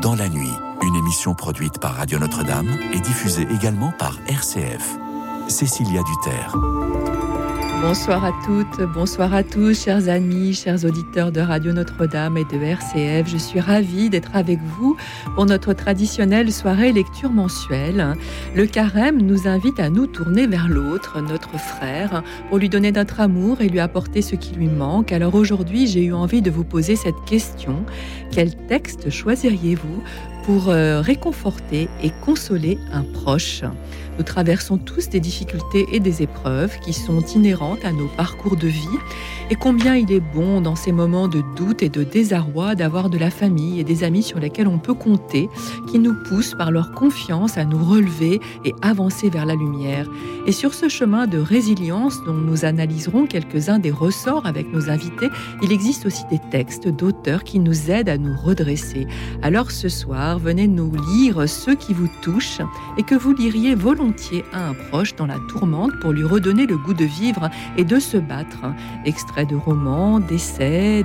dans la nuit, une émission produite par Radio Notre-Dame et diffusée également par RCF. Cécilia Duterre. Bonsoir à toutes, bonsoir à tous, chers amis, chers auditeurs de Radio Notre-Dame et de RCF. Je suis ravie d'être avec vous pour notre traditionnelle soirée lecture mensuelle. Le carême nous invite à nous tourner vers l'autre, notre frère, pour lui donner notre amour et lui apporter ce qui lui manque. Alors aujourd'hui, j'ai eu envie de vous poser cette question. Quel texte choisiriez-vous pour euh, réconforter et consoler un proche? Nous traversons tous des difficultés et des épreuves qui sont inhérentes à nos parcours de vie et combien il est bon dans ces moments de doute et de désarroi d'avoir de la famille et des amis sur lesquels on peut compter, qui nous poussent par leur confiance à nous relever et avancer vers la lumière. Et sur ce chemin de résilience dont nous analyserons quelques-uns des ressorts avec nos invités, il existe aussi des textes d'auteurs qui nous aident à redresser. Alors ce soir, venez nous lire ceux qui vous touchent et que vous liriez volontairement à un proche dans la tourmente pour lui redonner le goût de vivre et de se battre. Extrait de romans, d'essais,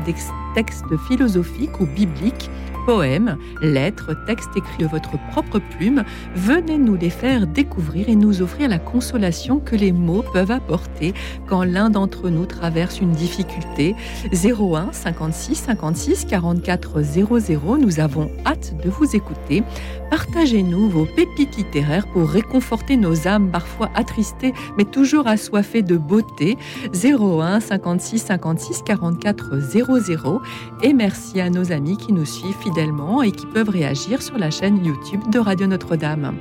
textes philosophiques ou bibliques poèmes, lettres, textes écrits de votre propre plume, venez nous les faire découvrir et nous offrir la consolation que les mots peuvent apporter quand l'un d'entre nous traverse une difficulté. 01 56 56 44 00, nous avons hâte de vous écouter. Partagez-nous vos pépites littéraires pour réconforter nos âmes parfois attristées mais toujours assoiffées de beauté. 01 56 56 44 00 et merci à nos amis qui nous suivent fidèlement et qui peuvent réagir sur la chaîne YouTube de Radio Notre-Dame.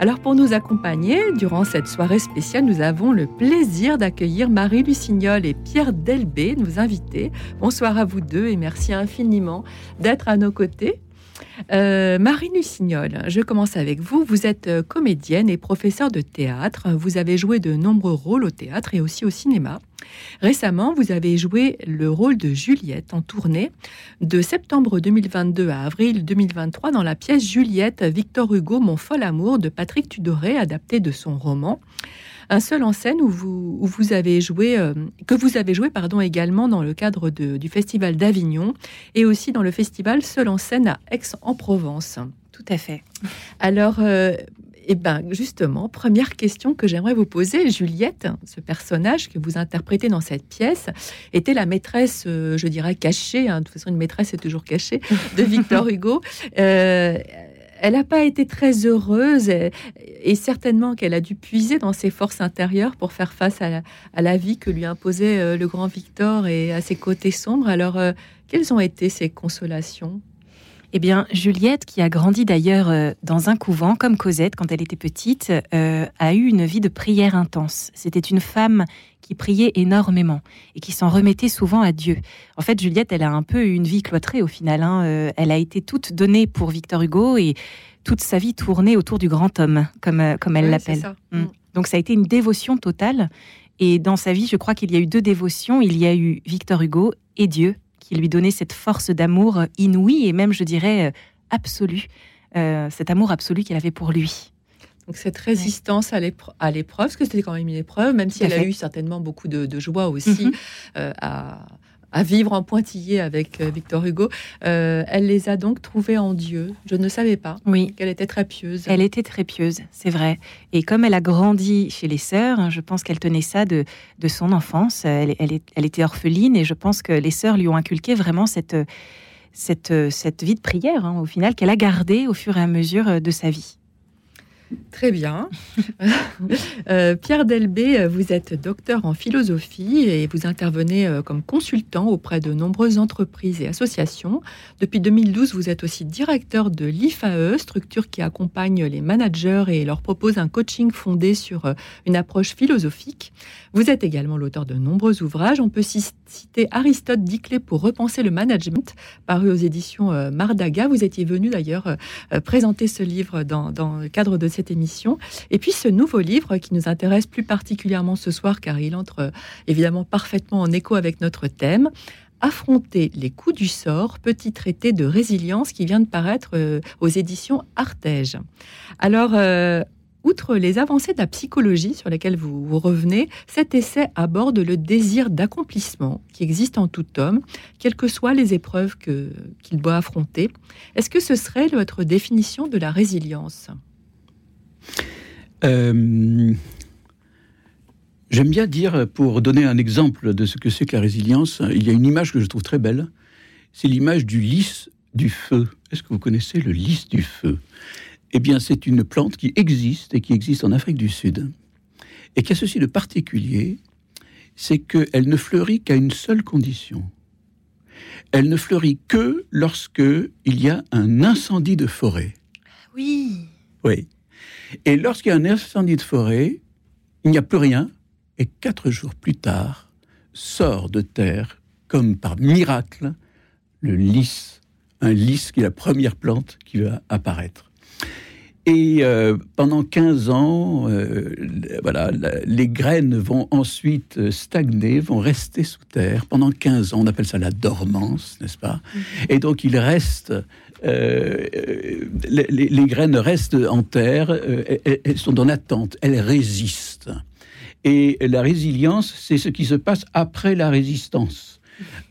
Alors pour nous accompagner durant cette soirée spéciale, nous avons le plaisir d'accueillir Marie Lucignol et Pierre Delbé, nos invités. Bonsoir à vous deux et merci infiniment d'être à nos côtés. Euh, Marie Lucignol, je commence avec vous. Vous êtes euh, comédienne et professeure de théâtre. Vous avez joué de nombreux rôles au théâtre et aussi au cinéma. Récemment, vous avez joué le rôle de Juliette en tournée de septembre 2022 à avril 2023 dans la pièce Juliette Victor Hugo Mon fol amour de Patrick Tudoret, adapté de son roman un seul en scène où vous, vous avez joué, euh, que vous avez joué pardon, également dans le cadre du Festival d'Avignon et aussi dans le festival Seul en scène à Aix-en-Provence. Tout à fait. Alors, euh, eh ben, justement, première question que j'aimerais vous poser, Juliette, ce personnage que vous interprétez dans cette pièce, était la maîtresse, euh, je dirais cachée, hein, de toute façon une maîtresse est toujours cachée, de Victor Hugo. Euh, elle n'a pas été très heureuse et, certainement qu'elle a dû puiser dans ses forces intérieures pour faire face à la, vie que lui imposait euh, le grand Victor et à ses côtés sombres. Alors, euh, quelles ont été ses consolations? Eh bien, Juliette, qui a grandi d'ailleurs euh, dans un couvent, comme Cosette quand elle était petite, a eu une vie de prière intense. C'était une femme qui priait énormément et qui s'en remettait souvent à Dieu. En fait, Juliette, elle a un peu une vie cloîtrée au final. Hein. Euh, elle a été toute donnée pour Victor Hugo et toute sa vie tournée autour du grand homme, comme, euh, comme elle l'appelle. Mm. Mm. Donc ça a été une dévotion totale. Et dans sa vie, je crois qu'il y a eu deux dévotions. Il y a eu Victor Hugo et Dieu, qui lui donnait cette force d'amour inouïe et même, je dirais, euh, absolue. cet amour absolu qu'elle avait pour lui. Donc cette résistance à l'épreuve, parce que c'était quand même une épreuve, même si elle a eu certainement beaucoup de, joie aussi mhm. euh, à, vivre en pointillé avec euh, Victor Hugo, euh, elle les a donc trouvés en Dieu. Je ne savais pas oui. qu'elle était très pieuse. Elle était très pieuse, c'est vrai. Et comme elle a grandi chez les sœurs, hein, je pense qu'elle tenait ça de, de son enfance. Elle, elle, était orpheline et je pense que les sœurs lui ont inculqué vraiment cette, cette, cette vie de prière, hein, au final, qu'elle a gardée au fur et à mesure de sa vie. Très bien. Euh, Pierre Delbé, vous êtes docteur en philosophie et vous intervenez euh, comme consultant auprès de nombreuses entreprises et associations. Depuis 2012, vous êtes aussi directeur de l'IFAE, structure qui accompagne les managers et leur propose un coaching fondé sur euh, une approche philosophique. Vous êtes également l'auteur de nombreux ouvrages. On peut citer Aristote dit pour repenser le management, paru aux éditions Mardaga. Vous étiez venu d'ailleurs présenter ce livre dans le cadre de cette émission. Et puis ce nouveau livre qui nous intéresse plus particulièrement ce soir, car il entre euh, évidemment parfaitement en écho avec notre thème. Affronter les coups du sort, petit traité de résilience qui vient de paraître euh, aux éditions Artege. Alors, euh, Outre les avancées de la psychologie sur lesquelles vous, revenez, cet essai aborde le désir d'accomplissement qui existe en tout homme, quelles que soient les épreuves qu'il doit affronter. Est-ce que ce serait votre définition de la résilience? Euh, J'aime bien dire, pour donner un exemple de ce que c'est que la résilience, il y a une image que je trouve très belle. C'est l'image du lys du feu. Est-ce que vous connaissez le lys du feu? Eh bien, c'est une plante qui existe et qui existe en Afrique du Sud. Et qui a ceci de particulier, c'est qu'elle ne fleurit qu'à une seule condition. Elle ne fleurit que lorsque il y a un incendie de forêt. Oui. Oui. Et lorsqu'il y a un incendie de forêt, il n'y a plus rien, et quatre jours plus tard, sort de terre, comme par miracle, le lys, un lys qui est la première plante qui va apparaître. Et euh, pendant 15 ans, euh, voilà, les graines vont ensuite stagner, vont rester sous terre. Pendant 15 ans, on appelle ça la dormance, n'est-ce pas? Mm-hmm. Et donc, il reste, euh, les, les, graines restent en terre, elles, elles sont en attente, elles résistent. Et la résilience, c'est ce qui se passe après la résistance.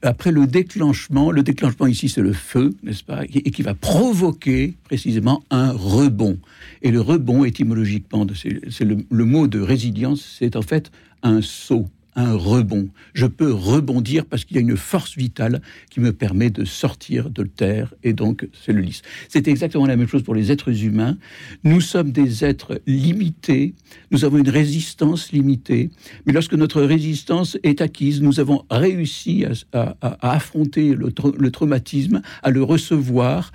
Après le déclenchement, le déclenchement ici c'est le feu, n'est-ce pas, et qui va provoquer précisément un rebond. Et le rebond, étymologiquement, c'est le mot de résilience, c'est en fait un saut, un rebond. Je peux rebondir parce qu'il y a une force vitale qui me permet de sortir de terre, et donc c'est le lys. C'est exactement la même chose pour les êtres humains. Nous sommes des êtres limités, nous avons une résistance limitée, mais lorsque notre résistance est acquise, nous avons réussi à, affronter le, le traumatisme, à le recevoir,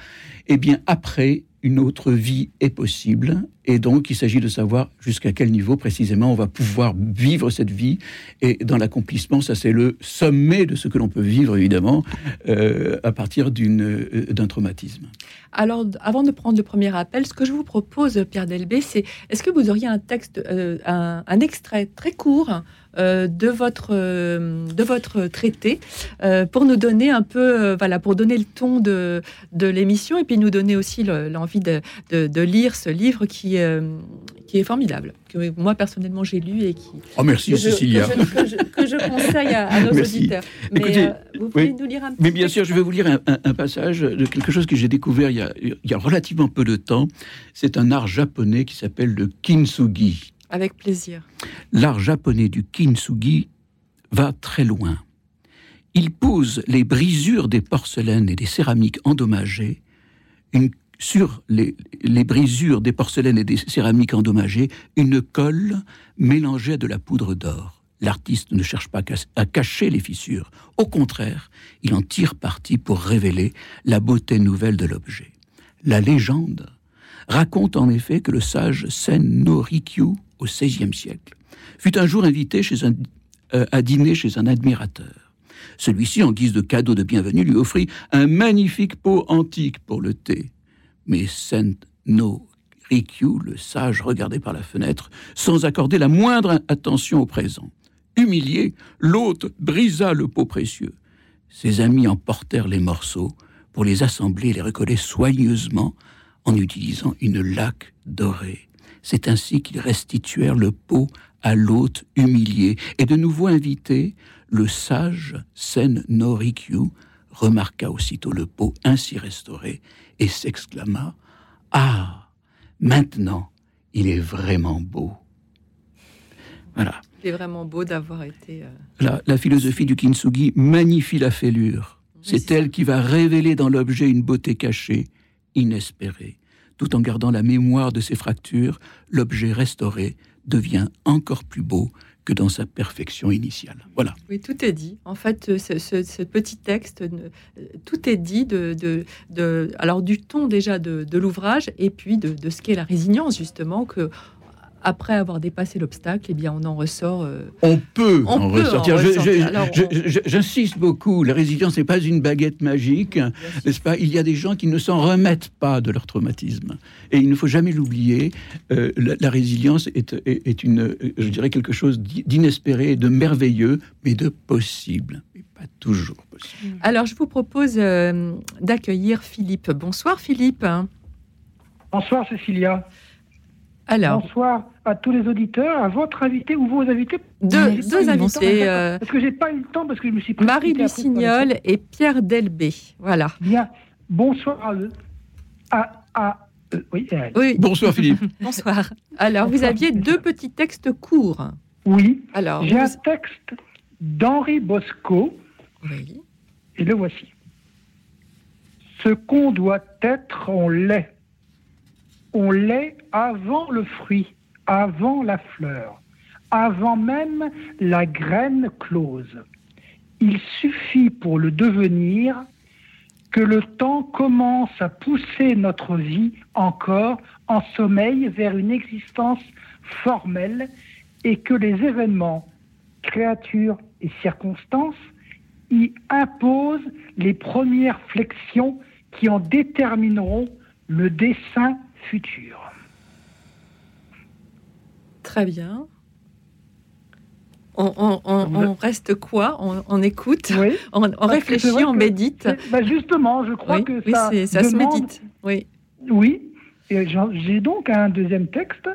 et eh bien après, une autre vie est possible. Et donc, il s'agit de savoir jusqu'à quel niveau précisément on va pouvoir vivre cette vie. Et dans l'accomplissement, ça c'est le sommet de ce que l'on peut vivre, évidemment, euh, à partir euh, d'un traumatisme. Alors, avant de prendre le premier appel, ce que je vous propose, Pierre Delbé, c'est est-ce que vous auriez un texte, euh, un, extrait très court de votre de votre traité pour nous donner un peu voilà pour donner le ton de, de l'émission et puis nous donner aussi l'envie de, de, lire ce livre qui euh, qui est formidable, que moi personnellement j'ai lu et qui. Oh merci que Cécilia. Je, que, je, conseille à, nos auditeurs. Mais euh, vous pouvez nous lire un petit Mais bien sûr, je vais vous lire un, passage de quelque chose que j'ai découvert il y, a, il y a relativement peu de temps. C'est un art japonais qui s'appelle le kintsugi. Avec plaisir. L'art japonais du kintsugi va très loin. Il pose les brisures des porcelaines et des céramiques endommagées, une sur les, brisures des porcelaines et des céramiques endommagées une colle mélangée à de la poudre d'or. L'artiste ne cherche pas à cacher les fissures. Au contraire, il en tire parti pour révéler la beauté nouvelle de l'objet. La légende raconte en effet que le sage Sen no Rikyu, au XVIe siècle, fut un jour invité euh, à dîner chez un admirateur. Celui-ci, en guise de cadeau de bienvenue, lui offrit un magnifique pot antique pour le thé. Mais Saint No Rikyu, le sage, regardait par la fenêtre sans accorder la moindre attention au présent. Humilié, l'hôte brisa le pot précieux. Ses amis emportèrent les morceaux pour les assembler et les recoller soigneusement en utilisant une laque dorée. C'est ainsi qu'ils restituèrent le pot à l'hôte humilié et de nouveau invité, le sage Sen no Rikyu remarqua aussitôt le pot ainsi restauré et s'exclama Ah, maintenant, il est vraiment beau. Voilà. Il est vraiment beau d'avoir été. Euh, la, philosophie du kintsugi magnifie la fêlure. C'est elle qui va révéler dans l'objet une beauté cachée, inespérée. Tout en gardant la mémoire de ses fractures, l'objet restauré devient encore plus beau que dans sa perfection initiale. Voilà. Oui, tout est dit. En fait, ce, petit texte, euh, tout est dit de, de, alors du ton déjà de, l'ouvrage et puis de, de ce qu'est la résilience justement que après avoir dépassé l'obstacle, eh bien, on en ressort. Euh, on peut en ressortir. J'insiste beaucoup. La résilience n'est pas une baguette magique, n'est-ce pas? Il y a des gens qui ne s'en remettent pas de leur traumatisme, et il ne faut jamais l'oublier. Euh, la, résilience est, est, une, je dirais, quelque chose d'inespéré, de merveilleux, mais de possible, mais pas toujours possible. Alors, je vous propose euh, d'accueillir Philippe. Bonsoir, Philippe. Bonsoir, Cécilia. Alors, Bonsoir à tous les auditeurs, à votre invité ou vos invités. deux, invités, euh, Parce que j'ai pas eu le temps, parce que je me suis Marie Lucignol et Pierre Delbé. Voilà. Bien, bonsoir à eux. À, à eux. Oui, à elle. Oui. Bonsoir Philippe. Bonsoir. Alors, vous aviez deux petits textes courts. Oui, Alors, j'ai un texte d'Henri Bosco, oui. et le voici. Ce qu'on doit être, on l'est. On l'est avant le fruit, avant la fleur, avant même la graine close. Il suffit pour le devenir que le temps commence à pousser notre vie encore en sommeil vers une existence formelle et que les événements, créatures et circonstances y imposent les premières flexions qui en détermineront le dessin futur. Très bien. On, on- on- on reste quoi? On, écoute? Oui, On, réfléchit, on médite bah justement, je crois Oui, que oui, ça, se médite. Oui. Oui, j'ai donc un deuxième texte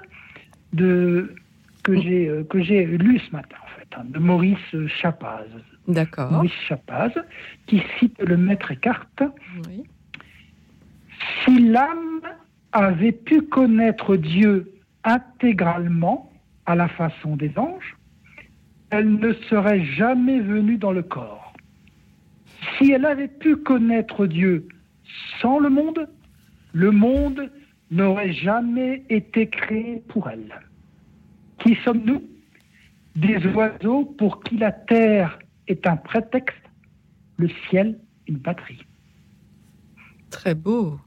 de, que j'ai euh, que j'ai lu ce matin, en fait, hein, de Maurice Chapaz. D'accord. Maurice Chapaz, qui cite le maître Eckhart. Oui. Si l'âme avait pu connaître Dieu intégralement à la façon des anges, elle ne serait jamais venue dans le corps. Si elle avait pu connaître Dieu sans le monde, le monde n'aurait jamais été créé pour elle. Qui sommes-nous? Des oiseaux pour qui la terre est un prétexte, le ciel une patrie. Très beau,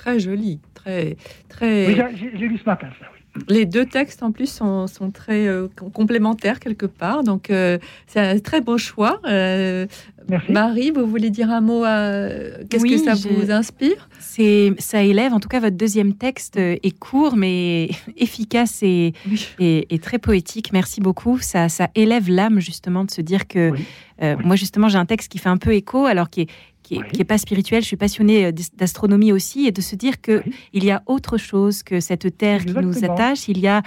très joli, très, très. Oui, j'ai- lu ce matin ça. oui. Les deux textes en plus sont, sont très euh, com- complémentaires quelque part, donc euh, c'est un très beau choix. Euh, Merci. Marie, vous voulez dire un mot à... Qu'est-ce Oui, que ça je- vous inspire? C'est, ça élève, en tout cas, votre deuxième texte est court, mais efficace et, et, et très poétique. Merci beaucoup. Ça, ça élève l'âme, justement, de se dire que. Oui. euh, Oui. Moi, justement, j'ai un texte qui fait un peu écho, alors qui est. Qui est, Oui. qui est pas spirituel, je suis passionnée euh, d'as- d'astronomie aussi, et de se dire que Oui. il y a autre chose que cette terre qui nous attache. Il y a,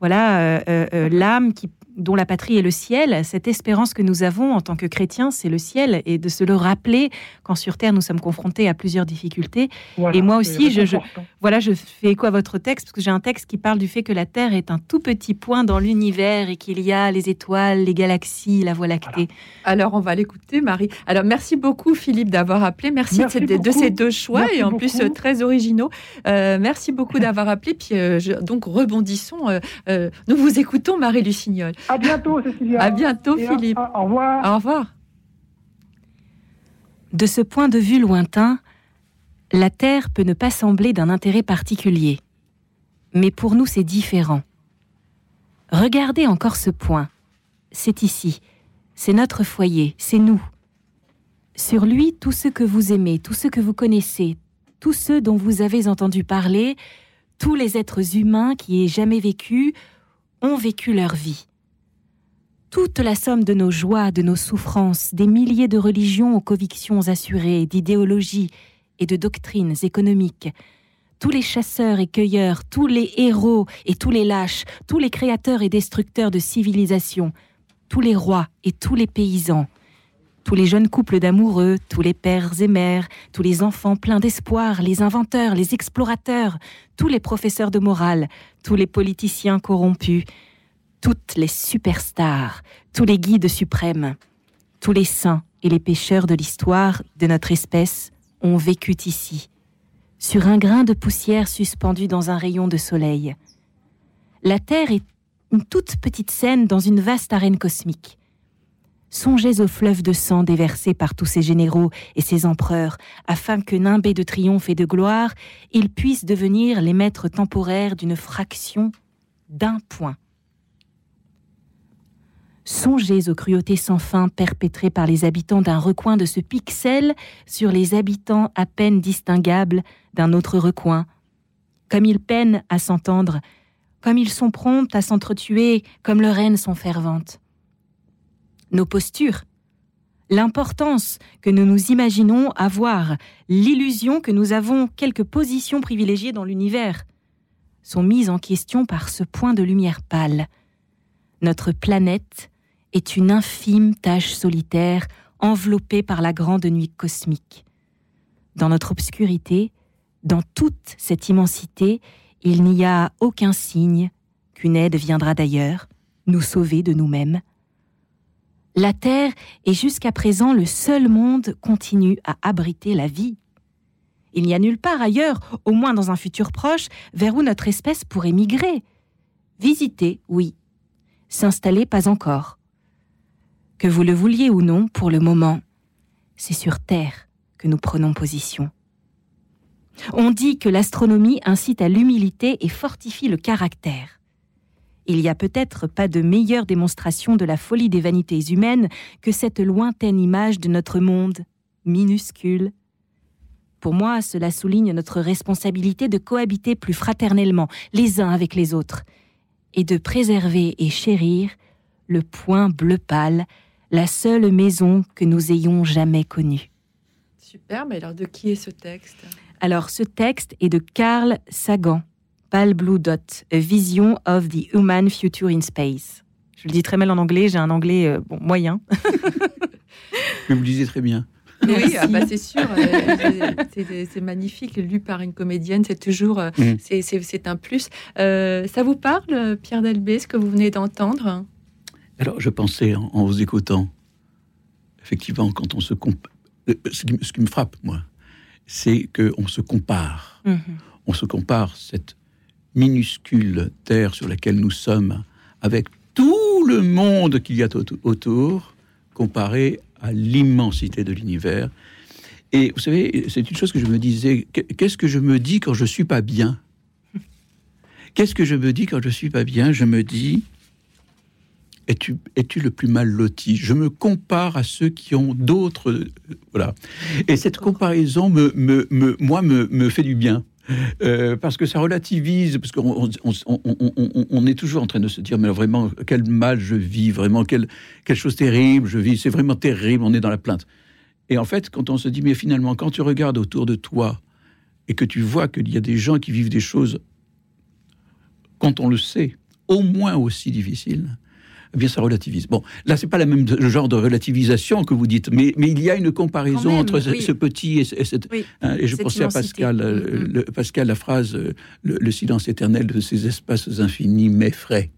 voilà, euh, euh, l'âme qui dont la patrie est le ciel, cette espérance que nous avons en tant que chrétiens, c'est le ciel, et de se le rappeler quand sur Terre nous sommes confrontés à plusieurs difficultés. Voilà, Et moi aussi, je-. Voilà, je fais écho à votre texte, parce que j'ai un texte qui parle du fait que la Terre est un tout petit point dans l'univers et qu'il y a les étoiles, les galaxies, la Voie lactée. Alors, on va l'écouter, Marie. Alors, merci beaucoup, Philippe, d'avoir appelé. Merci, Merci de, ces- de beaucoup. ces deux choix Merci et en plus beaucoup. très originaux. Euh, merci beaucoup d'avoir appelé. Puis, euh, je- donc, rebondissons. euh, euh, nous vous écoutons, Marie Lucignol. À bientôt, Cécilia. À bientôt, Et Philippe. Au, au revoir. Au revoir. De ce point de vue lointain, la Terre peut ne pas sembler d'un intérêt particulier. Mais pour nous, c'est différent. Regardez encore ce point. C'est ici. C'est notre foyer. C'est nous. Sur lui, tous ceux que vous aimez, tous ceux que vous connaissez, tous ceux dont vous avez entendu parler, tous les êtres humains qui aient jamais vécu, ont vécu leur vie. Toute la somme de nos joies, de nos souffrances, des milliers de religions aux convictions assurées, d'idéologies et de doctrines économiques, tous les chasseurs et cueilleurs, tous les héros et tous les lâches, tous les créateurs et destructeurs de civilisations, tous les rois et tous les paysans, tous les jeunes couples d'amoureux, tous les pères et mères, tous les enfants pleins d'espoir, les inventeurs, les explorateurs, tous les professeurs de morale, tous les politiciens corrompus, toutes les superstars, tous les guides suprêmes, tous les saints et les pécheurs de l'histoire de notre espèce ont vécu ici, sur un grain de poussière suspendu dans un rayon de soleil. La Terre est une toute petite scène dans une vaste arène cosmique. Songez au fleuve de sang déversé par tous ces généraux et ces empereurs, afin que, nimbés de triomphe et de gloire, ils puissent devenir les maîtres temporaires d'une fraction d'un point. Songez aux cruautés sans fin perpétrées par les habitants d'un recoin de ce pixel sur les habitants à peine distinguables d'un autre recoin. Comme ils peinent à s'entendre, comme ils sont prompts à s'entretuer, comme leurs haines sont ferventes. Nos postures, l'importance que nous nous imaginons avoir, l'illusion que nous avons quelques positions privilégiées dans l'univers. sont mises en question par ce point de lumière pâle. Notre planète est une infime tache solitaire enveloppée par la grande nuit cosmique. Dans notre obscurité, dans toute cette immensité, il n'y a aucun signe qu'une aide viendra d'ailleurs, nous sauver de nous-mêmes. La Terre est jusqu'à présent le seul monde continu à abriter la vie. Il n'y a nulle part ailleurs, au moins dans un futur proche, vers où notre espèce pourrait migrer. Visiter, oui. S'installer, pas encore. Que vous le vouliez ou non, pour le moment, c'est sur Terre que nous prenons position. On dit que l'astronomie incite à l'humilité et fortifie le caractère. Il n'y a peut-être pas de meilleure démonstration de la folie des vanités humaines que cette lointaine image de notre monde, minuscule. Pour moi, cela souligne notre responsabilité de cohabiter plus fraternellement les uns avec les autres, et de préserver et chérir le point bleu pâle, la seule maison que nous ayons jamais connue. Super, mais alors de qui est ce texte? Alors ce texte est de Carl Sagan. Pale Blue Dot, A Vision of the Human Future in Space. Je le dis très mal en anglais, j'ai un anglais euh, bon, moyen. vous le disais très bien. Oui, ah bah c'est sûr, euh, c'est magnifique, lu par une comédienne, c'est toujours, euh, mm. c'est un plus. ça vous parle, Pierre Delbé, ce que vous venez d'entendre? Alors, je pensais en, vous écoutant, effectivement, quand on se compare, ce, qui, me frappe, moi, c'est qu'on se compare. Mm-hmm. On se compare cette minuscule terre sur laquelle nous sommes, avec tout le monde qu'il y a autour, comparé à l'immensité de l'univers. Et vous savez, c'est une chose que je me disais, qu'est-ce que je me dis quand je suis pas bien? Qu'est-ce que je me dis quand je suis pas bien? Je me dis, es-tu es le plus mal loti? Je me compare à ceux qui ont d'autres... Voilà. Et cette comparaison, me, me, me moi, me, me fait du bien. Euh, parce que ça relativise, parce qu'on on, est toujours en train de se dire, mais vraiment, quel mal je vis, vraiment, quelle, quelle chose terrible je vis, c'est vraiment terrible, on est dans la plainte. Et en fait, quand on se dit, mais finalement, quand tu regardes autour de toi et que tu vois qu'il y a des gens qui vivent des choses, quand on le sait, au moins aussi difficiles, eh bien, ça relativise. Bon, là, c'est pas le même genre de relativisation que vous dites, mais, mais il y a une comparaison entre ce, petit et, cette. Hein, et je pensais à Pascal, euh, mm-hmm. Pascal, la phrase euh, le, silence éternel de ces espaces infinis m'effraie.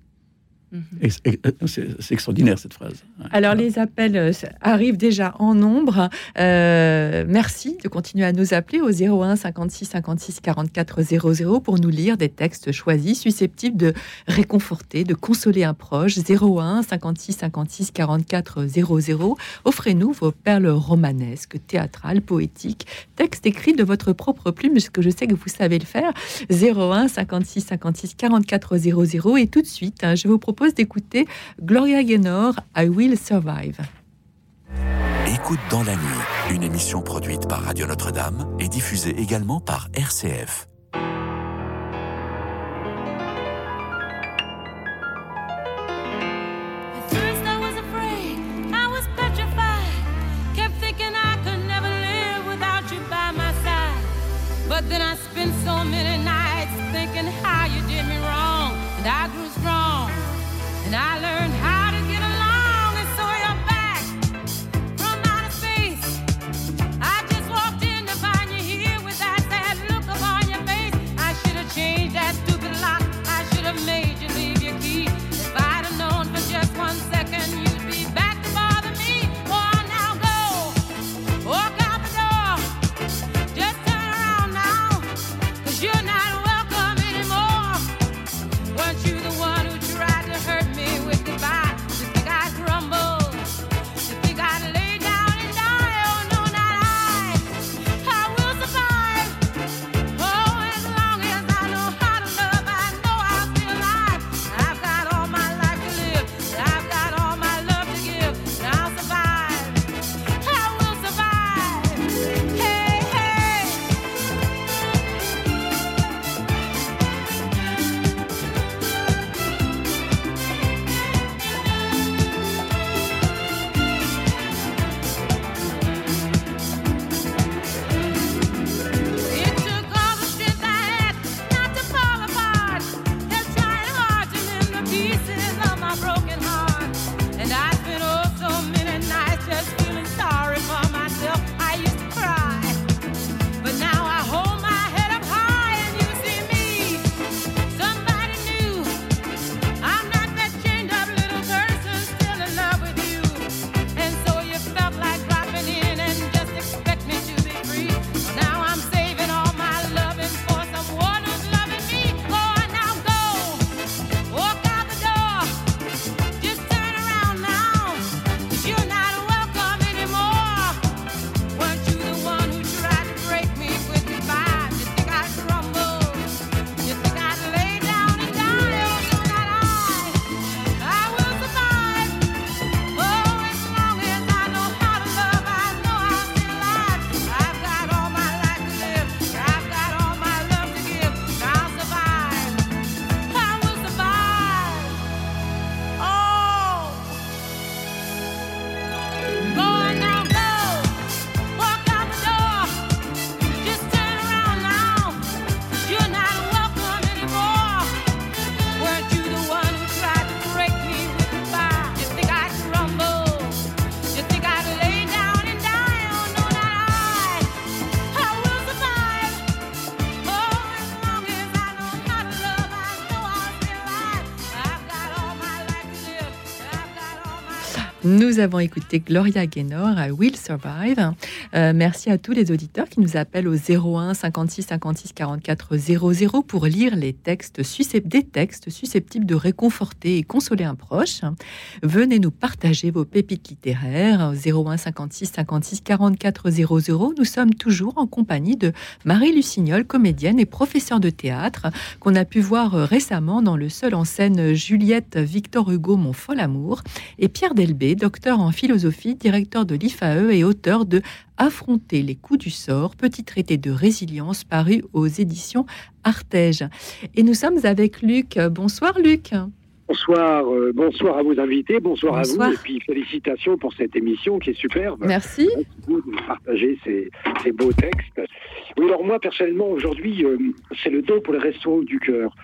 Mhm. Euh, c'est extraordinaire cette phrase. Alors les appels euh, arrivent déjà en nombre. Euh, merci de continuer à nous appeler au 01 56 56 44 00 pour nous lire des textes choisis susceptibles de réconforter, de consoler un proche. 01 56 56 44 00. Offrez-nous vos perles romanesques, théâtrales, poétiques, textes écrits de votre propre plume, parce que je sais que vous savez le faire. 01 56 56 44 00. Et tout de suite, hein, je vous propose d'écouter Gloria Gaynor, I Will Survive. Écoute dans la nuit, une émission produite par Radio Notre-Dame et diffusée également par RCF. Nous avons écouté Gloria Gaynor à Will Survive. Euh, merci à tous les auditeurs qui nous appellent au 01 56 56 44 00 pour lire des textes susceptibles de réconforter et consoler un proche. Venez nous partager vos pépites littéraires au 01 56 56 44 00. Nous sommes toujours en compagnie de Marie Lucignol, comédienne et professeure de théâtre, qu'on a pu voir euh, récemment dans le seul en scène Juliette Victor Hugo Mon fol amour et Pierre Delbé, docteur en philosophie, directeur de l'IFAE et auteur de Affronter les coups du sort, petit traité de résilience paru aux éditions Artege. Et nous sommes avec Luc. Bonsoir Luc. Bonsoir, euh, bonsoir à vos invités, bonsoir, Bonsoir. à vous, et puis félicitations pour cette émission qui est superbe. Merci. Merci beaucoup de partager ces, ces beaux textes. Oui, alors moi, personnellement, aujourd'hui, euh, c'est le don pour les restaurants du cœur.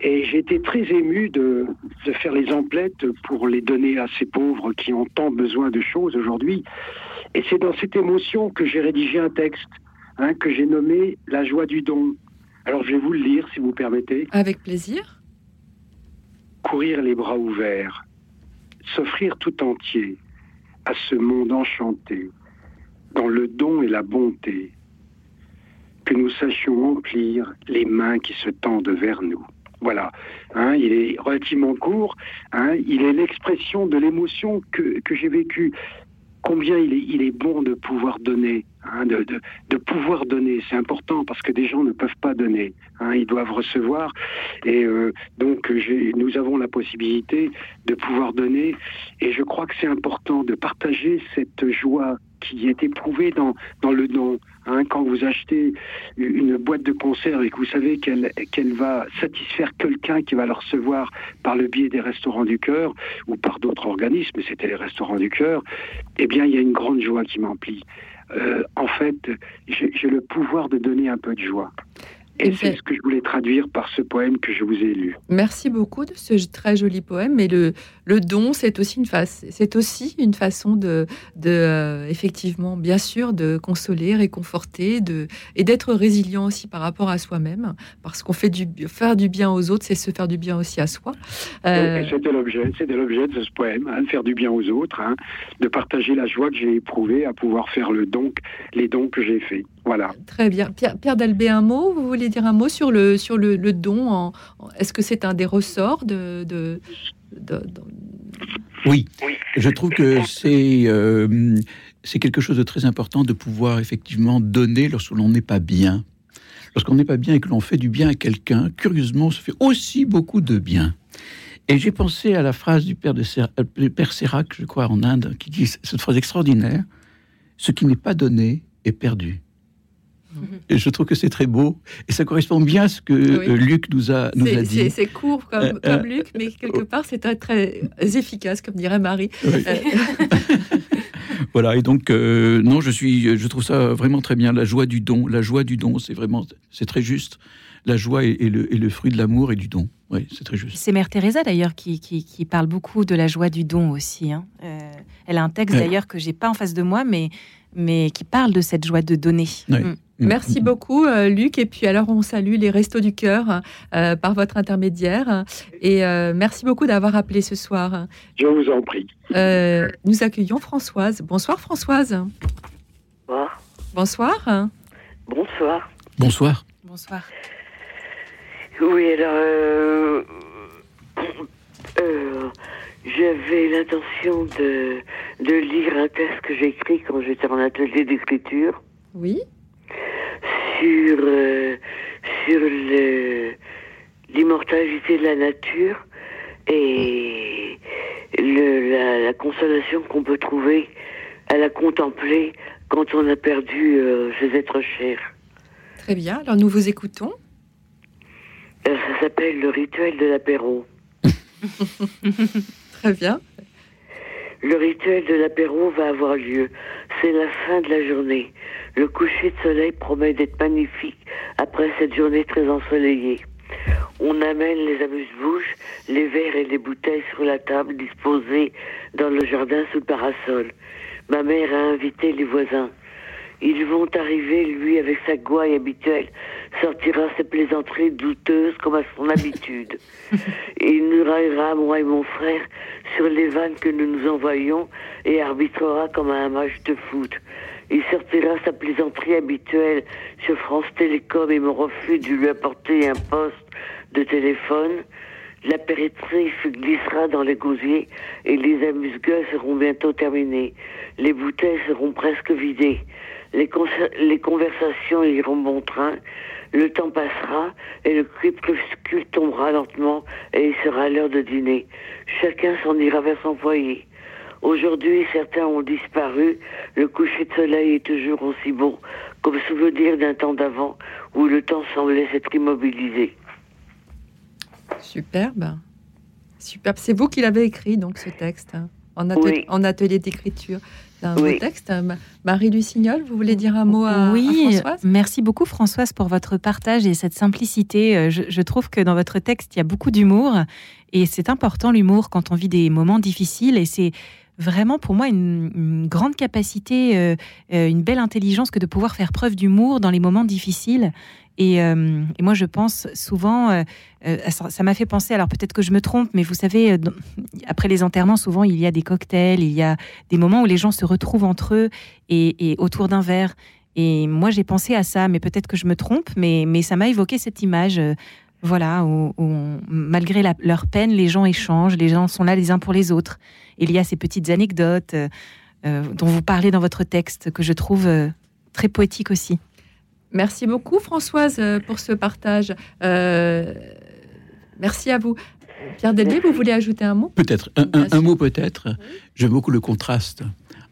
Et j'ai été très ému de, de faire les emplettes pour les donner à ces pauvres qui ont tant besoin de choses aujourd'hui. Et c'est dans cette émotion que j'ai rédigé un texte hein, que j'ai nommé La joie du don. Alors je vais vous le lire, si vous permettez. Avec plaisir. courir les bras ouverts, s'offrir tout entier à ce monde enchanté, dans le don et la bonté, que nous sachions remplir les mains qui se tendent vers nous. Voilà, hein, il est relativement court, hein, il est l'expression de l'émotion que, que j'ai vécue. Combien il est, il est bon de pouvoir donner, hein, de, de, de pouvoir donner, c'est important parce que des gens ne peuvent pas donner, hein, ils doivent recevoir. Et euh, donc, nous avons la possibilité de pouvoir donner. Et je crois que c'est important de partager cette joie qui est éprouvée dans, dans le don. Hein, quand vous achetez une boîte de conserve et que vous savez qu'elle va satisfaire quelqu'un qui va le recevoir par le biais des restaurants du cœur ou par d'autres organismes, c'était les restaurants du cœur, eh bien, il y a une grande joie qui m'emplit. Euh, en fait, j'ai le pouvoir de donner un peu de joie. Et c'est ce que je voulais traduire par ce poème que je vous ai lu. Merci beaucoup de ce très joli poème. Mais le, le don, c'est aussi une face, c'est aussi une façon de, de euh, effectivement, bien sûr, de consoler, réconforter, de et d'être résilient aussi par rapport à soi-même, parce qu'on fait du faire du bien aux autres, c'est se faire du bien aussi à soi. Euh, C'était l'objet, c'était l'objet de ce poème, hein, de faire du bien aux autres, hein, de partager la joie que j'ai éprouvée à pouvoir faire le don, les dons que j'ai faits. Voilà. Très bien. Pierre, Pierre Dalbé, un mot? Vous voulez dire un mot sur le, sur le, le don en, en- Est-ce que c'est un des ressorts de, de, de- de- Oui, je trouve que c'est euh, c'est quelque chose de très important de pouvoir effectivement donner lorsque l'on n'est pas bien. Lorsqu'on n'est pas bien et que l'on fait du bien à quelqu'un, curieusement, on se fait aussi beaucoup de bien. Et j'ai pensé à la phrase du père, de Ser- euh, père Sérac, je crois, en Inde, qui dit cette phrase extraordinaire Ce qui n'est pas donné est perdu. Et je trouve que c'est très beau. Et ça correspond bien à ce que Oui. euh, Luc nous a, nous a dit. c'est court comme, Euh, comme euh, Luc, mais quelque part, c'est très, très efficace, comme dirait Marie. Oui. Voilà, et donc, euh, non, je suis, je trouve ça vraiment très bien. La joie du don, la joie du don, c'est vraiment, c'est très juste. la joie est, est le, est le fruit de l'amour et du don. Oui, c'est très juste. C'est Mère Teresa d'ailleurs qui, qui, qui parle beaucoup de la joie du don aussi. hein. Euh, elle a un texte Ouais. d'ailleurs que j'ai pas en face de moi, mais, mais qui parle de cette joie de donner. Ouais. Mm. Merci beaucoup, euh, Luc. Et puis alors, on salue les Restos du Cœur euh, par votre intermédiaire. Et euh, merci beaucoup d'avoir appelé ce soir. Je vous en prie. Euh, nous accueillons Françoise. Bonsoir, Françoise. Bonsoir. Bonsoir. Bonsoir. Bonsoir. Bonsoir. Oui, alors, euh, euh, j'avais l'intention de, de lire un texte que j'ai écrit quand j'étais en atelier d'écriture Oui. Sur, euh, sur l'immortalité de la nature et le, la, la consolation qu'on peut trouver à la contempler quand on a perdu euh, ses êtres chers. Très bien. Alors, nous vous écoutons. Euh, Ça s'appelle le rituel de l'apéro. Très bien. Le rituel de l'apéro va avoir lieu. C'est la fin de la journée. Le coucher de soleil promet d'être magnifique après cette journée très ensoleillée. On amène les amuse-bouches, les verres et les bouteilles sur la table disposées dans le jardin sous le parasol. Ma mère a invité les voisins. Ils vont arriver, lui, avec sa gouaille habituelle, sortira ses plaisanteries douteuses comme à son habitude. Et il nous raillera, moi et mon frère, sur les vannes que nous nous envoyons et arbitrera comme à un match de foot. Il sortira sa plaisanterie habituelle sur France Télécom et mon refus de lui apporter un poste de téléphone. L'apéritif glissera dans les gosiers et les amuse-gueules seront bientôt terminées. Les bouteilles seront presque vidées. Les conversations iront bon train. Le temps passera et le crépuscule tombera lentement et il sera l'heure de dîner. Chacun s'en ira vers son foyer. Aujourd'hui, certains ont disparu. Le coucher de soleil est toujours aussi beau, comme souvenir d'un temps d'avant où le temps semblait s'être immobilisé. Superbe. Superbe. C'est vous qui l'avez écrit, donc, ce texte, hein, en, atel- Oui. en atelier d'écriture. Un Oui. beau texte. Ma- Marie Lucignol, vous voulez dire un mot à, à oui, Françoise? merci beaucoup Françoise pour votre partage et cette simplicité. Euh, Je, je trouve que dans votre texte, il y a beaucoup d'humour et c'est important l'humour quand on vit des moments difficiles et c'est vraiment pour moi une, grande capacité, euh, euh, une belle intelligence que de pouvoir faire preuve d'humour dans les moments difficiles. Et, euh, moi, je pense souvent, ça m'a fait penser, alors peut-être que je me trompe, mais vous savez, après les enterrements, souvent il y a des cocktails, il y a des moments où les gens se retrouvent entre eux et, autour d'un verre. Et moi, j'ai pensé à ça, mais peut-être que je me trompe, mais, mais ça m'a évoqué cette image, voilà, où, malgré la- leur peine, les gens échangent, les gens sont là les uns pour les autres. Il y a ces petites anecdotes euh, euh, dont vous parlez dans votre texte que je trouve euh, très poétiques aussi. Merci beaucoup, Françoise, pour ce partage. Euh, merci à vous. Pierre Delvier, vous voulez ajouter un mot? Peut-être, un, mot peut-être. J'aime beaucoup le contraste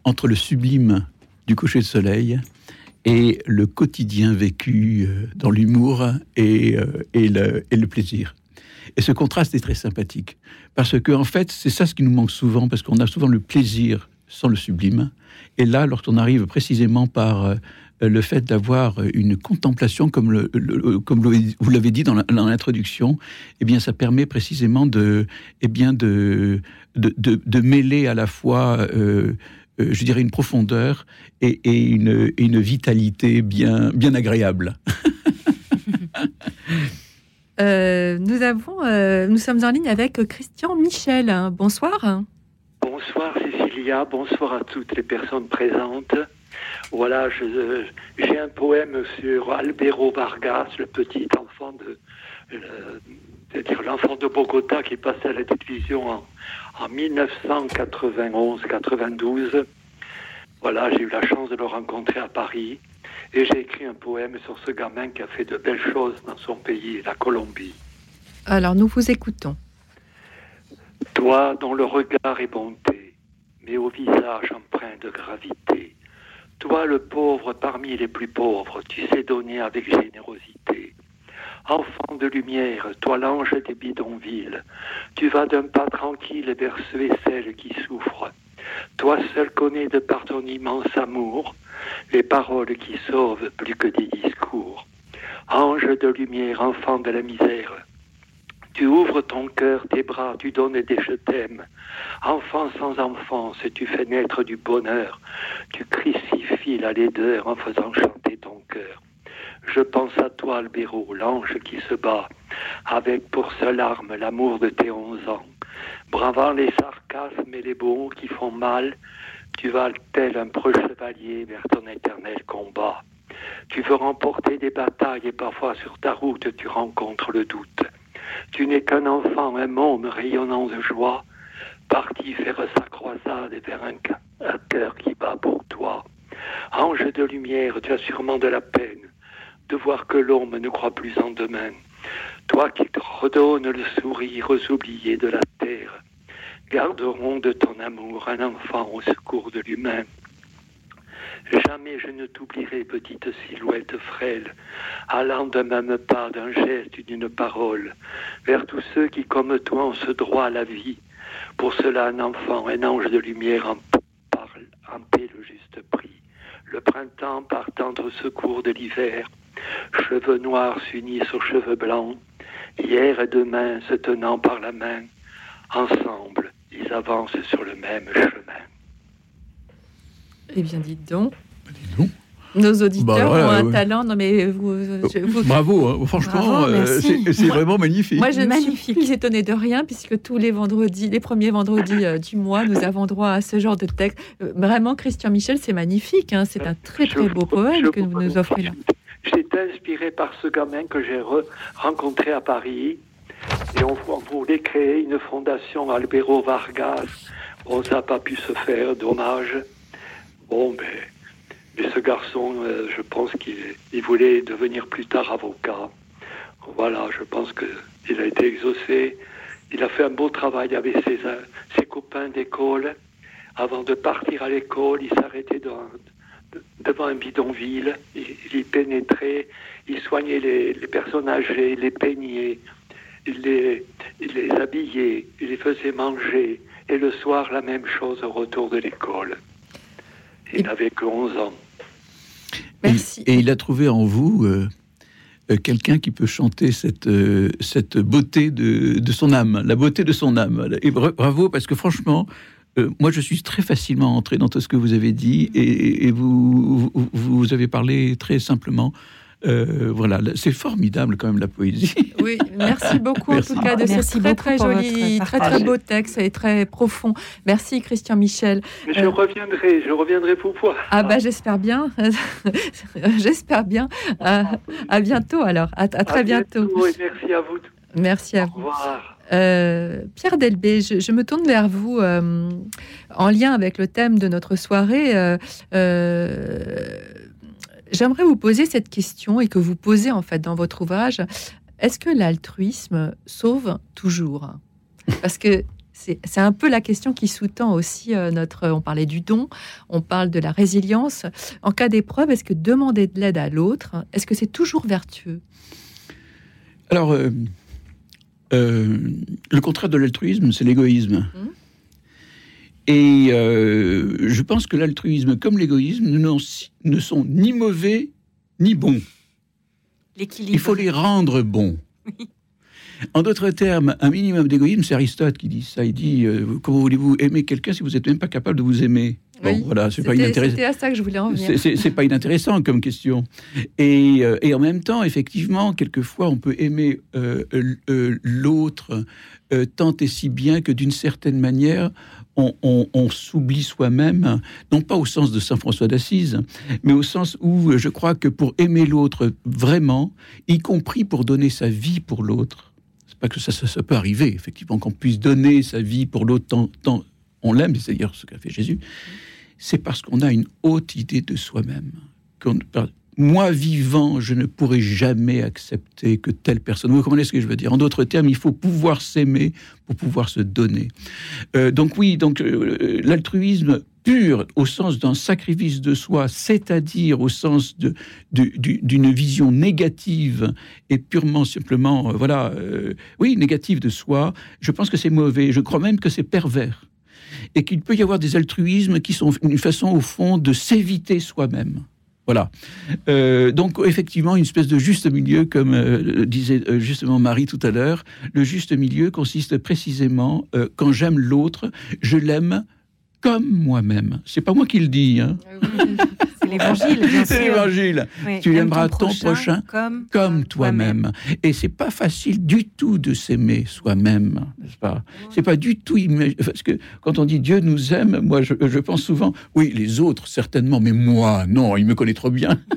entre le sublime du coucher de soleil et le quotidien vécu dans l'humour et, et, le, et le plaisir. Et ce contraste est très sympathique, parce que en fait, c'est ça ce qui nous manque souvent, parce qu'on a souvent le plaisir sans le sublime. Et là, lorsqu'on arrive précisément par euh, le fait d'avoir une contemplation, comme, vous l'avez dit dans l'introduction, eh bien, ça permet précisément de, eh bien, de, de, de- mêler à la fois, euh, euh, je dirais, une profondeur et, et une, une vitalité bien, bien agréable. Euh, euh, nous sommes en ligne avec Christian Michel. Bonsoir. Bonsoir Cécilia, bonsoir à toutes les personnes présentes. Voilà, j'ai un poème sur Albero Vargas, le petit enfant de, euh, c'est-à-dire l'enfant de Bogota qui passait à la télévision en, en 1991-92. Voilà, j'ai eu la chance de le rencontrer à Paris et j'ai écrit un poème sur ce gamin qui a fait de belles choses dans son pays, la Colombie. Alors, nous vous écoutons. Toi dont le regard est bonté, mais au visage empreint de gravité. Toi le pauvre parmi les plus pauvres, tu sais donner avec générosité. Enfant de lumière, toi l'ange des bidonvilles, tu vas d'un pas tranquille vers ceux et celles qui souffrent. Toi seul connais de par ton immense amour les paroles qui sauvent plus que des discours. Ange de lumière, enfant de la misère, tu ouvres ton cœur, tes bras, tu donnes des je t'aime. Enfant sans enfance, tu fais naître du bonheur. Tu crucifies la laideur en faisant chanter ton cœur. Je pense à toi, Albéro, l'ange qui se bat, avec pour seule arme l'amour de tes onze ans. Bravant les et les mots qui font mal, tu vas tel un preux chevalier vers ton éternel combat. Tu veux remporter des batailles et parfois sur ta route tu rencontres le doute. Tu n'es qu'un enfant, un môme rayonnant de joie, parti faire sa croisade vers un, un cœur qui bat pour toi. Ange de lumière, tu as sûrement de la peine de voir que l'homme ne croit plus en demain. Toi qui te redonnes le sourire aux oubliés de la terre, garderons de ton amour un enfant au secours de l'humain. Jamais je ne t'oublierai, petite silhouette frêle, allant d'un même pas, d'un geste, d'une parole, vers tous ceux qui, comme toi, ont ce droit à la vie. Pour cela, un enfant, un ange de lumière en, parle, en paie le juste prix. Le printemps partant au secours de l'hiver, cheveux noirs s'unissent aux cheveux blancs, hier et demain se tenant par la main, ensemble, ils avancent sur le même chemin. Eh bien, dites donc. donc. Nos auditeurs Bah, ont un ouais. talent. Non, mais vous. je- vous- Bravo, hein. franchement, Bravo, euh, merci. c'est vraiment magnifique. Moi, je ne suis Magnifique. plus étonnée de rien, puisque tous les vendredis, les premiers vendredis euh, du mois, nous avons droit à ce genre de texte. Euh, vraiment, Christian Michel, c'est magnifique. hein. C'est un très, très beau poème que vous nous offrez là. J'étais inspiré par ce gamin que j'ai re- rencontré à Paris. Et on, voulait créer une fondation Albero Vargas. Bon, ça n'a pas pu se faire, dommage. Bon, mais, ce garçon, euh, je pense qu'il il voulait devenir plus tard avocat. Voilà, je pense qu'il a été exaucé. Il a fait un beau travail avec ses, euh, copains d'école. Avant de partir à l'école, il s'arrêtait devant un bidonville, il, y pénétrait, il soignait les, les personnes âgées, les peignait, il les, il les habillait, il les faisait manger, et le soir la même chose au retour de l'école. Il Et- n'avait que 11 ans. Merci. Et il a trouvé en vous euh, euh, quelqu'un qui peut chanter cette, euh, cette beauté de, de son âme, la beauté de son âme. Et bra- bravo, parce que franchement, euh, moi je suis très facilement entré dans tout ce que vous avez dit, et, et vous, vous, vous avez parlé très simplement. Euh, voilà, c'est formidable quand même la poésie. Oui, merci beaucoup Merci. en tout cas de Merci ce très très joli, très très beau texte et très profond. Merci Christian Michel. Mais je Euh. reviendrai, je reviendrai pour voir. Ah bah j'espère bien, j'espère bien. À, à bientôt alors, à, à très À bientôt. et merci à vous. Merci à Au vous. revoir. Euh, Pierre Delbé, je, je me tourne vers vous euh, en lien avec le thème de notre soirée. euh, euh, J'aimerais vous poser cette question et que vous posez en fait dans votre ouvrage. Est-ce que l'altruisme sauve toujours? Parce que c'est un peu la question qui sous-tend aussi euh, notre. On parlait du don, on parle de la résilience. En cas d'épreuve, est-ce que demander de l'aide à l'autre, est-ce que c'est toujours vertueux? Alors, euh, euh, le contraire de l'altruisme, c'est l'égoïsme. Mhm. Et euh, je pense que l'altruisme, comme l'égoïsme, ne, sont ni mauvais ni bons. L'équilibre. Il faut les rendre bons. Oui. En d'autres termes, un minimum d'égoïsme, c'est Aristote qui dit ça. Il dit euh, Comment voulez-vous aimer quelqu'un si vous n'êtes même pas capable de vous aimer? Bon, Oui, voilà, c'est pas inintéressant. c'était à ça que je voulais en venir. C'est- pas inintéressant comme question. Et, euh, et en même temps, effectivement, quelquefois, on peut aimer euh, l'autre tant et si bien que d'une certaine manière, on, s'oublie soi-même, non pas au sens de Saint François d'Assise, mais au sens où euh, je crois que pour aimer l'autre vraiment, y compris pour donner sa vie pour l'autre, c'est pas que ça, ça, peut arriver, effectivement, qu'on puisse donner sa vie pour l'autre tant, tant on l'aime, c'est d'ailleurs ce qu'a fait Jésus, c'est parce qu'on a une haute idée de soi-même. Qu'on- Moi, vivant, je ne pourrai jamais accepter que telle personne. Vous comprenez ce que je veux dire En d'autres termes, il faut pouvoir s'aimer pour pouvoir se donner. Euh, donc oui, donc euh, l'altruisme pur au sens d'un sacrifice de soi, c'est-à-dire au sens de- de- du- d'une vision négative et purement simplement, euh, voilà, oui, négative de soi, je pense que c'est mauvais. Je crois même que c'est pervers et qu'il peut y avoir des altruismes qui sont une façon, au fond, de s'éviter soi-même. Voilà. Euh, donc effectivement, une espèce de juste milieu, comme euh, disait euh, justement Marie tout à l'heure. Le juste milieu consiste précisément quand j'aime l'autre, je l'aime comme moi-même. C'est pas moi qui le dis. Hein. C'est l'évangile, bien C'est sûr. l'évangile. Oui, Tu aime aimeras ton prochain comme, comme toi-même. Et c'est pas facile du tout de s'aimer soi-même, n'est-ce pas? C'est pas du tout parce que quand on dit Dieu nous aime, moi je, je pense souvent, oui, les autres certainement, mais moi, non, il me connaît trop bien.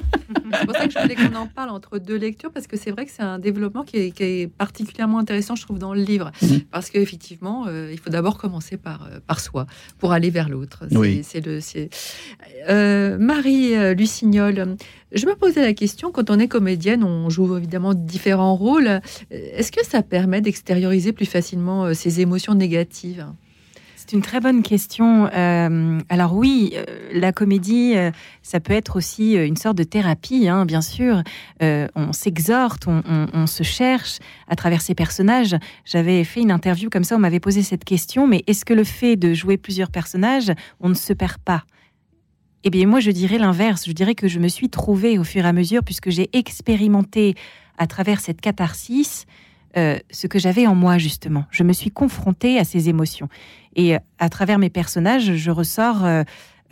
C'est pour ça que je voulais qu'on en parle entre deux lectures, parce que c'est vrai que c'est un développement qui est, qui est particulièrement intéressant, je trouve, dans le livre. Mhm. Parce qu'effectivement, euh, il faut d'abord commencer par, euh, par soi, pour aller vers l'autre. Oui. c'est le, Euh, Marie euh, Lucignol, je me posais la question, quand on est comédienne, on joue évidemment différents rôles. Euh, Est-ce que ça permet d'extérioriser plus facilement ses émotions négatives? C'est une très bonne question. Euh, alors oui, euh, la comédie, euh, ça peut être aussi une sorte de thérapie, hein, bien sûr. On s'exhorte, on, on- on se cherche à travers ces personnages. J'avais fait une interview comme ça, on m'avait posé cette question, mais est-ce que le fait de jouer plusieurs personnages, on ne se perd pas? Eh bien, moi, je dirais l'inverse. Je dirais que je me suis trouvée au fur et à mesure, puisque j'ai expérimenté à travers cette catharsis euh, ce que j'avais en moi, justement. Je me suis confrontée à ces émotions. Et euh, à travers mes personnages, je ressors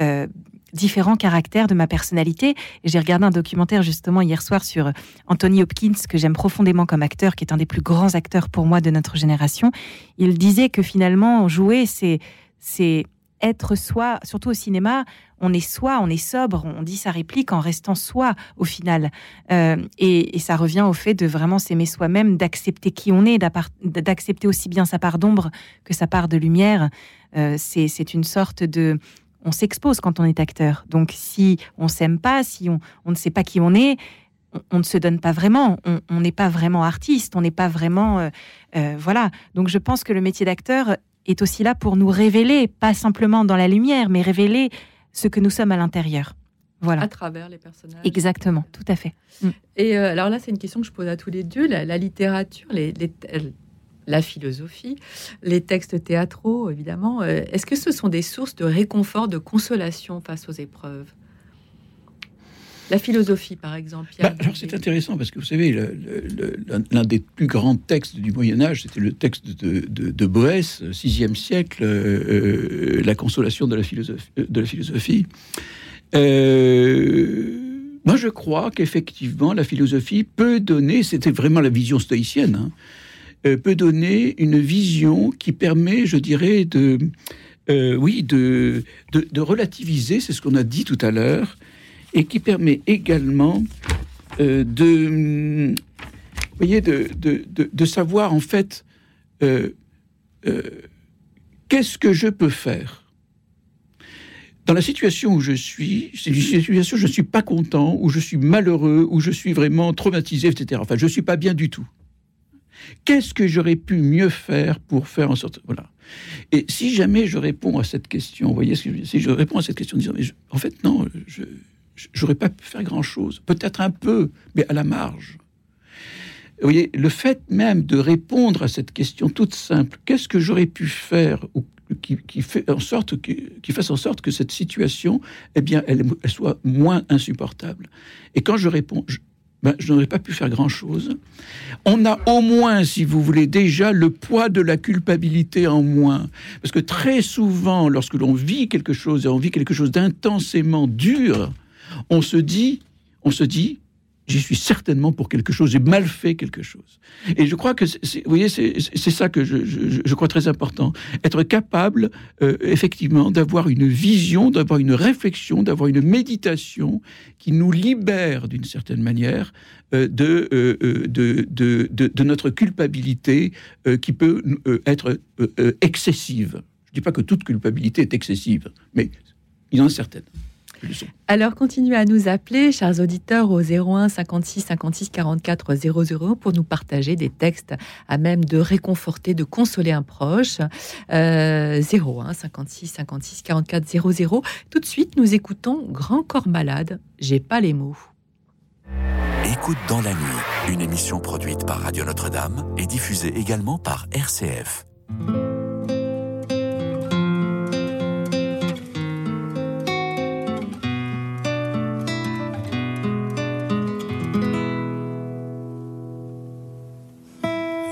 euh, différents caractères de ma personnalité. J'ai regardé un documentaire justement hier soir sur Anthony Hopkins, que j'aime profondément comme acteur, qui est un des plus grands acteurs pour moi de notre génération. Il disait que finalement, jouer, c'est être soi, surtout au cinéma, on est soi, on est sobre, on dit sa réplique en restant soi au final. Euh, et, ça revient au fait de vraiment s'aimer soi-même, d'accepter qui on est, d'accepter aussi bien sa part d'ombre que sa part de lumière. Euh, c'est une sorte de... On s'expose quand on est acteur. Donc si on s'aime pas, si on, ne sait pas qui on est, on, ne se donne pas vraiment. On n'est pas vraiment artiste, on n'est pas vraiment... euh, voilà. Donc je pense que le métier d'acteur est aussi là pour nous révéler, pas simplement dans la lumière, mais révéler ce que nous sommes à l'intérieur. Voilà. à travers les personnages Exactement, tout à fait. Et euh, alors là, c'est une question que je pose à tous les deux. La, la littérature, les, les- euh, la philosophie, les textes théâtraux, évidemment, euh, est-ce que ce sont des sources de réconfort, de consolation face aux épreuves? La philosophie, par exemple. Bah, alors c'est intéressant parce que vous savez, l'un des plus grands textes du Moyen Âge, c'était le texte de, de, de Boès, sixième siècle, euh, euh, la consolation de la philosophie. De la philosophie. Euh, moi, je crois qu'effectivement, la philosophie peut donner, c'était vraiment la vision stoïcienne, hein, euh, peut donner une vision qui permet, je dirais, de, euh, oui, de, de, de relativiser, c'est ce qu'on a dit tout à l'heure, et qui permet également euh, de, voyez, de, de, de- savoir en fait euh, euh, qu'est-ce que je peux faire. Dans la situation où je suis, c'est une situation où je ne suis pas content, où je suis malheureux, où je suis vraiment traumatisé, etc. Enfin, je ne suis pas bien du tout. Qu'est-ce que j'aurais pu mieux faire pour faire en sorte... Voilà. Et si jamais je réponds à cette question, vous voyez, si je réponds à cette question en disant, mais en fait, non, je j'aurais pas pu faire grand-chose. Peut-être un peu, mais à la marge. Vous voyez, le fait même de répondre à cette question toute simple, qu'est-ce que j'aurais pu faire ou qui, fait en sorte que, fasse en sorte que cette situation, eh bien, elle, elle soit moins insupportable. Et quand je réponds, je, ben, je n'aurais pas pu faire grand-chose. On a au moins, si vous voulez, déjà le poids de la culpabilité en moins. Parce que très souvent, lorsque l'on vit quelque chose, et on vit quelque chose d'intensément dur, on se dit, on se dit, j'y suis certainement pour quelque chose, j'ai mal fait quelque chose. Et je crois que, vous voyez, c'est ça que je, crois très important. Être capable, euh, effectivement, d'avoir une vision, d'avoir une réflexion, d'avoir une méditation qui nous libère d'une certaine manière euh, de, euh, de, de, de- de notre culpabilité qui peut être excessive. Je ne dis pas que toute culpabilité est excessive, mais il y en a certaines. Alors, continuez à nous appeler, chers auditeurs, au 01 56 56 44 00 pour nous partager des textes à même de réconforter, de consoler un proche. Euh, 01 56 56 44 00. Tout de suite, nous écoutons Grand Corps Malade. J'ai pas les mots. Écoute dans la nuit, une émission produite par Radio Notre-Dame et diffusée également par RCF.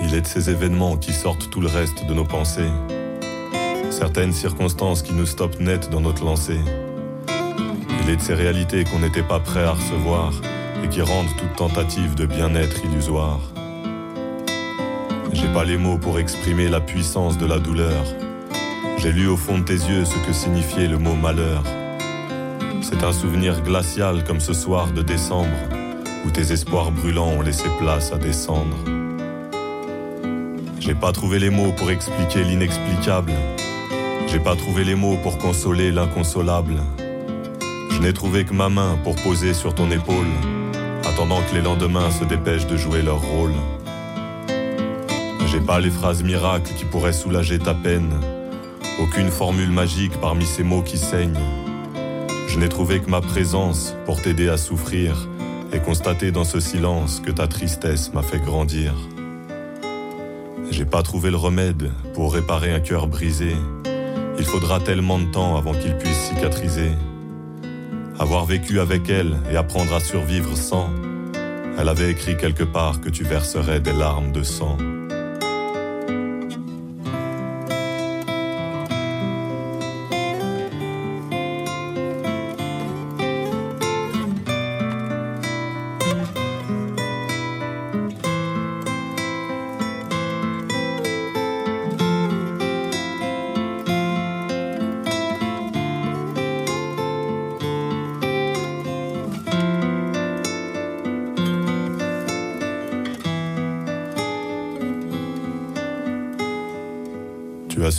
De ces événements qui sortent tout le reste de nos pensées. Certaines circonstances qui nous stoppent net dans notre lancée. Il est de ces réalités qu'on n'était pas prêt à recevoir et qui rendent toute tentative de bien-être illusoire. J'ai pas les mots pour exprimer la puissance de la douleur. J'ai lu au fond de tes yeux ce que signifiait le mot malheur. C'est un souvenir glacial comme ce soir de décembre où tes espoirs brûlants ont laissé place à descendre. J'ai pas trouvé les mots pour expliquer l'inexplicable. J'ai pas trouvé les mots pour consoler l'inconsolable. Je n'ai trouvé que ma main pour poser sur ton épaule, attendant que les lendemains se dépêchent de jouer leur rôle. J'ai pas les phrases miracles qui pourraient soulager ta peine, aucune formule magique parmi ces mots qui saignent. Je n'ai trouvé que ma présence pour t'aider à souffrir et constater dans ce silence que ta tristesse m'a fait grandir. J'ai pas trouvé le remède pour réparer un cœur brisé. Il faudra tellement de temps avant qu'il puisse cicatriser. Avoir vécu avec elle et apprendre à survivre sans, elle avait écrit quelque part que tu verserais des larmes de sang.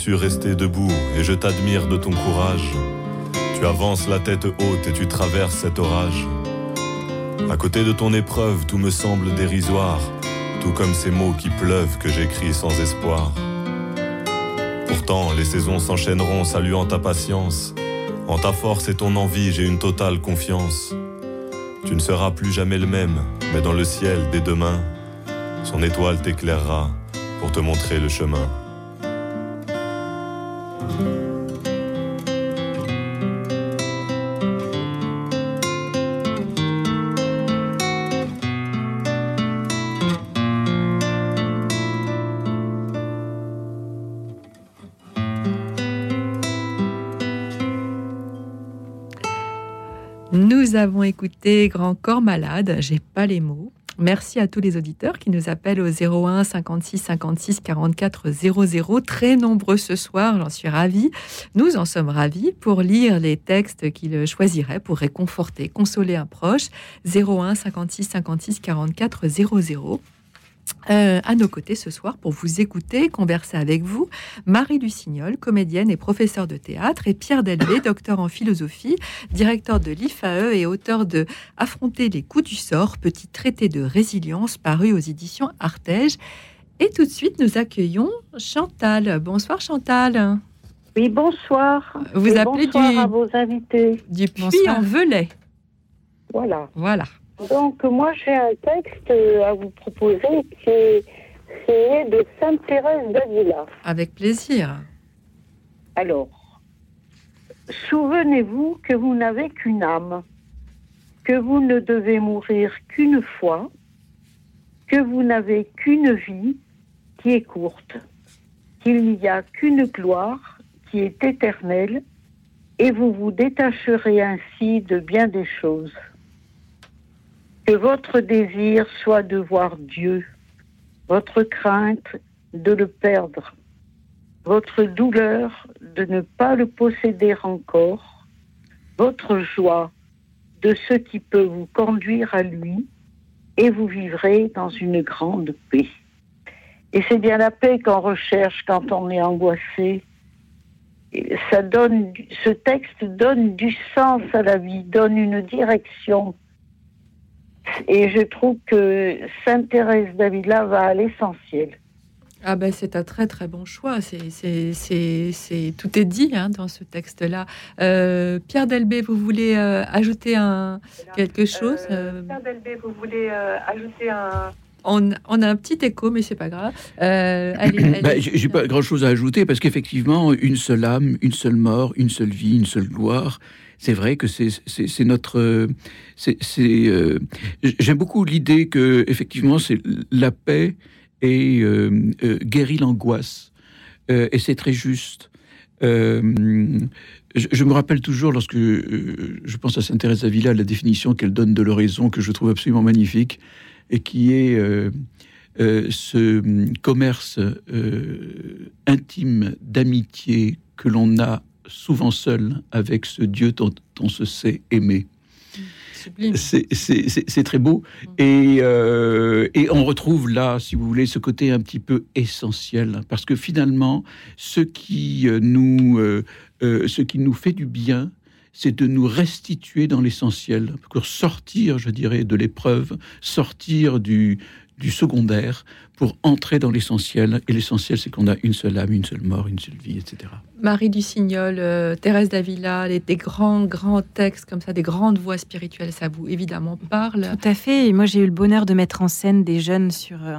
Su rester debout et je t'admire de ton courage. Tu avances la tête haute et tu traverses cet orage. À côté de ton épreuve, tout me semble dérisoire, tout comme ces mots qui pleuvent que j'écris sans espoir. Pourtant, les saisons s'enchaîneront saluant ta patience. En ta force et ton envie, j'ai une totale confiance. Tu ne seras plus jamais le même, mais dans le ciel, dès demain, son étoile t'éclairera pour te montrer le chemin. Écouté Grand Corps Malade, j'ai pas les mots. Merci à tous les auditeurs qui nous appellent au 01 56 56 44 00. Très nombreux ce soir, j'en suis ravie. Nous en sommes ravis pour lire les textes qu'ils choisiraient pour réconforter, consoler un proche. 01 56 56 44 00. Euh, à nos côtés ce soir pour vous écouter, converser avec vous, Marie Lucignol, comédienne et professeure de théâtre, et Pierre Delvé, docteur en philosophie, directeur de l'IFAE et auteur de Affronter les coups du sort, petit traité de résilience paru aux éditions Artege. Et tout de suite, nous accueillons Chantal. Bonsoir Chantal. Oui, bonsoir. Vous Et appelez bonsoir du- à vos invités. Du puits en Velay. Voilà. Voilà. Donc, moi, j'ai un texte à vous proposer qui est de Sainte-Thérèse d'Avila. Avec plaisir. Alors, souvenez-vous que vous n'avez qu'une âme, que vous ne devez mourir qu'une fois, que vous n'avez qu'une vie qui est courte, qu'il n'y a qu'une gloire qui est éternelle, et vous vous détacherez ainsi de bien des choses. Que votre désir soit de voir Dieu, votre crainte de le perdre, votre douleur de ne pas le posséder encore, votre joie de ce qui peut vous conduire à lui, et vous vivrez dans une grande paix. Et c'est bien la paix qu'on recherche quand on est angoissé. Ça donne, ce texte donne du sens à la vie, donne une direction. Et je trouve que Sainte Thérèse d'Avila va à l'essentiel. Ah ben c'est un très très bon choix. C'est, c'est, c'est, c'est- tout est dit hein, dans ce texte-là. Euh, Pierre Delbé, vous voulez euh, ajouter un, quelque chose euh, vous voulez ajouter un... on, on a un petit écho, mais c'est pas grave. Euh, allez, allez. Bah, j'ai j'ai pas grand-chose à ajouter parce qu'effectivement, une seule âme, une seule mort, une seule vie, une seule gloire. C'est vrai que c'est notre. euh, J'aime beaucoup l'idée que effectivement c'est la paix et euh, euh, guérit l'angoisse. Euh, et c'est très juste. Je, me rappelle toujours, lorsque je pense à Sainte Thérèse d'Avila, la définition qu'elle donne de l'oraison, que je trouve absolument magnifique, et qui est ce commerce intime d'amitié que l'on a souvent seul avec ce Dieu dont on se sait aimer. Sublime. C'est- très beau. Et, euh, et on retrouve là, si vous voulez, ce côté un petit peu essentiel. Parce que finalement, ce qui, euh, nous, euh, ce qui nous fait du bien, c'est de nous restituer dans l'essentiel, pour sortir, je dirais, de l'épreuve, sortir du, du secondaire, pour entrer dans l'essentiel. Et l'essentiel, c'est qu'on a une seule âme, une seule mort, une seule vie, etc. Marie Dussignol, euh, Thérèse d'Avila, les- des grands, grands textes comme ça, des grandes voix spirituelles, ça vous évidemment parle. Tout à fait. Et moi, j'ai eu le bonheur de mettre en scène des jeunes sur euh,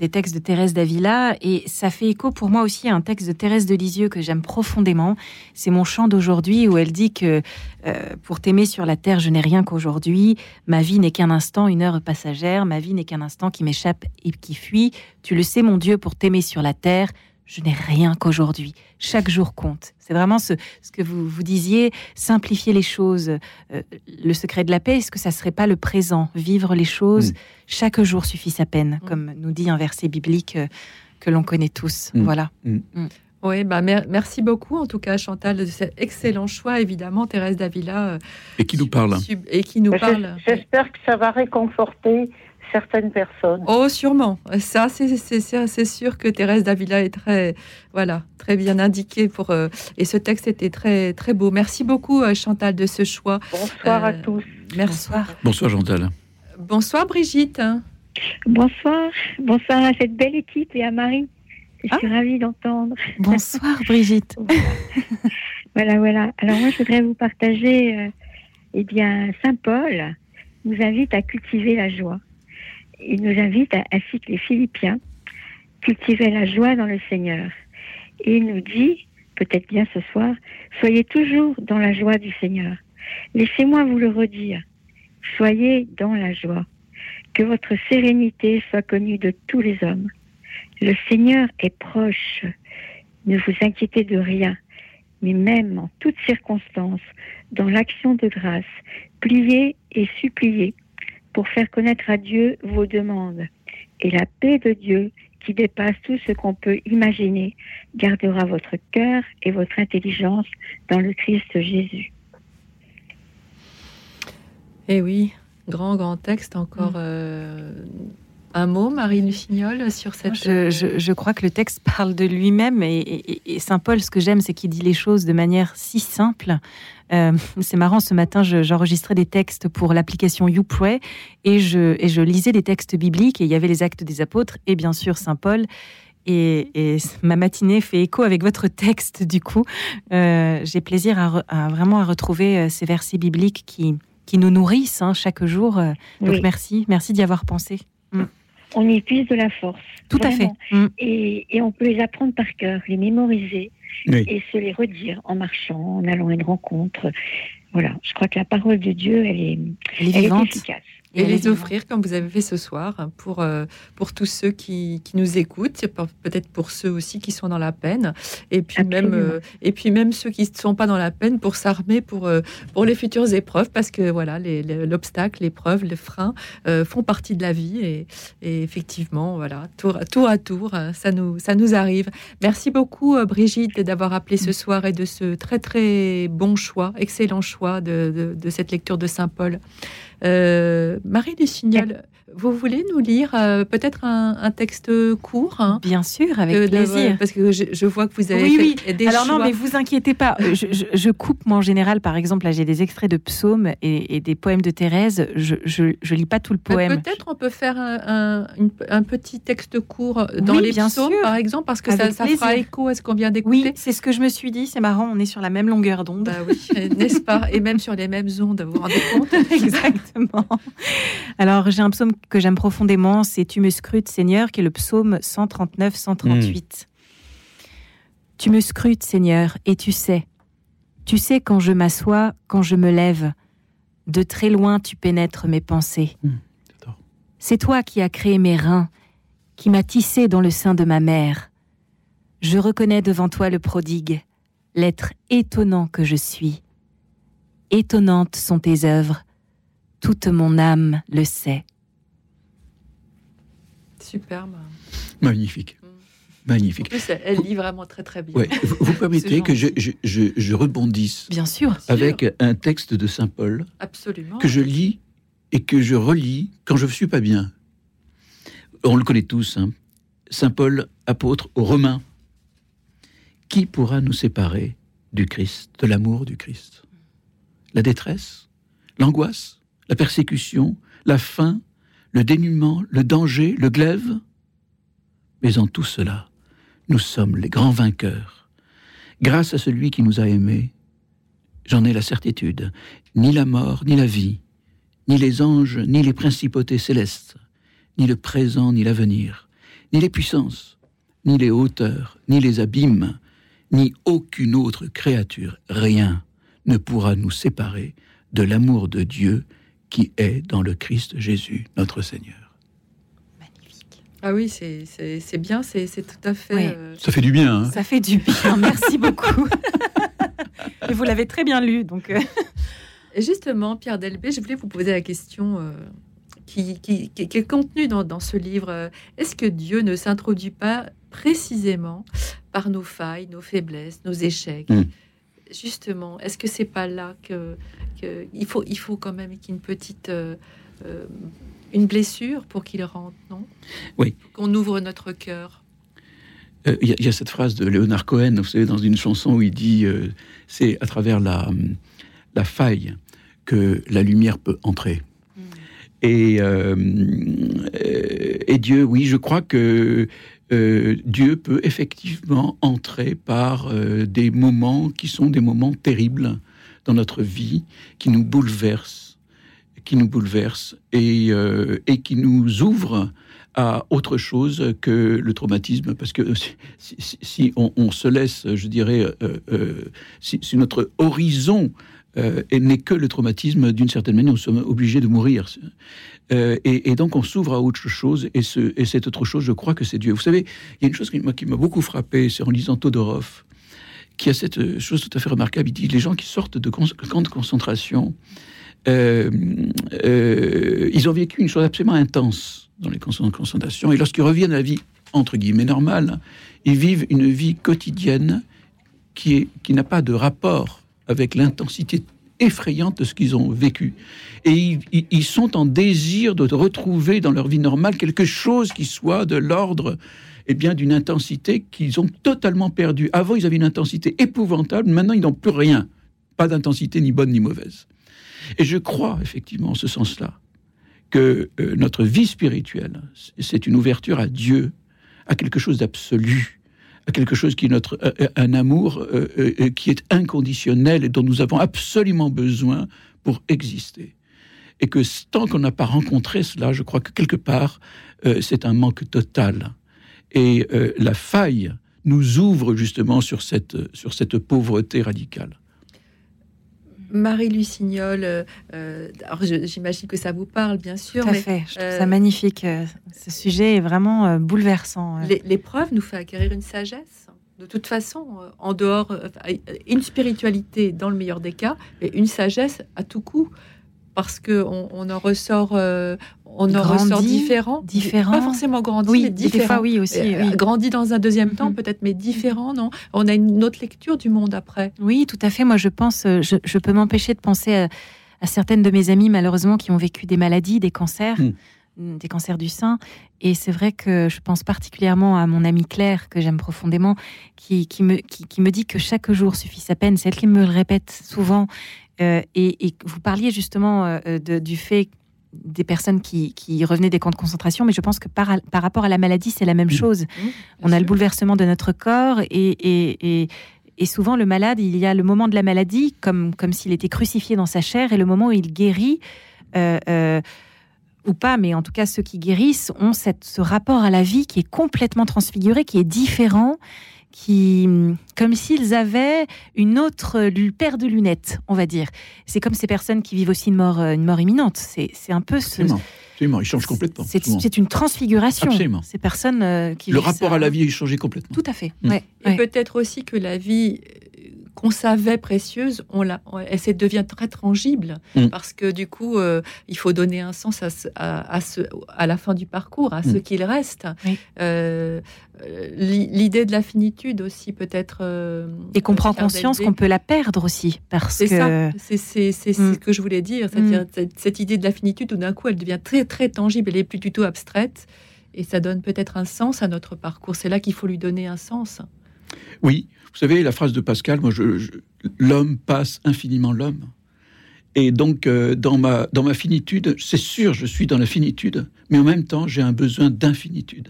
des textes de Thérèse d'Avila. Et ça fait écho pour moi aussi à un texte de Thérèse de Lisieux que j'aime profondément. C'est mon chant d'aujourd'hui où elle dit que euh, pour t'aimer sur la terre, je n'ai rien qu'aujourd'hui. Ma vie n'est qu'un instant, une heure passagère. Ma vie n'est qu'un instant qui m'échappe et qui fuit. Tu le sais, mon Dieu, pour t'aimer sur la terre, je n'ai rien qu'aujourd'hui. Chaque jour compte. C'est vraiment ce, ce que vous, vous disiez, simplifier les choses. Euh, le secret de la paix, est-ce que ça serait pas le présent? Vivre les choses, Mm. chaque jour suffit sa peine, Mm. comme nous dit un verset biblique euh, que l'on connaît tous. Mm. Voilà. Oui, bah, mer- merci beaucoup en tout cas Chantal de cet excellent choix évidemment Thérèse d'Avila euh, Et qui nous parle sub- et qui nous J'es- parle. J'espère que ça va réconforter certaines personnes. Oh sûrement, ça c'est sûr que Thérèse d'Avila est très voilà très bien indiquée pour euh, et ce texte était très très beau. Merci beaucoup euh, Chantal de ce choix. Bonsoir à Euh, tous. Merci. Bonsoir. Bonsoir, Chantal. Bonsoir Brigitte. Bonsoir, bonsoir à cette belle équipe et à Marie. Je Ah. suis ravie d'entendre. Bonsoir Brigitte. Voilà, voilà. Alors moi, je voudrais vous partager, euh, eh bien, Saint Paul nous invite à cultiver la joie. Il nous invite, à, ainsi que les Philippiens, cultiver la joie dans le Seigneur. Il nous dit, peut-être bien ce soir, soyez toujours dans la joie du Seigneur. Laissez-moi vous le redire. Soyez dans la joie. Que votre sérénité soit connue de tous les hommes. Le Seigneur est proche. Ne vous inquiétez de rien, mais même en toutes circonstances, dans l'action de grâce, pliez et suppliez pour faire connaître à Dieu vos demandes. Et la paix de Dieu, qui dépasse tout ce qu'on peut imaginer, gardera votre cœur et votre intelligence dans le Christ Jésus. Eh oui, grand grand texte encore. euh, un mot Marie Lucignol sur cette. Je, je- je crois que le texte parle de lui-même et, et- et Saint Paul, ce que j'aime, c'est qu'il dit les choses de manière si simple. Euh, c'est marrant, ce matin, je- j'enregistrais des textes pour l'application YouPray et je, et je lisais des textes bibliques et il y avait les actes des apôtres et bien sûr Saint Paul. Et, et ma matinée fait écho avec votre texte, du coup. Euh, J'ai plaisir à, re- à vraiment à retrouver euh, ces versets bibliques qui, qui nous nourrissent hein, chaque jour. Donc Oui. merci, merci d'y avoir pensé. On y puise de la force. Tout à fait. Mm. Et, et on peut les apprendre par cœur, les mémoriser Oui. et se les redire en marchant, en allant à une rencontre. Voilà, je crois que la parole de Dieu, elle est, Elle est elle est efficace. Et les offrir comme vous avez fait ce soir pour, euh, pour tous ceux qui, qui nous écoutent, peut-être pour ceux aussi qui sont dans la peine, et puis, même, Absolument. euh, et puis même ceux qui ne sont pas dans la peine pour s'armer pour, euh, pour les futures épreuves, parce que voilà, les- les- l'obstacle, l'épreuve, les freins euh, font partie de la vie, et, et effectivement, voilà, tour, tour à tour, ça nous, ça nous arrive. Merci beaucoup Brigitte d'avoir appelé ce soir et de ce très très bon choix, excellent choix de, de- de cette lecture de Saint Paul. Euh, Marie Lucignol, vous voulez nous lire euh, peut-être un, un texte court hein, Bien sûr, avec euh, de- plaisir. Parce que je, je vois que vous avez Oui, fait des Alors non, mais vous inquiétez pas. euh, Je, je- je coupe moi en général. Par exemple, là, j'ai des extraits de psaumes et, et des poèmes de Thérèse. Je, je lis pas tout le poème. Peut-être on peut faire un, un- une- un petit texte court dans Oui, les bien psaumes, sûr. par exemple, parce que ça, Avec ça fera écho à ce qu'on vient Oui, d'écouter. c'est ce que je me suis dit. C'est marrant, on est sur la même longueur d'onde. Bah oui, n'est-ce pas? Et même sur les mêmes ondes, vous vous rendez compte? Exactement. Alors, j'ai un psaume que j'aime profondément, c'est Tu me scrutes, Seigneur, qui est le psaume 139-138. Tu me scrutes, Seigneur, et tu sais. Tu sais quand je m'assois, quand je me lève. De très loin, tu pénètres mes pensées. Hmm. C'est toi qui as créé mes reins, qui m'a tissé dans le sein de ma mère. Je reconnais devant toi le prodigue, l'être étonnant que je suis. Étonnantes sont tes œuvres, toute mon âme le sait. Superbe. Magnifique. Magnifique. En plus, elle, lit vraiment très très bien. Ouais, vous, vous permettez que je, je- je- je rebondisse Bien sûr. avec un texte de Saint Paul Absolument. que je lis et que je relis quand je ne suis pas bien. On le connaît tous, hein. Saint Paul, apôtre aux Romains. Qui pourra nous séparer du Christ, de l'amour du Christ? La détresse, l'angoisse, la persécution, la faim, le dénuement, le danger, le glaive. Mais en tout cela, nous sommes les grands vainqueurs. Grâce à celui qui nous a aimés, j'en ai la certitude, ni la mort, ni la vie, ni les anges, ni les principautés célestes, ni le présent, ni l'avenir, ni les puissances, ni les hauteurs, ni les abîmes, ni aucune autre créature, rien ne pourra nous séparer de l'amour de Dieu qui est dans le Christ Jésus, notre Seigneur. Ah oui, c'est bien, c'est c'est tout à fait. Oui. euh, Ça fait du bien, hein Ça fait du bien, merci beaucoup. Et vous l'avez très bien lu, donc. euh, Et justement, Pierre Delbé, je voulais vous poser la question euh, qui, qui- qui- qui est contenue dans, dans ce livre. Est-ce que Dieu ne s'introduit pas précisément par nos failles, nos faiblesses, nos échecs Mm. Justement, est-ce que c'est pas là que, que- il faut il faut quand même qu'il y ait une petite euh, euh, une blessure pour qu'il rentre, non? Oui. Qu'on ouvre notre cœur. Euh, Il y, a- il y a cette phrase de Leonard Cohen, vous savez, dans une chanson où il dit euh, c'est à travers la, la faille que la lumière peut entrer. Et, euh, et Dieu, oui, je crois que euh, Dieu peut effectivement entrer par euh, des moments qui sont des moments terribles dans notre vie, qui nous bouleversent, qui nous bouleversent et, euh, qui nous ouvrent à autre chose que le traumatisme, parce que si, on, se laisse, je dirais, si notre horizon euh, n'est que le traumatisme, d'une certaine manière, nous sommes obligés de mourir. Euh, et, donc on s'ouvre à autre chose, et, ce, et cette autre chose, je crois que c'est Dieu. Vous savez, il y a une chose qui m'a beaucoup frappé, c'est en lisant Todorov, qui a cette chose tout à fait remarquable. Il dit les gens qui sortent de camps de concentration, euh, euh, ils ont vécu une chose absolument intense dans les camps de concentration, et lorsqu'ils reviennent à la vie entre guillemets normale, ils vivent une vie quotidienne qui qui n'a pas de rapport avec l'intensité effrayante de ce qu'ils ont vécu. Et ils, sont en désir de retrouver dans leur vie normale quelque chose qui soit de l'ordre eh bien, d'une intensité qu'ils ont totalement perdue. Avant, ils avaient une intensité épouvantable, maintenant, ils n'ont plus rien. Pas d'intensité ni bonne ni mauvaise. Et je crois, effectivement, en ce sens-là, que euh, notre vie spirituelle, c'est une ouverture à Dieu, à quelque chose d'absolu, quelque chose qui est notre, euh, euh, un amour euh, qui est inconditionnel et dont nous avons absolument besoin pour exister. Et que tant qu'on n'a pas rencontré cela, je crois que quelque part, c'est un manque total. Et la faille nous ouvre justement sur cette, sur cette pauvreté radicale. Marie Lucignol, euh, euh, j'imagine que ça vous parle, bien sûr. Tout à mais, fait, je trouve ça magnifique. euh, Ce sujet est vraiment bouleversant. l'é- L'épreuve nous fait acquérir une sagesse. De toute façon, en dehors, une spiritualité dans le meilleur des cas, et une sagesse à tout coup, parce que on, on en ressort, euh, on en Grandi, ressort différent, différent. pas forcément grandi, Oui, mais des différent. fois, oui, aussi, Euh, oui. Grandi dans un deuxième temps, Mhm. peut-être, mais différent, non? On a une autre lecture du monde après. Oui, tout à fait. Moi, je pense, euh, je, je peux m'empêcher de penser à, à certaines de mes amies, malheureusement, qui ont vécu des maladies, des cancers, Mm. mm, des cancers du sein. Et c'est vrai que je pense particulièrement à mon amie Claire, que j'aime profondément, qui, qui, me, qui, qui me dit que chaque jour suffit sa peine. C'est elle qui me le répète souvent. Euh, et, et vous parliez justement euh, de- du fait des personnes qui, qui revenaient des camps de concentration, mais je pense que par, par rapport à la maladie, c'est la même chose. On a le bouleversement de notre corps et, et, et, et souvent le malade, il y a le moment de la maladie comme, comme s'il était crucifié dans sa chair et le moment où il guérit, euh, euh, ou pas, mais en tout cas ceux qui guérissent ont cette, ce rapport à la vie qui est complètement transfiguré, qui est différent, qui, comme s'ils avaient une autre paire de lunettes, on va dire. C'est comme ces personnes qui vivent aussi une mort, euh, une mort imminente. C'est un peu ce. Absolument. Absolument, il change complètement. C'est une transfiguration. Absolument. Ces personnes euh, qui Le rapport ça. à la vie est changé complètement. Tout à fait. Mm. ouais, Et ouais. peut-être aussi que la vie qu'on savait précieuse, on la, on- elle s'est- devient très tangible Mm. parce que du coup, euh, il faut donner un sens à, ce- à, à ce, à la fin du parcours, à ce Mm. qu'il reste. Oui. Euh, l'i- L'idée de la finitude aussi, peut-être. euh, Et qu'on prend conscience qu'on peut la perdre aussi. Parce C'est que. c'est- c'est Mm. ce que je voulais dire. C'est-à-dire cette, cette idée de la finitude, tout d'un coup, elle devient très très tangible, elle est plus du tout abstraite, et ça donne peut-être un sens à notre parcours. C'est là qu'il faut lui donner un sens. Oui, vous savez, la phrase de Pascal, moi, je, je- l'homme passe infiniment l'homme. Et donc, euh, dans, ma, dans ma finitude, c'est sûr, je suis dans la finitude, mais en même temps, j'ai un besoin d'infinitude.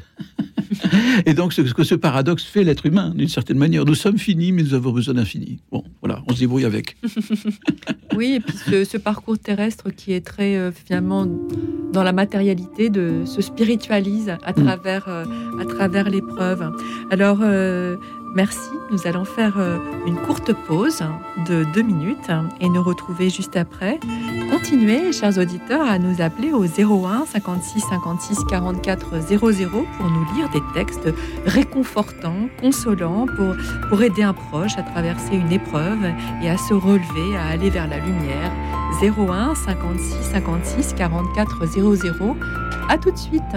et donc, ce que ce paradoxe fait l'être humain, d'une certaine manière. Nous sommes finis, mais nous avons besoin d'infini. Bon, voilà, on se débrouille avec. Oui, et puis ce, ce parcours terrestre qui est très euh, finalement dans la matérialité, de, se spiritualise à travers, euh, à travers l'épreuve. Alors, merci. Nous allons faire euh, une courte pause de deux minutes et nous retrouver juste après. Continuez, chers auditeurs, à nous appeler au 01 56 56 44 00 pour nous lire des textes réconfortants, consolants, pour, pour aider un proche à traverser une épreuve et à se relever, à aller vers la lumière. 01 56 56 44 00. À tout de suite.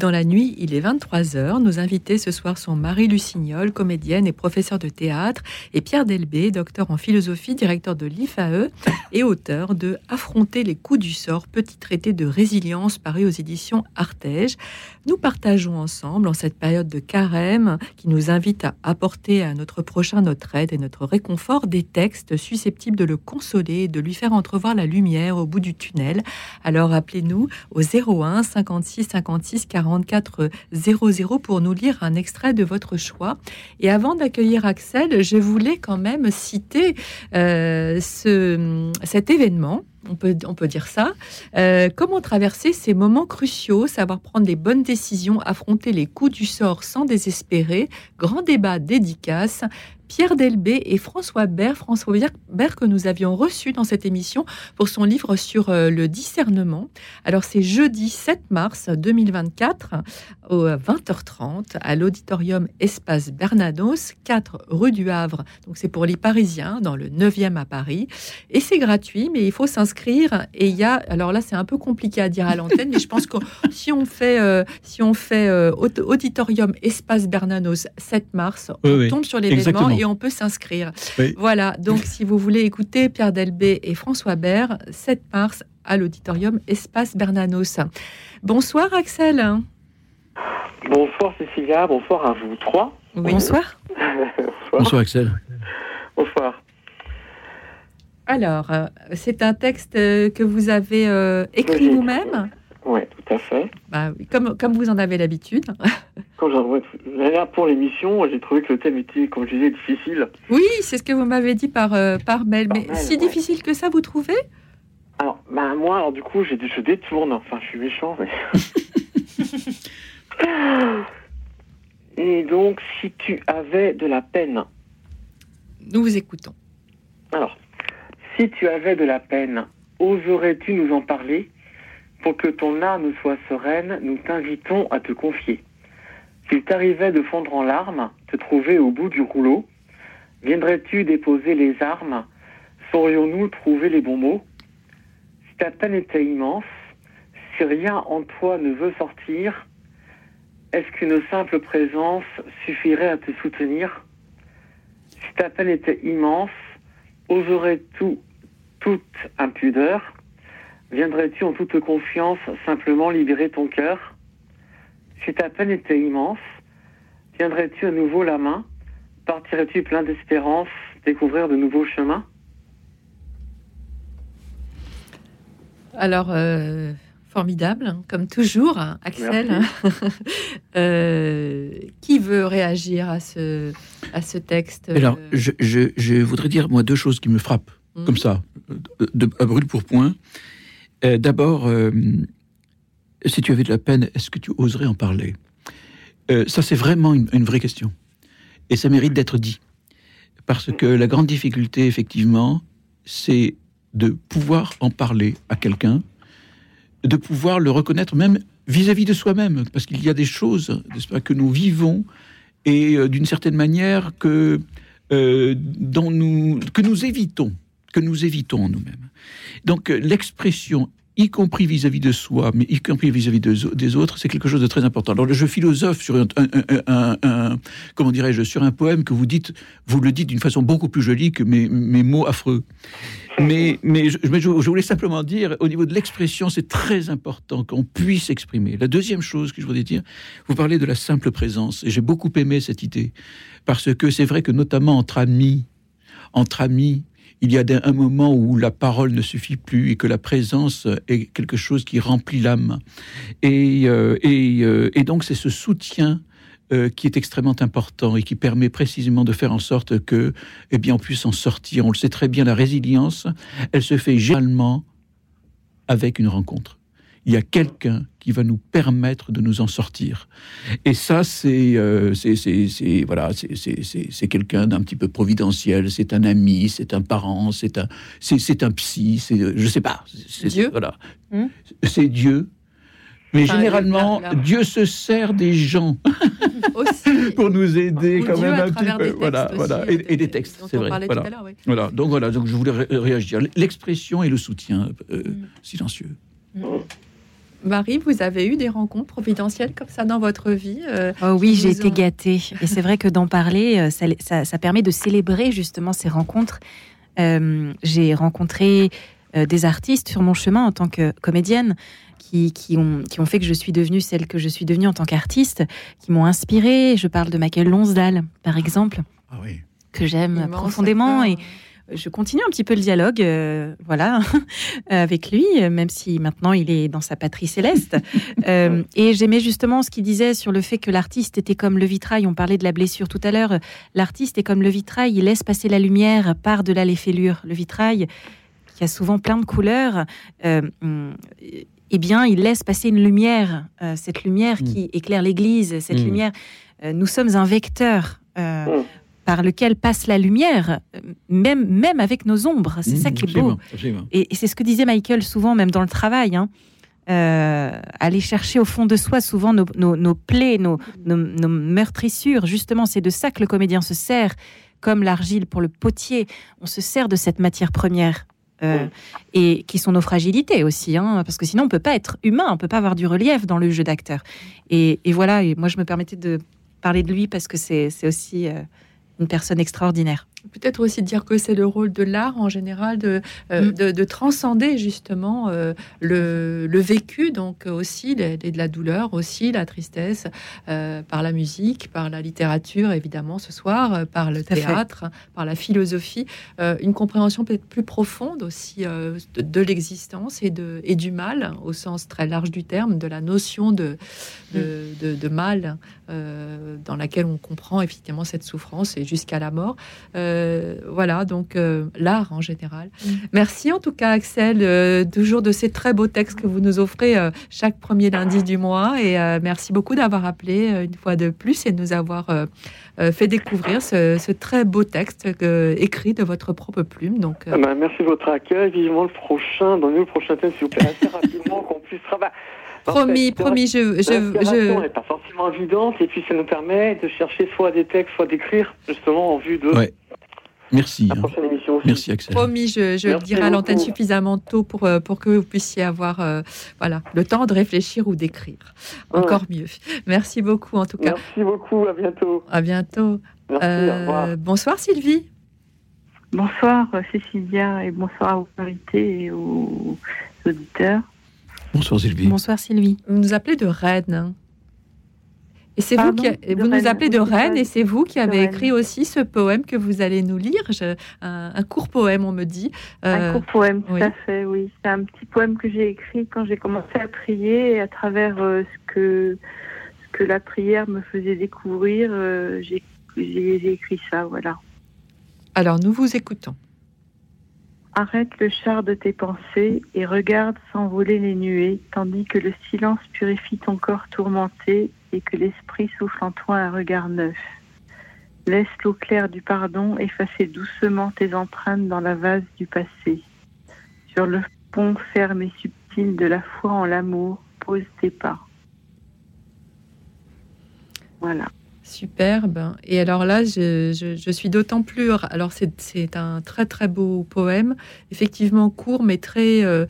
Dans la nuit, il est 23h. Nos invités ce soir sont Marie Lucignol, comédienne et professeure de théâtre, et Pierre Delbé, docteur en philosophie, directeur de l'IFAE et auteur de Affronter les coups du sort, petit traité de résilience paru aux éditions Artege. Nous partageons ensemble, en cette période de carême qui nous invite à apporter à notre prochain notre aide et notre réconfort, des textes susceptibles de le consoler et de lui faire entrevoir la lumière au bout du tunnel. Alors appelez-nous au 01 56 56 44 00 pour nous lire un extrait de votre choix. Et avant d'accueillir Axel, je voulais quand même citer euh, ce, cet événement. On peut, on peut dire ça. Euh, comment traverser ces moments cruciaux, savoir prendre les bonnes décisions, affronter les coups du sort sans désespérer. Grand débat dédicace. Pierre Delbé et François Bert, François Bert que nous avions reçu dans cette émission pour son livre sur euh, le discernement. Alors c'est jeudi 7 mars 2024 au 20h30 à l'auditorium Espace Bernanos, 4 rue du Havre. Donc c'est pour les Parisiens dans le 9e à Paris et c'est gratuit mais il faut s'inscrire et il y a alors là c'est un peu compliqué à dire à l'antenne mais je pense que si on fait euh, si on fait euh, auditorium Espace Bernanos 7 mars, on oui, tombe sur l'événement. Et on peut s'inscrire. Oui. Voilà, donc si vous voulez écouter Pierre Delbé et François Bert, 7 mars à l'auditorium Espace Bernanos. Bonsoir Axel. Bonsoir Cécilia, bonsoir à vous trois. Bonsoir. Bonsoir Axel. Bonsoir. Alors, euh, c'est un texte euh, que vous avez euh, écrit vous-même Oui, tout à fait. Bah oui, comme, comme vous en avez l'habitude. Quand là, pour l'émission, j'ai trouvé que le thème était, comme je disais, difficile. Oui, c'est ce que vous m'avez dit par, euh, par mail. Mais mail, si ouais. difficile que ça, vous trouvez Alors, bah, moi, alors, du coup, je détourne. Enfin, je suis méchant, mais. Et donc, si tu avais de la peine. Nous vous écoutons. Alors, si tu avais de la peine, oserais-tu nous en parler? Pour que ton âme soit sereine, nous t'invitons à te confier. S'il t'arrivait de fondre en larmes, te trouver au bout du rouleau, viendrais-tu déposer les armes? Saurions-nous trouver les bons mots? Si ta peine était immense, si rien en toi ne veut sortir, est-ce qu'une simple présence suffirait à te soutenir? Si ta peine était immense, oserais-tu toute impudeur? Viendrais-tu en toute confiance simplement libérer ton cœur? Si ta peine était immense, tiendrais-tu à nouveau la main? Partirais-tu plein d'espérance découvrir de nouveaux chemins? Alors, euh, formidable, hein, comme toujours, hein, Axel. Euh, qui veut réagir à ce, à ce texte Alors, euh, je, je- je voudrais dire, moi, deux choses qui me frappent, Mhm. comme ça, de, de- à brûle pour point. Euh, D'abord, euh, si tu avais de la peine, est-ce que tu oserais en parler Euh, Ça, c'est vraiment une, vraie question. Et ça mérite d'être dit. Parce que la grande difficulté, effectivement, c'est de pouvoir en parler à quelqu'un, de pouvoir le reconnaître même vis-à-vis de soi-même, parce qu'il y a des choses n'est-ce pas, que nous vivons et euh, d'une certaine manière que, euh, nous, que nous évitons, que nous évitons en nous-mêmes. Donc l'expression, y compris vis-à-vis de soi, mais y compris vis-à-vis de- des autres, c'est quelque chose de très important. Alors je philosophe sur un, comment dirais-je, sur un poème que vous dites, vous le dites d'une façon beaucoup plus jolie que mes, mes mots affreux. Mais, mais, je, je- voulais simplement dire, au niveau de l'expression, c'est très important qu'on puisse exprimer. La deuxième chose que je voudrais dire, vous parlez de la simple présence, et j'ai beaucoup aimé cette idée, parce que c'est vrai que notamment entre amis, entre amis, il y a un moment où la parole ne suffit plus et que la présence est quelque chose qui remplit l'âme. Et, euh, euh, et donc c'est ce soutien euh, qui est extrêmement important et qui permet précisément de faire en sorte que, eh bien, on puisse en sortir. On le sait très bien, la résilience, elle se fait généralement avec une rencontre. Il y a quelqu'un qui va nous permettre de nous en sortir. Et ça, c'est euh, c'est- voilà, c'est- quelqu'un d'un petit peu providentiel. C'est un ami, c'est un parent, c'est un c'est un psy, c'est je sais pas. c'est- Dieu Voilà, Hmm c'est Dieu. Mais Enfin, généralement, Dieu se sert des gens pour nous aider quand même à un petit peu. voilà, voilà. Et, et des textes, dont c'est vrai. Voilà. oui. voilà. Donc voilà, donc je voulais ré- réagir. L'expression et le soutien euh, Mm. silencieux. Marie, vous avez eu des rencontres providentielles comme ça dans votre vie euh, Oh oui, j'ai été ont- gâtée. Et c'est vrai que d'en parler, euh, ça, ça- ça permet de célébrer justement ces rencontres. Euh, j'ai rencontré euh, des artistes sur mon chemin en tant que comédienne qui, qui ont, qui ont fait que je suis devenue celle que je suis devenue en tant qu'artiste, qui m'ont inspirée. Je parle de Michael Lonsdal, par exemple, Ah oui. que j'aime profondément. Et je continue un petit peu le dialogue, euh, voilà, avec lui, même si maintenant il est dans sa patrie céleste. Euh, et j'aimais justement ce qu'il disait sur le fait que l'artiste était comme le vitrail. On parlait de la blessure tout à l'heure. L'artiste est comme le vitrail, il laisse passer la lumière par-delà les fêlures. Le vitrail, qui a souvent plein de couleurs, euh, hum, eh bien, il laisse passer une lumière, euh, cette lumière qui éclaire l'Église, cette Mm. lumière. nous sommes un vecteur. Mm. Par lequel passe la lumière, même, même avec nos ombres. C'est ça qui est beau. Absolument. Et, et c'est ce que disait Michael souvent, même dans le travail. hein. Euh, aller chercher au fond de soi souvent nos, nos- nos plaies, nos, nos- nos meurtrissures. Justement, c'est de ça que le comédien se sert, comme l'argile pour le potier. On se sert de cette matière première. euh, et qui sont nos fragilités aussi, hein, parce que sinon on peut pas être humain, on peut pas avoir du relief dans le jeu d'acteur. Et, et voilà, et moi je me permettais de parler de lui parce que c'est c'est aussi euh, une personne extraordinaire. Peut-être aussi dire que c'est le rôle de l'art en général de, euh, Mm. de, de transcender justement euh, le, le vécu, donc aussi les- les- de la douleur, aussi la tristesse, euh, par la musique, par la littérature évidemment ce soir, par le fait. théâtre, par la philosophie, une compréhension peut-être plus profonde aussi de, de l'existence et, de, et du mal au sens très large du terme, de la notion de, de, de- de mal dans laquelle on comprend effectivement cette souffrance et jusqu'à la mort. Euh, voilà, donc euh, l'art en général. Merci en tout cas, Axel, euh, toujours de ces très beaux textes que vous nous offrez euh, chaque premier lundi du mois. Et euh, merci beaucoup d'avoir appelé euh, une fois de plus et de nous avoir euh, euh, fait découvrir ce, ce très beau texte que- écrit de votre propre plume. Donc, euh, Ah ben, merci de votre accueil. Vivement le prochain. Donnez-nous le prochain thème, s'il vous plaît, assez rapidement, qu'on puisse travailler. Promis, promis, je, je, je, n'est pas forcément évidente, et puis ça nous permet de chercher soit des textes, soit d'écrire, justement, en vue de Ouais. Merci. la hein. prochaine émission aussi. Merci Axel. Promis, je, je le dirai à l'antenne suffisamment tôt pour, euh, pour que vous puissiez avoir euh, voilà, le temps de réfléchir ou d'écrire. Encore mieux. Merci beaucoup en tout cas. Merci beaucoup, à bientôt. À bientôt. Merci, Euh, au bonsoir Sylvie. Bonsoir Cécilia et bonsoir à vos invités et aux auditeurs. Bonsoir Sylvie. Bonsoir Sylvie. Vous nous appelez de Rennes. Et c'est vous qui vous nous appelez de Rennes et c'est vous qui avez écrit aussi ce poème que vous allez nous lire, Je- un, un court poème on me dit. Un Euh, court poème, tout oui. à fait, oui. C'est un petit poème que j'ai écrit quand j'ai commencé à prier et à travers euh, ce, que, ce que la prière me faisait découvrir, euh, j'ai écrit ça, voilà. Alors nous vous écoutons. Arrête le char de tes pensées et regarde s'envoler les nuées, tandis que le silence purifie ton corps tourmenté et que l'esprit souffle en toi un regard neuf. Laisse l'eau claire du pardon effacer doucement tes empreintes dans la vase du passé. Sur le pont ferme et subtil de la foi en l'amour, pose tes pas. Voilà. Superbe. Et alors là, je, suis d'autant plus. Alors, c'est- c'est un très, très beau poème, effectivement court, mais très euh,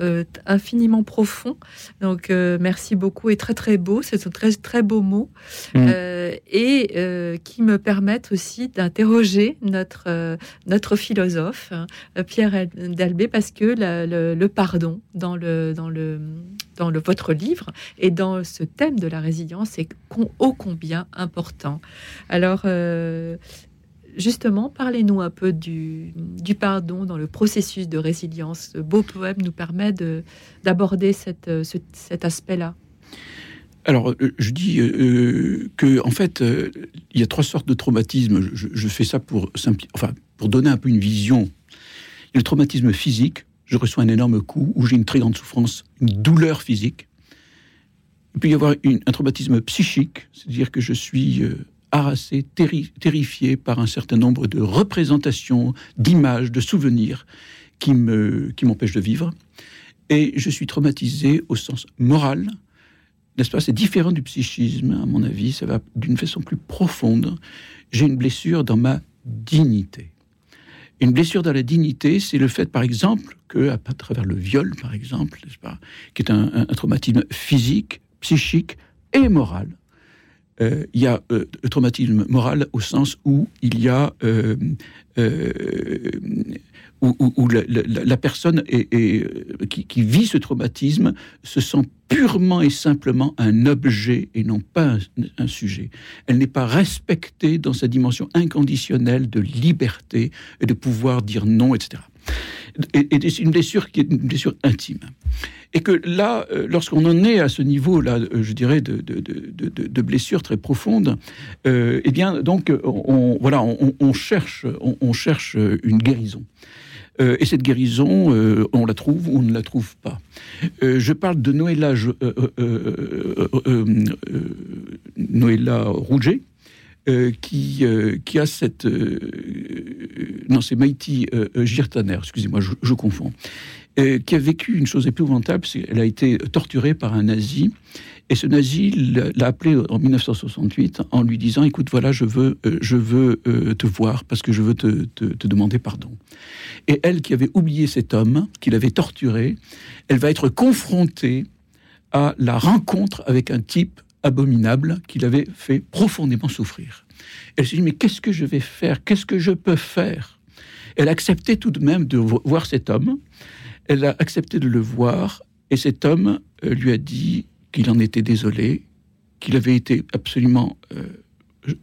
euh, infiniment profond. Donc, euh, merci beaucoup et très, très beau. C'est un très, très beau mot. Mm. Euh, et euh, qui me permettent aussi d'interroger notre, notre philosophe, hein, Pierre Dalbé, parce que la- le, le pardon dans, le, dans, le, dans le, votre livre et dans ce thème de la résilience est ô combien important. Alors, justement, parlez-nous un peu du, pardon dans le processus de résilience. Ce beau poème nous permet de- d'aborder euh, cet aspect-là. Alors, euh, je dis euh, que en fait, euh, il y a trois sortes de traumatismes. Je, fais ça pour enfin, pour donner un peu une vision. Il y a le traumatisme physique. Je reçois un énorme coup où j'ai une très grande souffrance, une douleur physique. Il peut y avoir un traumatisme psychique, c'est-à-dire que je suis euh, harassé, terri- terrifié par un certain nombre de représentations, d'images, de souvenirs qui me qui m'empêchent de vivre. Et je suis traumatisé au sens moral, n'est-ce pas? C'est différent du psychisme, à mon avis, ça va d'une façon plus profonde. J'ai une blessure dans ma dignité. Une blessure dans la dignité, c'est le fait, par exemple, que à travers le viol, par exemple, n'est-ce pas, qui est un traumatisme physique, psychique et moral. Euh, il y a euh, traumatisme moral au sens où il y a euh, euh, où, la, personne qui, vit ce traumatisme se sent purement et simplement un objet et non pas un, sujet. Elle n'est pas respectée dans sa dimension inconditionnelle de liberté et de pouvoir dire non, etc. Et, et c'est une blessure qui est une blessure intime. Et que là, euh, lorsqu'on en est à ce niveau-là, euh, je dirais, de, de, de, de- de- de blessure très profonde, euh, eh bien, donc, on, voilà, on, cherche, on, cherche une guérison. Et cette guérison, on la trouve ou on ne la trouve pas. Je parle de Noëlla, Rouget, qui, qui a cette... non, c'est Maïti Girtaner, excusez-moi, je confonds, euh, qui a vécu une chose épouvantable, c'est qu'elle a été torturée par un nazi, et ce nazi l'a l'a appelé en 1968 en lui disant, écoute, voilà, je veux, euh, je veux euh, te voir parce que je veux te, demander pardon. Et elle, qui avait oublié cet homme, qui l'avait torturé, elle va être confrontée à la rencontre avec un type abominable qui l'avait fait profondément souffrir. Elle s'est dit, mais qu'est-ce que je vais faire? Qu'est-ce que je peux faire? Elle a accepté tout de même de vo- voir cet homme. Elle a accepté de le voir. Et cet homme euh, lui a dit qu'il en était désolé, qu'il avait été absolument euh,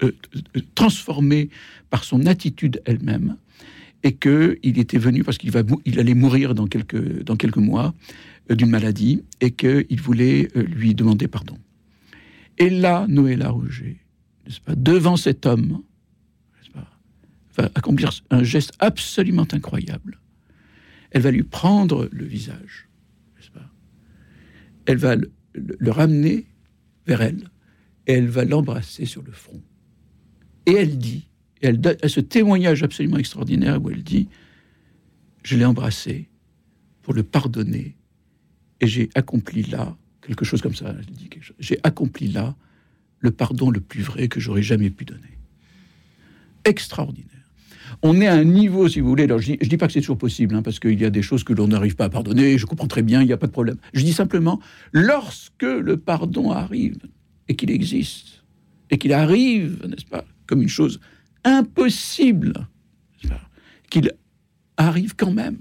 euh, transformé par son attitude elle-même et qu'il était venu parce qu'il allait mourir dans quelques, dans mois d'une maladie et qu'il voulait lui demander pardon. Et là, Noëlla Rouget, pas, devant cet homme, va accomplir un geste absolument incroyable. Elle va lui prendre le visage, n'est-ce pas? Elle va le, ramener vers elle et elle va l'embrasser sur le front. Et elle dit, elle à ce témoignage absolument extraordinaire où elle dit Je l'ai embrassé pour le pardonner et j'ai accompli là quelque chose comme ça. J'ai accompli là le pardon le plus vrai que j'aurais jamais pu donner. Extraordinaire. On est à un niveau, si vous voulez. Alors, je dis, je dis pas que c'est toujours possible, hein, parce qu'il y a des choses que l'on n'arrive pas à pardonner. Je comprends très bien, il n'y a pas de problème. Je dis simplement, lorsque le pardon arrive et qu'il existe et qu'il arrive, n'est-ce pas, comme une chose impossible, qu'il arrive quand même,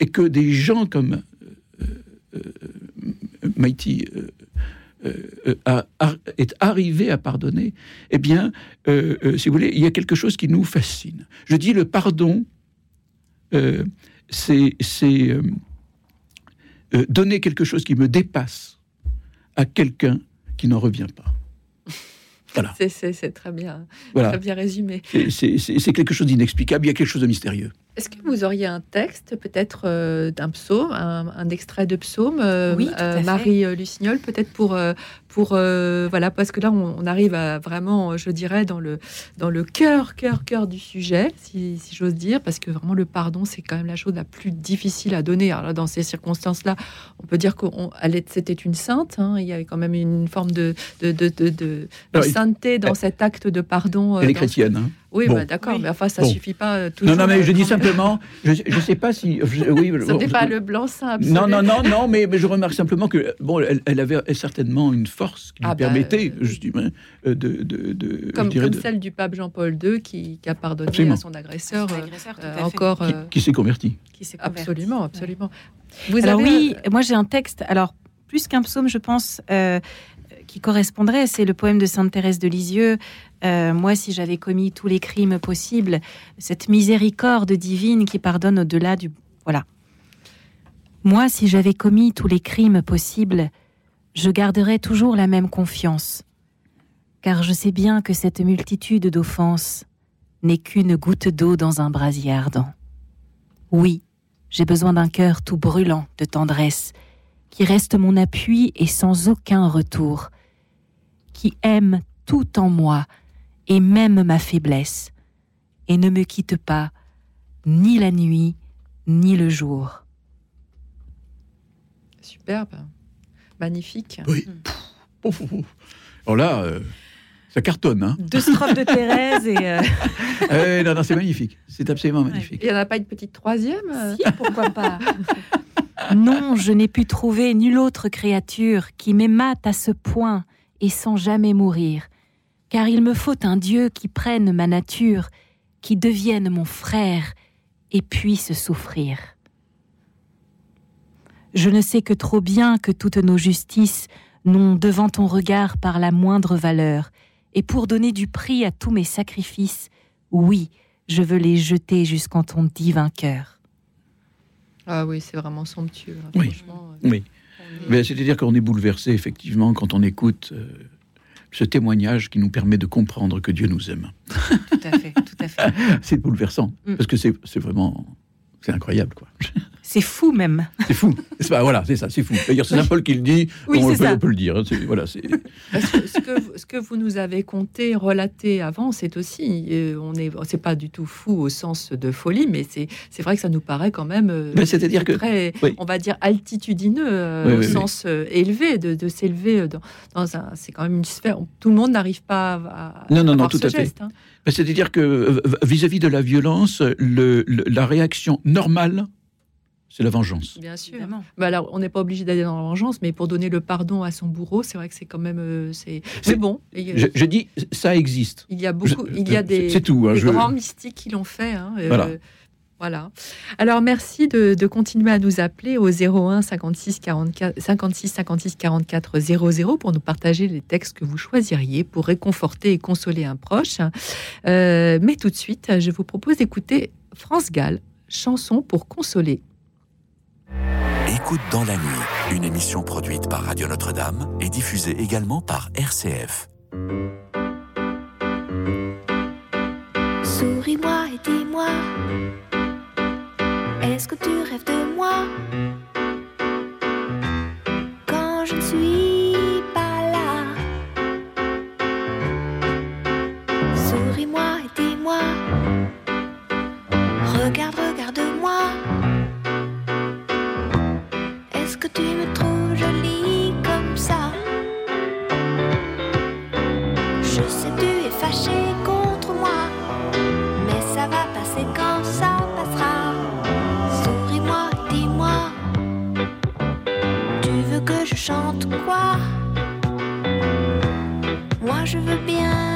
et que des gens comme euh, euh, euh, Maïti euh, euh, euh, est arrivé à pardonner, eh bien, euh, si vous voulez, il y a quelque chose qui nous fascine. Je dis le pardon, c'est donner quelque chose qui me dépasse à quelqu'un qui n'en revient pas. Voilà. C'est- très bien, Voilà. très bien résumé. C'est quelque chose d'inexplicable, il y a quelque chose de mystérieux. Est-ce que vous auriez un texte, peut-être euh, d'un psaume, un, un extrait de psaume, euh, Oui, fait. Marie euh, Lucignol, peut-être pour, euh, pour euh, voilà, parce que là, on, on arrive à vraiment, je dirais, dans le dans le cœur, cœur, cœur du sujet, si, si j'ose dire, parce que vraiment le pardon, c'est quand même la chose la plus difficile à donner. Alors là, dans ces circonstances-là, on peut dire qu'elle est- c'était une sainte. hein, il y avait quand même une forme de de, de, de, de- de Alors, il- sainteté dans elle- cet acte de pardon. euh, Elle est chrétienne. hein. Oui, Bon. bah, d'accord, mais enfin, ça Bon. suffit pas euh, toujours. Non, non, mais je euh, dis simplement, je ne sais pas si. je- oui, Ce n'est pas le blanc-seing. Non, non, non, non, mais, mais je remarque simplement que bon, elle, elle avait certainement une force qui lui Ah bah, permettait, je dirais, euh, de, de, de- Comme, je dirais, comme de- celle du pape Jean-Paul II qui, qui a pardonné Absolument. à son agresseur, Son euh, agresseur, euh, encore. qui, euh, qui s'est converti. qui s'est converti. absolument, absolument. Vous Alors avez, oui, euh, moi j'ai un texte. Alors plus qu'un psaume, je pense, euh, qui correspondrait, c'est le poème de Sainte Thérèse de Lisieux. Euh, moi, si j'avais commis tous les crimes possibles, cette miséricorde divine qui pardonne au-delà du voilà. Moi, si j'avais commis tous les crimes possibles, je garderais toujours la même confiance, car je sais bien que cette multitude d'offenses n'est qu'une goutte d'eau dans un brasier ardent. Oui, j'ai besoin d'un cœur tout brûlant de tendresse, qui reste mon appui et sans aucun retour, qui aime tout en moi et même ma faiblesse, et ne me quitte pas ni la nuit ni le jour. Superbe, magnifique. Oui. Pouf, pouf, pouf. Alors là, euh, Ça cartonne, hein Deux strophes de Thérèse et. euh, Eh, Non, non, c'est magnifique. C'est absolument magnifique. Il n'y en a pas une petite troisième? Si, pourquoi pas Non, je n'ai pu trouver nulle autre créature qui m'aimât à ce point et sans jamais mourir. Car il me faut un Dieu qui prenne ma nature, qui devienne mon frère et puisse souffrir. Je ne sais que trop bien que toutes nos justices n'ont devant ton regard par la moindre valeur, et pour donner du prix à tous mes sacrifices, oui, je veux les jeter jusqu'en ton divin cœur. Ah oui, c'est vraiment somptueux. hein, Oui. franchement, euh, Oui. Mais C'est-à-dire qu'on est bouleversé, effectivement, quand on écoute euh, ce témoignage qui nous permet de comprendre que Dieu nous aime. Tout à fait, tout à fait. c'est bouleversant, Mm. parce que c'est c'est vraiment... C'est incroyable, quoi. C'est fou même. C'est fou. C'est pas, voilà, c'est ça, c'est fou. D'ailleurs, c'est Saint Paul qui le dit, Oui, on, c'est peut, ça. on peut le dire. hein, c'est- Voilà, ce, que, vous- ce que vous nous avez conté, relaté avant, c'est aussi, euh, on est, c'est pas du tout fou au sens de folie, mais c'est, c'est vrai que ça nous paraît quand même, euh, Ben, c'est-à-dire que- très, oui. on va dire altitudineux euh, Oui, au oui, oui. sens euh, élevé, de, de s'élever dans, dans un, c'est quand même une sphère. où Tout le monde n'arrive pas à, à Non, non, non, tout ce à fait. hein. Ben, C'est-à-dire que euh, vis-à-vis de la violence, le- le- la réaction normale, c'est la vengeance. Bien sûr. Bah alors, on n'est pas obligé d'aller dans la vengeance, mais pour donner le pardon à son bourreau, c'est vrai que c'est quand même, euh, c'est. Mais bon, a- Je, je dis, ça existe. Il y a beaucoup, Je- il y a c'est- des, c'est tout, hein, des je- grands mystiques qui l'ont fait. hein, euh, Voilà. voilà. Alors merci de, de continuer à nous appeler au 01 56 44 56 56 44 00 pour nous partager les textes que vous choisiriez pour réconforter et consoler un proche. Euh, mais tout de suite, je vous propose d'écouter France Gall, chanson pour consoler. Écoute dans la nuit, une émission produite par Radio Notre-Dame et diffusée également par RCF. Souris-moi et dis-moi, est-ce que tu rêves de moi? Que tu me trouves jolie comme ça Je sais tu es fâché contre moi, mais ça va passer quand ça passera. Souris-moi, dis-moi, tu veux que je chante quoi? Moi je veux bien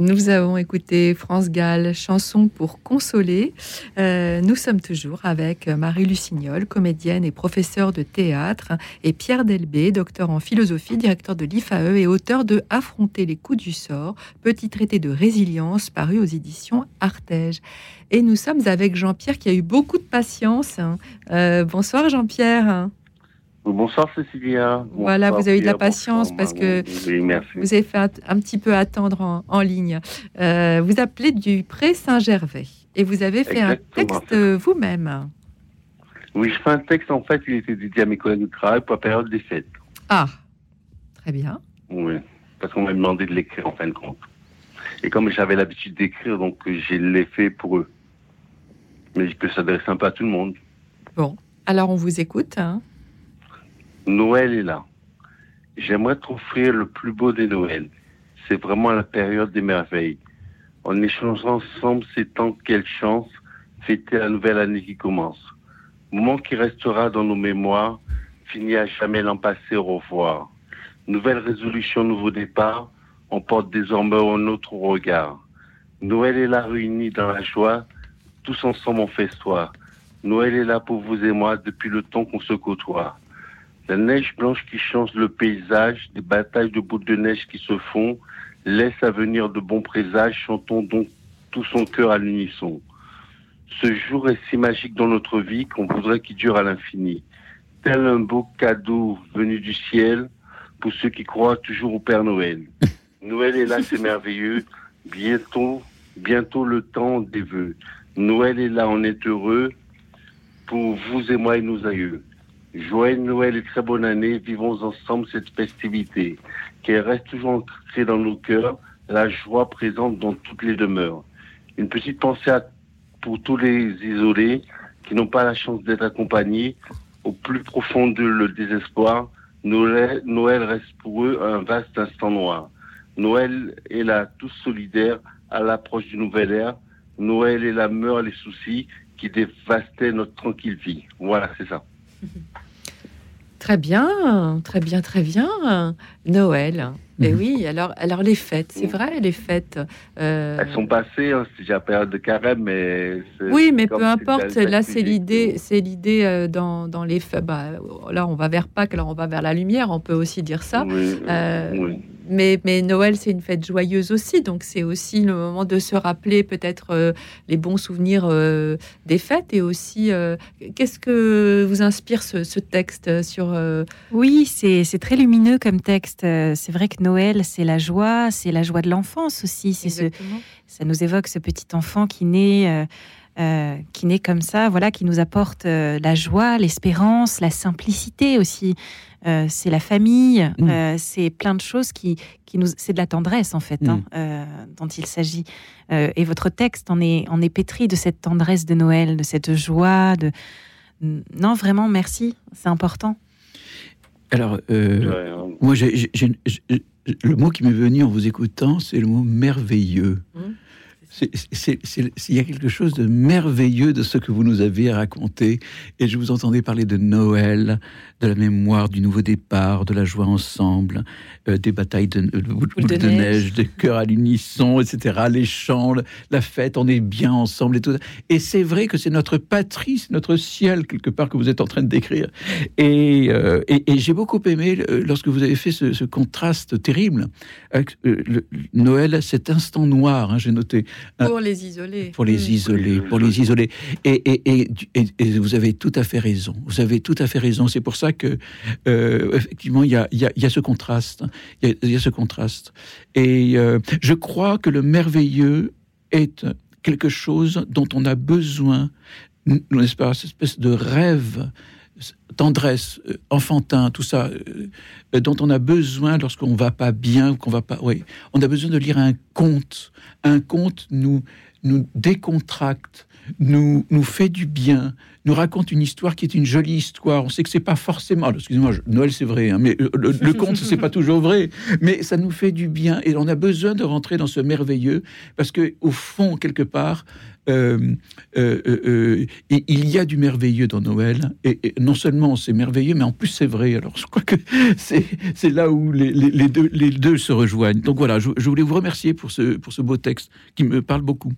Nous avons écouté France Gall, chanson pour consoler. Euh, nous sommes toujours avec Marie Lucignol, comédienne et professeure de théâtre, et Pierre Delbé, docteur en philosophie, directeur de l'IFAE et auteur de Affronter les coups du sort, petit traité de résilience paru aux éditions Artege. Et nous sommes avec Jean-Pierre qui a eu beaucoup de patience. hein. Euh, bonsoir Jean-Pierre. Bonsoir Cécilia. Voilà, vous avez eu de la patience parce que. Oui, vous avez fait un, un petit peu attendre en, en ligne. Euh, vous appelez du Pré Saint-Gervais et vous avez fait un texte vous-même. Oui, je fais un texte, en fait, il était dédié à mes collègues de travail pour la période des fêtes. Ah, très bien. Oui, parce qu'on m'a demandé de l'écrire en fin de compte. Et comme j'avais l'habitude d'écrire, donc je l'ai fait pour eux. Mais il peut s'adresser un peu à tout le monde. Bon, alors on vous écoute. hein. Noël est là. J'aimerais t'offrir le plus beau des Noëls. C'est vraiment la période des merveilles. En échangeant ensemble ces temps, quelle chance, fêter la nouvelle année qui commence. Moment qui restera dans nos mémoires, fini à jamais l'an passé au revoir. Nouvelle résolution, nouveau départ, on porte désormais un autre regard. Noël est là réunis dans la joie, tous ensemble on fait histoire. Noël est là pour vous et moi depuis le temps qu'on se côtoie. La neige blanche qui change le paysage, des batailles de boules de neige qui se font, laisse à venir de bons présages, chantons donc tout son cœur à l'unisson. Ce jour est si magique dans notre vie qu'on voudrait qu'il dure à l'infini. Tel un beau cadeau venu du ciel pour ceux qui croient toujours au Père Noël. Noël est là, c'est merveilleux. Bientôt, bientôt le temps des vœux. Noël est là, on est heureux pour vous et moi et nos aïeux. Joyeux Noël et très bonne année. Vivons ensemble cette festivité. Qu'elle reste toujours ancrée dans nos cœurs, la joie présente dans toutes les demeures. Une petite pensée pour tous les isolés qui n'ont pas la chance d'être accompagnés. Au plus profond de le désespoir, Noël, reste pour eux un vaste instant noir. Noël est là, tous solidaires à l'approche du nouvel ère. Noël est là, meurent les soucis qui dévastaient notre tranquille vie. Voilà, c'est ça. Très bien, très bien, très bien. Noël. Et Mhm. oui, alors, alors les fêtes, c'est vrai, les fêtes. euh, Elles sont passées, hein, c'est déjà la période de carême, mais... Oui, mais peu importe. Là, c'est l'idée, c'est l'idée euh, dans, dans les fêtes. Bah, là, on va vers Pâques, là, on va vers la lumière. On peut aussi dire ça. Euh, Mais, mais Noël, c'est une fête joyeuse aussi, donc c'est aussi le moment de se rappeler peut-être euh, les bons souvenirs euh, des fêtes et aussi euh, qu'est-ce que vous inspire ce, ce texte sur Oui, c'est très lumineux comme texte. C'est vrai que Noël, c'est la joie, c'est la joie de l'enfance aussi. C'est ce, ça nous évoque ce petit enfant qui naît, euh, qui naît comme ça, voilà, qui nous apporte euh, la joie, l'espérance, la simplicité aussi. Euh, c'est la famille, euh, c'est plein de choses qui, qui nous, c'est de la tendresse en fait hein, euh, dont il s'agit. Euh, et votre texte en est, en est pétri de cette tendresse de Noël, de cette joie, de non vraiment merci, c'est important. Alors, euh, moi, j'ai- j'ai- j'ai- j'ai- le mot qui m'est venu en vous écoutant, c'est le mot merveilleux. C'est- Il y a quelque chose de merveilleux de ce que vous nous avez raconté. Et je vous entendais parler de Noël, de la mémoire du nouveau départ, de la joie ensemble, euh, des batailles de, boules de de, neige. neige, des cœurs à l'unisson, etc. Les chants, la fête, on est bien ensemble et tout. Et c'est vrai que c'est notre patrie, c'est notre ciel, quelque part, que vous êtes en train de décrire. Et, euh, et, et j'ai beaucoup aimé euh, lorsque vous avez fait ce, ce contraste terrible avec euh, le- Noël, cet instant noir, hein, j'ai noté. Un- pour les isoler. pour les isoler, pour les isoler. Et, et, et, et- et vous avez tout à fait raison. Vous avez tout à fait raison. C'est pour ça que, euh, effectivement, il y a, il y, a, il y a ce contraste. Il y a, il y a ce contraste. Et euh, je crois que le merveilleux est quelque chose dont on a besoin, n'est-ce pas, cette espèce de rêve tendresse, euh, enfantin, tout ça, euh, euh, dont on a besoin lorsqu'on va pas bien, qu'on va pas. Oui, on a besoin de lire un conte. Un conte nous nous décontracte, nous nous fait du bien, nous raconte une histoire qui est une jolie histoire. On sait que c'est pas forcément. Excusez-moi, Noël c'est vrai, hein, mais euh, le, le conte c'est pas toujours vrai, mais ça nous fait du bien et on a besoin de rentrer dans ce merveilleux parce que au fond quelque part. euh, euh, il y a du merveilleux dans Noël, et, et non seulement c'est merveilleux, mais en plus c'est vrai. Alors je crois que c'est c'est là où les, les- les deux, les deux se rejoignent. Donc voilà, je, je voulais vous remercier pour ce, pour ce beau texte qui me parle beaucoup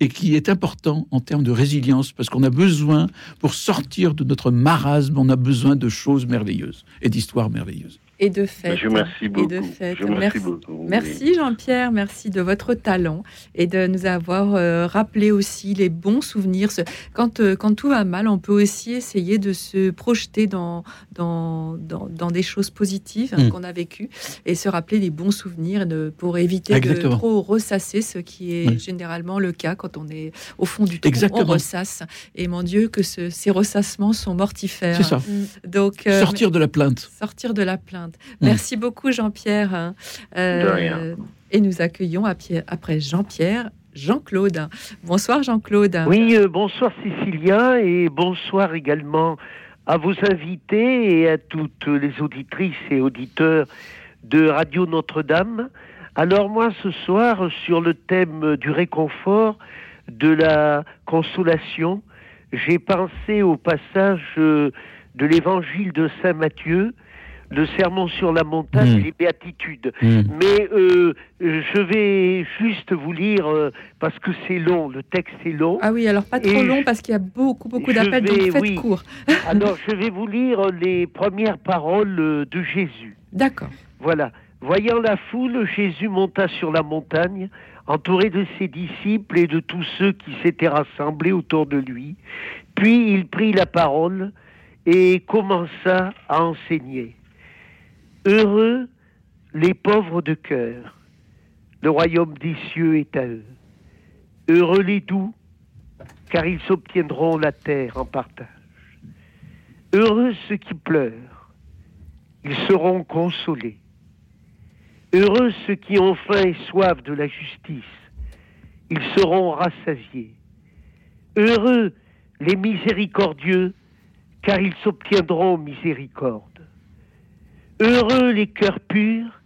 et qui est important en termes de résilience, parce qu'on a besoin, pour sortir de notre marasme, on a besoin de choses merveilleuses et d'histoires merveilleuses. Et de fêtes. je remercie Et beaucoup. de fêtes. Je remercie merci beaucoup, oui. merci Jean-Pierre, merci de votre talent et de nous avoir euh, rappelé aussi les bons souvenirs. Quand, euh, quand tout va mal, on peut aussi essayer de se projeter dans, dans, dans, dans des choses positives hein, Mm. qu'on a vécues et se rappeler les bons souvenirs et de- pour éviter Exactement. de trop ressasser, ce qui est Oui. généralement le cas quand on est au fond du trou. On ressasse. Et mon Dieu, que ce- ces ressassements sont mortifères. C'est ça. Donc, euh, Sortir de la plainte. sortir de la plainte. Mm. Merci beaucoup Jean-Pierre. Euh, De rien. Et nous accueillons à Pierre- après Jean-Pierre, Jean-Claude. Bonsoir Jean-Claude. Oui, euh, bonsoir Cécilia et bonsoir également à vos invités et à toutes les auditrices et auditeurs de Radio Notre-Dame. Alors moi ce soir sur le thème du réconfort, de la consolation, j'ai pensé au passage euh, de l'évangile de Saint Matthieu le sermon sur la montagne Mm. et les béatitudes. Mm. Mais euh, je vais juste vous lire, euh, parce que c'est long, le texte est long. Ah oui, alors pas trop long je- parce qu'il y a beaucoup, beaucoup d'appels, donc faites oui. court. Alors, je vais vous lire les premières paroles euh, de Jésus. D'accord. Voilà. Voyant la foule, Jésus monta sur la montagne, entouré de ses disciples et de tous ceux qui s'étaient rassemblés autour de lui. Puis il prit la parole et commença à enseigner. Heureux les pauvres de cœur, le royaume des cieux est à eux. Heureux les doux, car ils s'obtiendront la terre en partage. Heureux ceux qui pleurent, ils seront consolés. Heureux ceux qui ont faim et soif de la justice, ils seront rassasiés. Heureux les miséricordieux, car ils s'obtiendront miséricorde. Heureux les cœurs purs,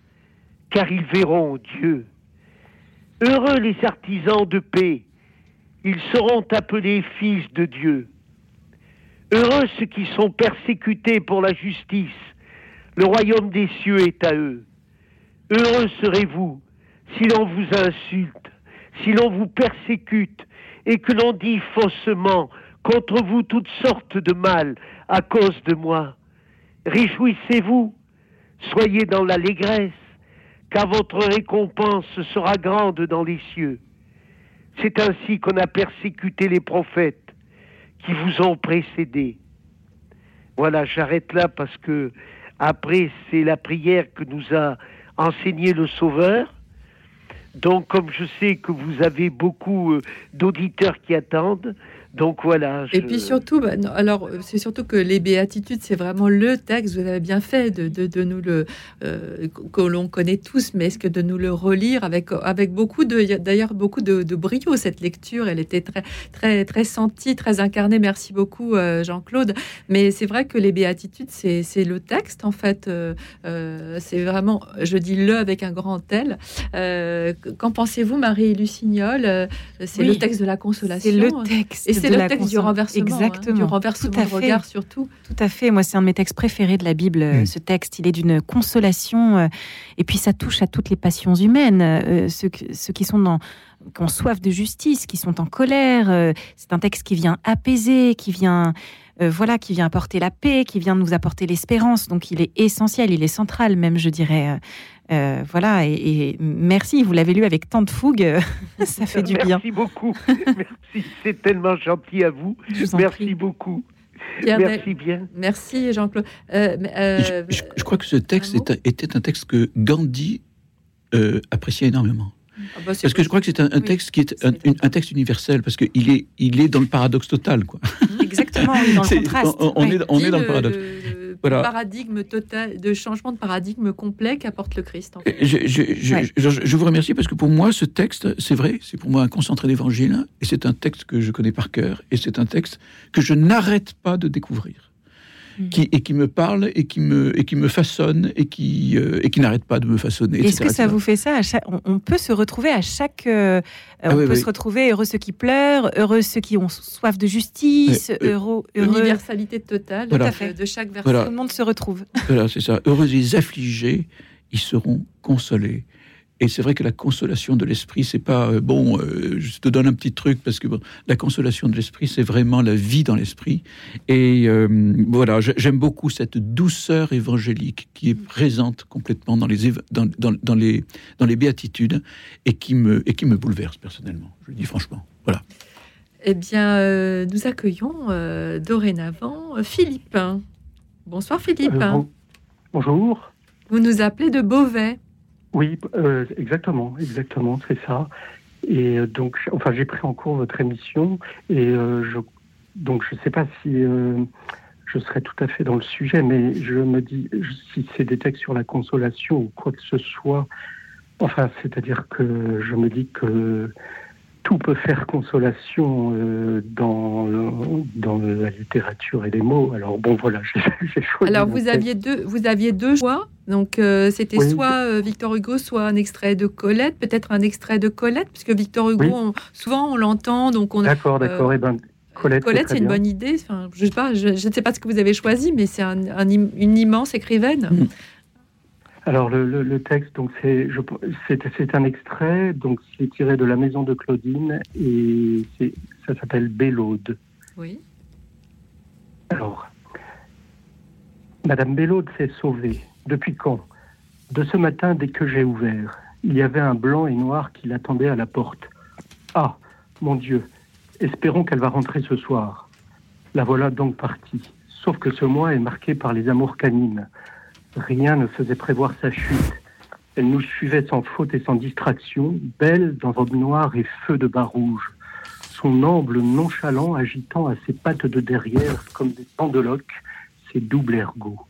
car ils verront Dieu. Heureux les artisans de paix, ils seront appelés fils de Dieu. Heureux ceux qui sont persécutés pour la justice, le royaume des cieux est à eux. Heureux serez-vous si l'on vous insulte, si l'on vous persécute et que l'on dit faussement contre vous toutes sortes de mal à cause de moi. Réjouissez-vous, soyez dans l'allégresse, car votre récompense sera grande dans les cieux. C'est ainsi qu'on a persécuté les prophètes qui vous ont précédés. Voilà, j'arrête là parce que après c'est la prière que nous a enseigné le Sauveur. Donc comme je sais que vous avez beaucoup euh, d'auditeurs qui attendent, donc voilà. Et puis surtout, bah, non, alors euh, c'est surtout que les béatitudes, c'est vraiment le texte. Vous avez bien fait de, de, de nous le euh, que l'on connaît tous, mais est-ce que de nous le relire avec avec beaucoup de, d'ailleurs beaucoup de, de brio cette lecture. Elle était très très très sentie, très incarnée. Merci beaucoup euh, Jean-Claude. Mais c'est vrai que les béatitudes, c'est c'est le texte en fait. euh, c'est vraiment, je dis le avec un grand L. Euh, Qu'en pensez-vous, Marie Lucignol C'est Oui. le texte de la consolation. C'est le texte Et c'est de le la texte du renversement. hein, Exactement. du renversement Tout à de fait. regard surtout. Tout à fait. Moi, c'est un de mes textes préférés de la Bible, euh, ce texte. Il est d'une consolation. euh, et puis, ça touche à toutes les passions humaines. euh, ceux, qui sont dans qui ont soif de justice, qui sont en colère. euh, c'est un texte qui vient apaiser, qui vient, euh, voilà, qui vient apporter la paix, qui vient nous apporter l'espérance. Donc, il est essentiel, il est central, même, je dirais. euh, voilà. Et, et merci. Vous l'avez lu avec tant de fougue. euh, ça fait du bien. Merci beaucoup. Merci, c'est tellement gentil à vous. Merci beaucoup. Pierre Merci bien. Merci Jean-Claude. Euh, euh, Je, je crois que ce texte est était un texte que Gandhi euh, appréciait énormément. Ah bah, Parce que je crois que c'est un, un texte qui est un, texte universel, parce qu'il est, il est dans le paradoxe total. Quoi. Exactement, oui, dans le contraste. on- est- on est dans le paradoxe. le Voilà. paradigme total, de changement de paradigme complet qu'apporte le Christ. en fait. Je, je- je- Ouais. je- je vous remercie parce que pour moi, ce texte, c'est vrai, c'est pour moi un concentré d'évangile, et c'est un texte que je connais par cœur, et c'est un texte que je n'arrête pas de découvrir, qui, et qui me parle, et qui me, et qui me façonne, et qui, euh, et qui n'arrête pas de me façonner. Est-ce que ça etc. vous fait ça à chaque... on, on peut se retrouver à chaque. euh, Ah on oui, peut oui. se retrouver heureux ceux qui pleurent, heureux ceux qui ont soif de justice, Oui, oui. heureux. heureux... Universalité totale Voilà. de chaque verset. Voilà. Tout le monde se retrouve. Voilà, c'est ça. Heureux les affligés, ils seront consolés. Et c'est vrai que la consolation de l'esprit, c'est pas euh, bon. euh, je te donne un petit truc parce que bon, la consolation de l'esprit, c'est vraiment la vie dans l'esprit. Et euh, voilà, j'aime beaucoup cette douceur évangélique qui est présente complètement dans les dans, dans- dans les dans les béatitudes et qui me et qui me bouleverse personnellement. Je le dis franchement. Voilà. Eh bien, euh, nous accueillons euh, dorénavant Philippe. Bonsoir Philippe. Euh, bon- bonjour. Vous nous appelez de Beauvais. Oui, euh, exactement, exactement, c'est ça. Et euh, donc, enfin, j'ai pris en cours votre émission et euh, je, donc je ne sais pas si euh, je serai tout à fait dans le sujet, mais je me dis si c'est des textes sur la consolation ou quoi que ce soit. Enfin, c'est-à-dire que je me dis que tout peut faire consolation euh, dans, la littérature et les mots. Alors bon, voilà, j'ai choisi. Alors vous aviez deux, vous aviez deux choix. Donc euh, c'était Oui. soit euh, Victor Hugo, soit un extrait de Colette, peut-être un extrait de Colette, puisque Victor Hugo, Oui. on- souvent on l'entend, donc on. D'accord, d'accord. euh, eh ben, Colette, Colette, c'est une bien. bonne idée. Enfin, je sais pas, je, je ne sais pas ce que vous avez choisi, mais c'est un- un im- une immense écrivaine. Alors le, le- le texte, donc c'est je- c'est un extrait, donc c'est tiré de La Maison de Claudine et c'est- ça s'appelle Bélaude. Oui. Alors, Madame Bélaude s'est sauvée. Depuis quand? De ce matin, dès que j'ai ouvert, il y avait un blanc et noir qui l'attendait à la porte. Ah, mon Dieu, espérons qu'elle va rentrer ce soir. La voilà donc partie. Sauf que ce mois est marqué par les amours canines. Rien ne faisait prévoir sa chute. Elle nous suivait sans faute et sans distraction, belle dans robe noire et feu de bas rouge. Son amble nonchalant agitant à ses pattes de derrière comme des pendeloques ses doubles ergots.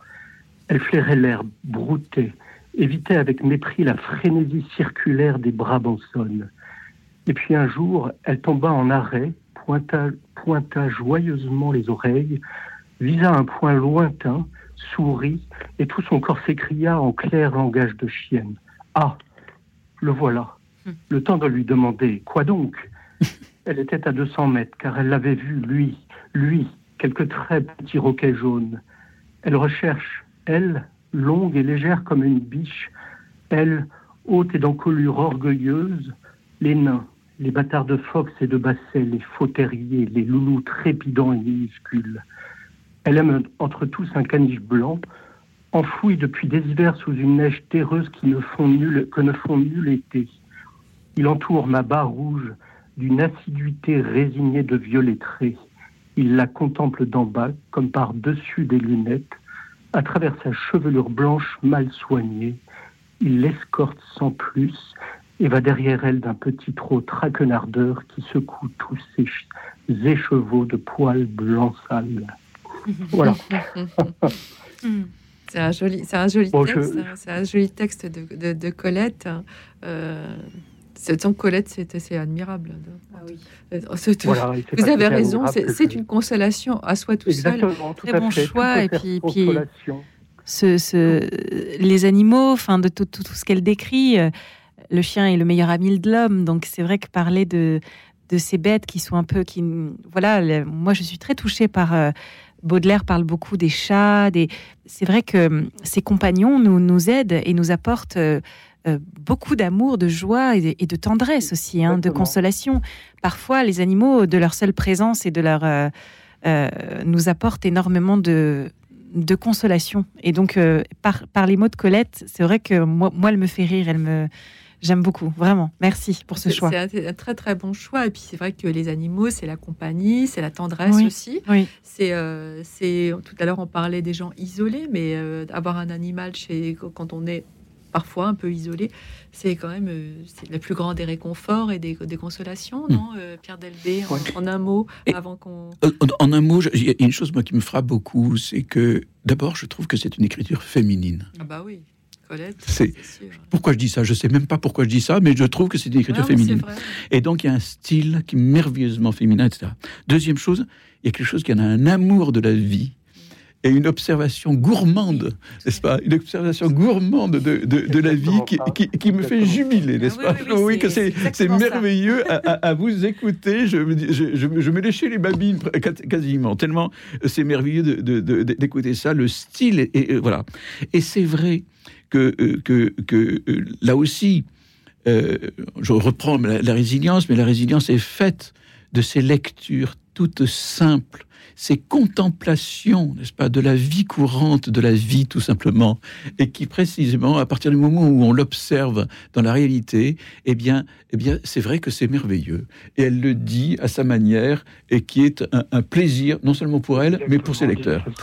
Elle flairait l'herbe, broutait, évitait avec mépris la frénésie circulaire des Brabançonnes. Et puis un jour, elle tomba en arrêt, pointa, pointa joyeusement les oreilles, visa un point lointain, sourit, et tout son corps s'écria en clair langage de chienne. Ah, le voilà. Le temps de lui demander Quoi donc? Elle était à 200 mètres, car elle l'avait vu, lui, lui, quelques très petits roquets jaunes. Elle recherche, elle, longue et légère comme une biche, elle, haute et d'encolure orgueilleuse, les nains, les bâtards de Fox et de Basset, les faux terriers, les loulous trépidants et minuscules. Elle aime entre tous un caniche blanc, enfoui depuis des hivers sous une neige terreuse qui ne font nul, que ne font nul été. Il entoure ma barre rouge d'une assiduité résignée de violetterie. Il la contemple d'en bas, comme par-dessus des lunettes, à travers sa chevelure blanche mal soignée. Il l'escorte sans plus et va derrière elle d'un petit trot traquenardeur qui secoue tous ses ch- écheveaux de poils blancs sales. Voilà. C'est un joli, c'est un joli Bon, texte. C'est un joli texte de, de- de Colette. Euh, c'est donc Colette, c'est admirable. Euh, Voilà, et c'est vous avez raison, c'est une consolation à soi tout seul. Tout Très à bon fait. choix. Et puis, puis consolation. ce, ce- les animaux, enfin de tout, tout, tout ce qu'elle décrit, euh, le chien est le meilleur ami de l'homme. Donc c'est vrai que parler de, de ces bêtes qui sont un peu, qui, voilà, moi je suis très touchée par. euh, Baudelaire parle beaucoup des chats, des. C'est vrai que euh, ses compagnons nous, nous aident et nous apportent euh, euh, beaucoup d'amour, de joie et de, et de tendresse aussi, hein, de consolation. Parfois, les animaux, de leur seule présence et de leur euh, euh, nous apportent énormément de, de consolation. Et donc, par, par les mots de Colette, c'est vrai que moi, moi, elle me fait rire. Elle me, j'aime beaucoup, vraiment. Merci pour ce choix. C'est un, un très très bon choix. Et puis c'est vrai que les animaux, c'est la compagnie, c'est la tendresse Oui, aussi. oui. C'est, euh, c'est tout à l'heure on parlait des gens isolés, mais euh, avoir un animal chez quand on est parfois un peu isolé, c'est quand même euh, c'est le plus grand des réconforts et des, des consolations, Mm. non euh, Pierre Delbé, en, en un mot, avant qu'on. En, en un mot, il y a une chose moi qui me frappe beaucoup, c'est que d'abord, je trouve que c'est une écriture féminine. Ah bah oui, Colette. C'est pourquoi je dis ça? Je sais même pas pourquoi je dis ça, mais je trouve que c'est une écriture Ah féminine. Et donc il y a un style qui est merveilleusement féminin, etc. Deuxième chose, il y a quelque chose qui en a un amour de la vie et une observation gourmande, n'est-ce pas? Une observation gourmande de, de, de la vie qui, qui, qui me fait jubiler, n'est-ce pas? Ah oui, oui, que c'est- merveilleux à, à- à vous écouter. Je me, dis- je, je, me- je me léchais les babines quasiment, tellement c'est merveilleux de- de- de- d'écouter ça. Le style, est- est- voilà. Et c'est vrai que, euh, euh, là aussi, euh, je reprends la résilience, mais la résilience est faite de ces lectures toutes simples, ces contemplations, n'est-ce pas, de la vie courante, de la vie tout simplement, et qui précisément, à partir du moment où on l'observe dans la réalité, eh bien, eh bien, c'est vrai que c'est merveilleux. Et elle le dit à sa manière, et qui est un, un plaisir, non seulement pour elle, mais pour ses lecteurs.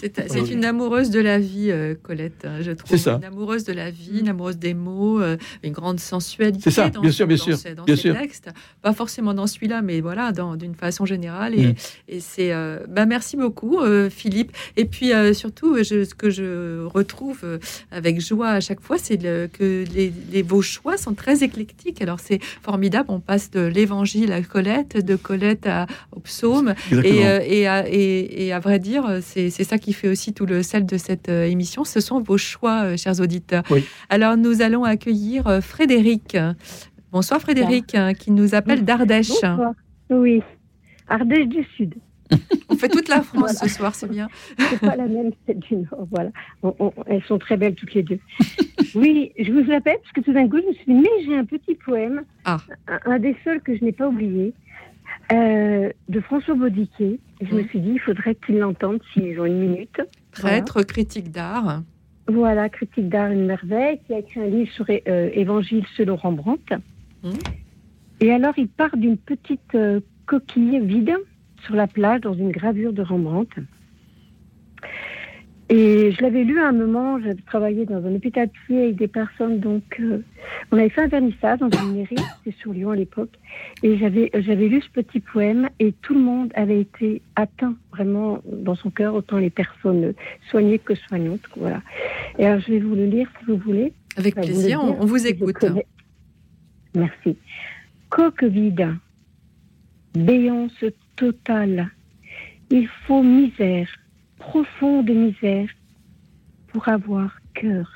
C'est c'est une amoureuse de la vie, euh, Colette, hein, je trouve. C'est ça. Une amoureuse de la vie, une amoureuse des mots, euh, une grande sensualité. C'est ça, dans bien sûr, bien dans sûr, dans bien ses sûr. textes. Pas forcément dans celui-là, mais voilà, d'une façon générale. Et, Mm. et c'est. euh, bah, merci beaucoup, euh, Philippe. Et puis euh, surtout, je- ce que je retrouve avec joie à chaque fois, c'est le- que les, les- vos choix sont très éclectiques. Alors c'est formidable. On passe de l'évangile à Colette, de Colette à, au psaume. Et, euh, et, à, et- et à vrai dire, c'est c'est ça qui fait aussi tout le sel de cette euh, émission. Ce sont vos choix, euh, chers auditeurs. Alors, nous allons accueillir euh, Frédéric. Bonsoir Frédéric, qui nous appelle d'Ardèche. Bonsoir. Oui. Ardèche du Sud. On fait toute la France Voilà. ce soir, c'est bien. C'est pas la même, celle du Nord. Voilà. On- on- elles sont très belles toutes les deux. oui, je vous appelle parce que tout d'un coup, je me suis dit, mais j'ai un petit poème, Ah. un, un des seuls que je n'ai pas oublié, euh, de François Baudiquet. Et Je me suis dit, il faudrait qu'ils l'entendent s'ils ont une minute. Prêtre, critique d'art. Voilà, critique d'art, une merveille, qui a écrit un livre sur euh, Évangile selon Rembrandt. Mmh. Et alors, il part d'une petite euh, coquille vide sur la plage dans une gravure de Rembrandt. Et je l'avais lu à un moment, j'avais travaillé dans un hôpital psy avec des personnes, donc euh, on avait fait un vernissage dans une mairie, c'était sur Lyon à l'époque, et j'avais j'avais lu ce petit poème et tout le monde avait été atteint vraiment dans son cœur, autant les personnes soignées que soignantes, voilà. Et alors je vais vous le lire si vous voulez. Avec Enfin, plaisir, on- vous je écoute. Merci. Coque vide, béance totale, il faut misère, profonde misère, pour avoir cœur.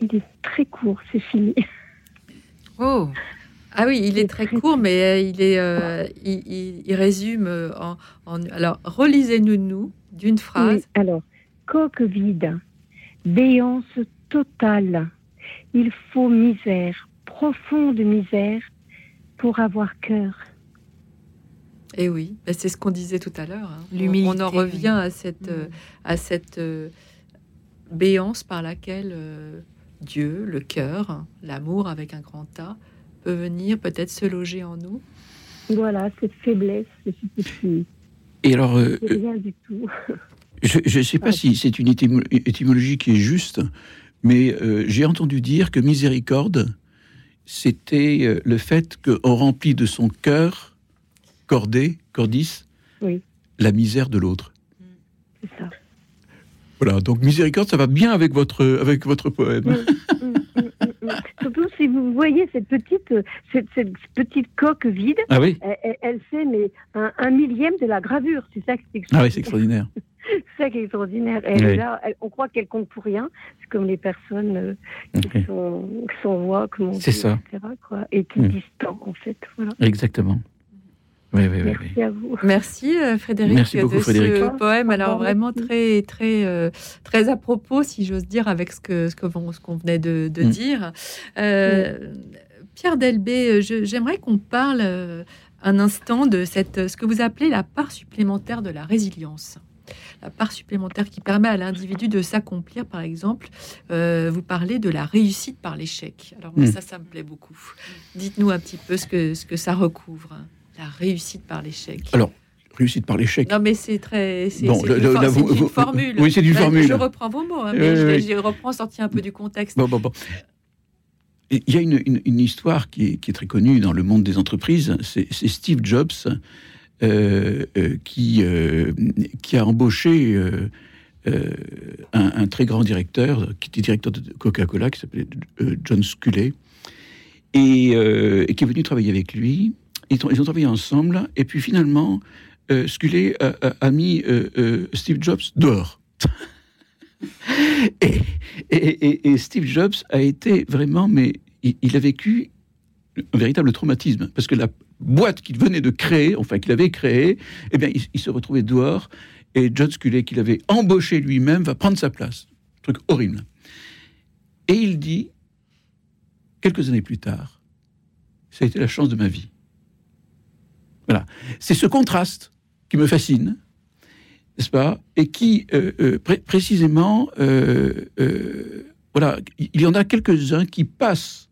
Il est très court, c'est fini. Oh ah oui, il est très court, mais euh, il est, euh, il, il- il résume euh, en, en- alors relisez-nous nous d'une phrase. Oui, alors, coque vide, béance totale, il faut misère, profonde misère, pour avoir cœur. Et Eh oui, ben, c'est ce qu'on disait tout à l'heure. hein. On- L'humilité, On en oui. revient à cette, euh, à cette euh, béance par laquelle euh, Dieu, le cœur, l'amour avec un grand A, peut venir peut-être se loger en nous. Voilà, cette faiblesse, Et alors, euh, c'est rien du tout. je ne sais pas si c'est une étymo- étymologie qui est juste, mais euh, j'ai entendu dire que miséricorde, c'était le fait qu'on remplit de son cœur, cordé, cordis, Oui. la misère de l'autre. C'est ça. Voilà, donc miséricorde, ça va bien avec votre, avec votre poème. Surtout si vous voyez cette petite, euh, cette, cette petite coque vide, Ah oui elle, fait mais un, un millième de la gravure. C'est ça qui est Ah oui, c'est extraordinaire. C'est ça qui est extraordinaire. Oui. est là, elle- on croit qu'elle compte pour rien. C'est comme les personnes euh, qui, Ok. sont, qui sont voix, comme on C'est dit, ça. etc., quoi, et qui Mm. distant, en fait. Voilà. Exactement. Oui, oui. Merci à vous. Merci euh, Frédéric Merci beaucoup, de Frédéric. ce poème. Alors vraiment très très euh, très à propos, si j'ose dire, avec ce que ce qu'on venait de, de Mm. dire. Euh, Pierre Delbé, j'aimerais qu'on parle un instant de cette ce que vous appelez la part supplémentaire de la résilience. La part supplémentaire qui permet à l'individu de s'accomplir, par exemple, euh, vous parlez de la réussite par l'échec. Alors moi, Mm. ça, ça me plaît beaucoup. Dites-nous un petit peu ce que, ce que ça recouvre, la réussite par l'échec. Alors, réussite par l'échec. Non, mais c'est très. C'est Bon, une, for- vous- formule. oui, c'est une Ben, formule. Je reprends vos mots, hein, mais Oui, je, oui, reprends sorti un peu du contexte. Bon, bon, bon. Il y a une, une- une histoire qui est, qui est très connue dans le monde des entreprises. C'est Steve Jobs euh, euh, qui, euh, qui a embauché un, un très grand directeur, qui était directeur de Coca-Cola, qui s'appelait John Sculley, et, et qui est venu travailler avec lui. Ils ont, travaillé ensemble, et puis finalement, euh, Sculley a, a- a mis euh, euh, Steve Jobs dehors. Et, Steve Jobs a été vraiment, mais il, a vécu un véritable traumatisme, parce que la boîte qu'il venait de créer, enfin qu'il avait créée, eh bien, il, se retrouvait dehors, et John Sculley, qu'il avait embauché lui-même, va prendre sa place. Truc horrible. Et il dit, quelques années plus tard, ça a été la chance de ma vie. Voilà. C'est ce contraste qui me fascine, n'est-ce pas Et qui, euh, euh, pré- précisément, euh, voilà, il y en a quelques-uns qui passent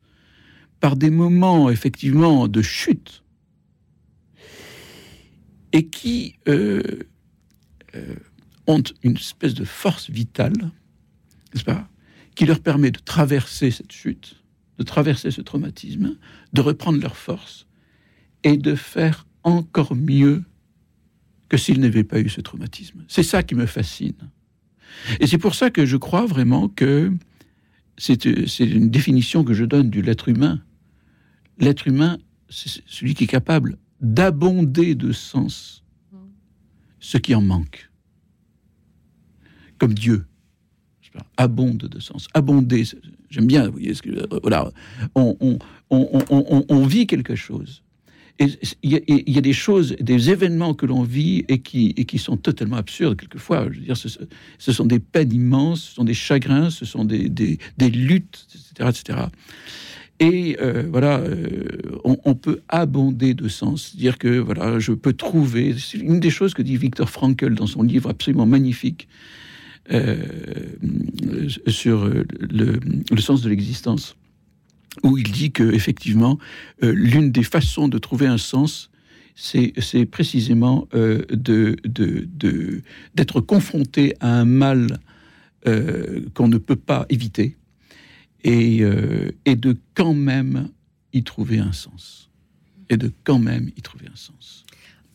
par des moments, effectivement, de chute et qui ont une espèce de force vitale, n'est-ce pas Qui leur permet de traverser cette chute, de traverser ce traumatisme, de reprendre leur force et de faire encore mieux que s'ils n'avaient pas eu ce traumatisme. C'est ça qui me fascine. Et c'est pour ça que je crois vraiment que c'est une définition que je donne du l'être humain. L'être humain, c'est celui qui est capable d'abonder de sens ce qui en manque. Comme Dieu. Abonde de sens. Abonder, j'aime bien, vous voyez, voilà, on vit quelque chose. Et il y, a- des choses, des événements que l'on vit et qui, sont totalement absurdes quelquefois. Je veux dire, ce, sont des peines immenses, ce sont des chagrins, ce sont des, luttes, etc., etc. Et euh, voilà, euh, on, peut abonder de sens, dire que voilà, je peux trouver. C'est une des choses que dit Viktor Frankl dans son livre absolument magnifique euh, sur le sens de l'existence, où il dit que effectivement, euh, l'une des façons de trouver un sens, c'est précisément euh, d'être confronté à un mal euh, qu'on ne peut pas éviter et de quand même y trouver un sens. Et de quand même y trouver un sens.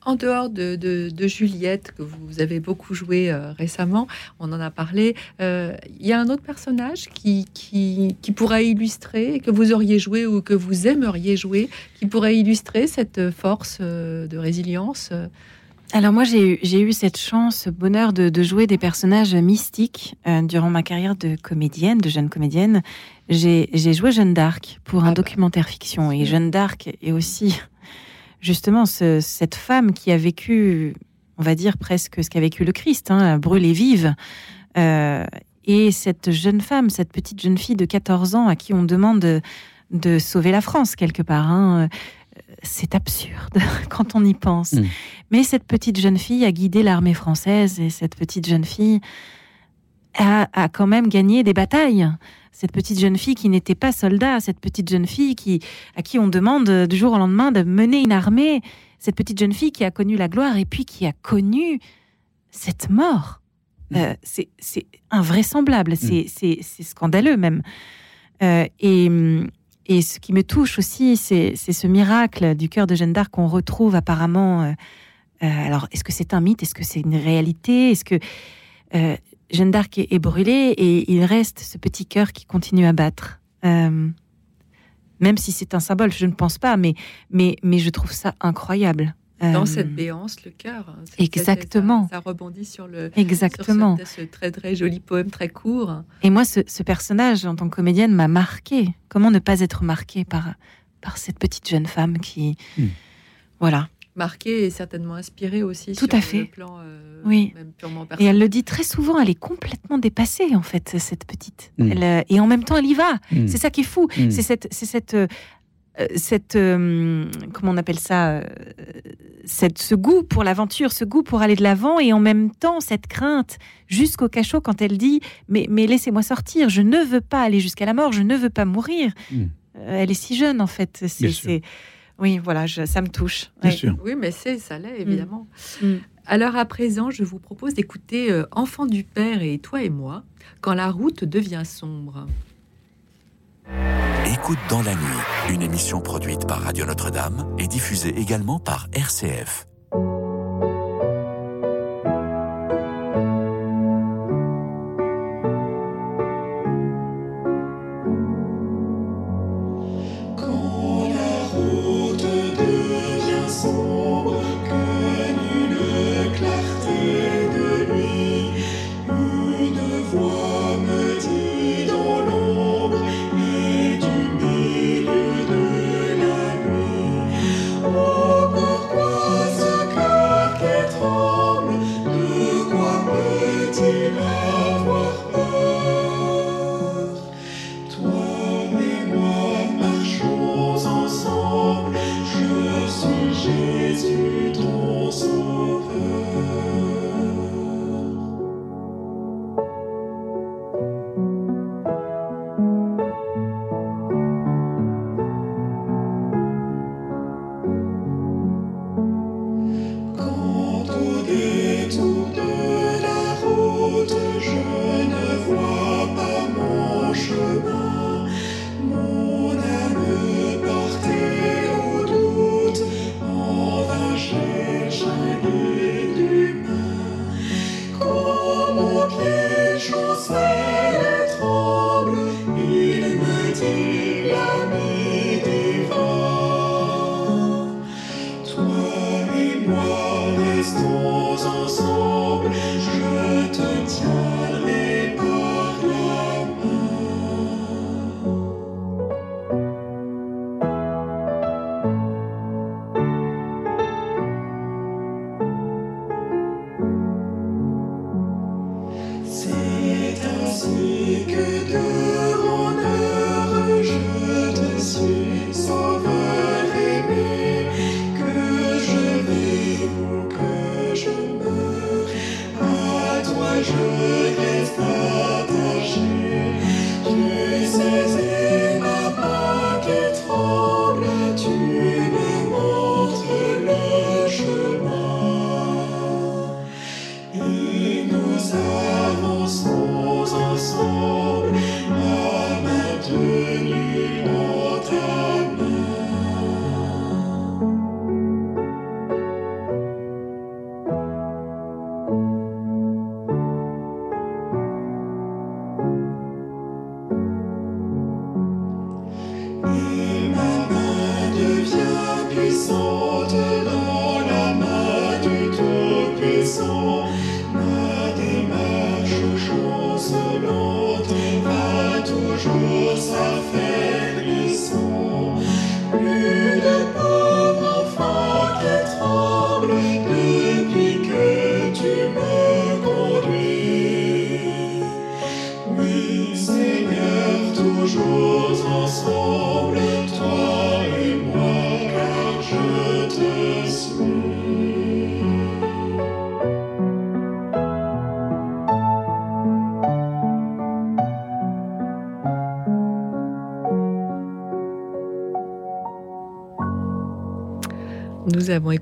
En dehors de, de- de Juliette, que vous avez beaucoup joué euh, récemment, on en a parlé, euh, il y a un autre personnage qui, qui, qui pourrait illustrer, que vous auriez joué ou que vous aimeriez jouer, qui pourrait illustrer cette force euh, de résilience Alors moi, j'ai eu, cette chance, ce bonheur de, de jouer des personnages mystiques durant ma carrière de comédienne, de jeune comédienne. J'ai j'ai joué Jeanne d'Arc pour un documentaire fiction. Et Jeanne d'Arc est aussi justement ce- cette femme qui a vécu, on va dire presque ce qu'a vécu le Christ, hein, brûlée vive. Euh, et cette jeune femme, cette petite jeune fille de 14 ans à qui on demande de, de sauver la France quelque part. hein, euh, c'est absurde quand on y pense. Mais cette petite jeune fille a guidé l'armée française et cette petite jeune fille a, a quand même gagné des batailles. Cette petite jeune fille qui n'était pas soldat, cette petite jeune fille qui, à qui on demande euh, du jour au lendemain de mener une armée, cette petite jeune fille qui a connu la gloire et puis qui a connu cette mort. Euh, c'est invraisemblable, c'est c'est- scandaleux même. Euh, et, et ce qui me touche aussi, c'est ce miracle du cœur de Jeanne d'Arc qu'on retrouve apparemment. euh, euh, alors, est-ce que c'est un mythe? Est-ce que c'est une réalité? Est-ce que euh, Jeanne d'Arc est, est brûlée et il reste ce petit cœur qui continue à battre Euh, Même si c'est un symbole, je ne pense pas, mais, mais, mais je trouve ça incroyable. dans Euh, cette béance, le cœur. hein. Exactement. Ça, ça rebondit sur le Exactement. sur ce, ce très très joli poème très court. Et moi, ce, ce personnage, en tant que comédienne, m'a marqué. Comment ne pas être marqué par, par cette petite jeune femme qui. Voilà. Marqué et certainement inspiré aussi Tout sur à fait. le plan euh, Oui. même purement Et elle le dit très souvent, elle est complètement dépassée, en fait, cette petite. Mm. Elle, euh, et en même temps, elle y va. Mm. C'est ça qui est fou. Mm. C'est cette. C'est cette euh, cette euh, comment on appelle ça cette, ce goût pour l'aventure, ce goût pour aller de l'avant et en même temps cette crainte jusqu'au cachot quand elle dit mais, mais laissez-moi sortir, je ne veux pas aller jusqu'à la mort, je ne veux pas mourir. Elle est si jeune en fait. C'est, Bien sûr. c'est- oui, voilà, je- ça me touche. Bien Ouais. sûr. Oui, mais c'est ça l'est évidemment. Mm. Alors à présent, je vous propose d'écouter euh, Enfant du Père et toi et moi, quand la route devient sombre. Écoute dans la nuit, une émission produite par Radio Notre-Dame et diffusée également par RCF. Tu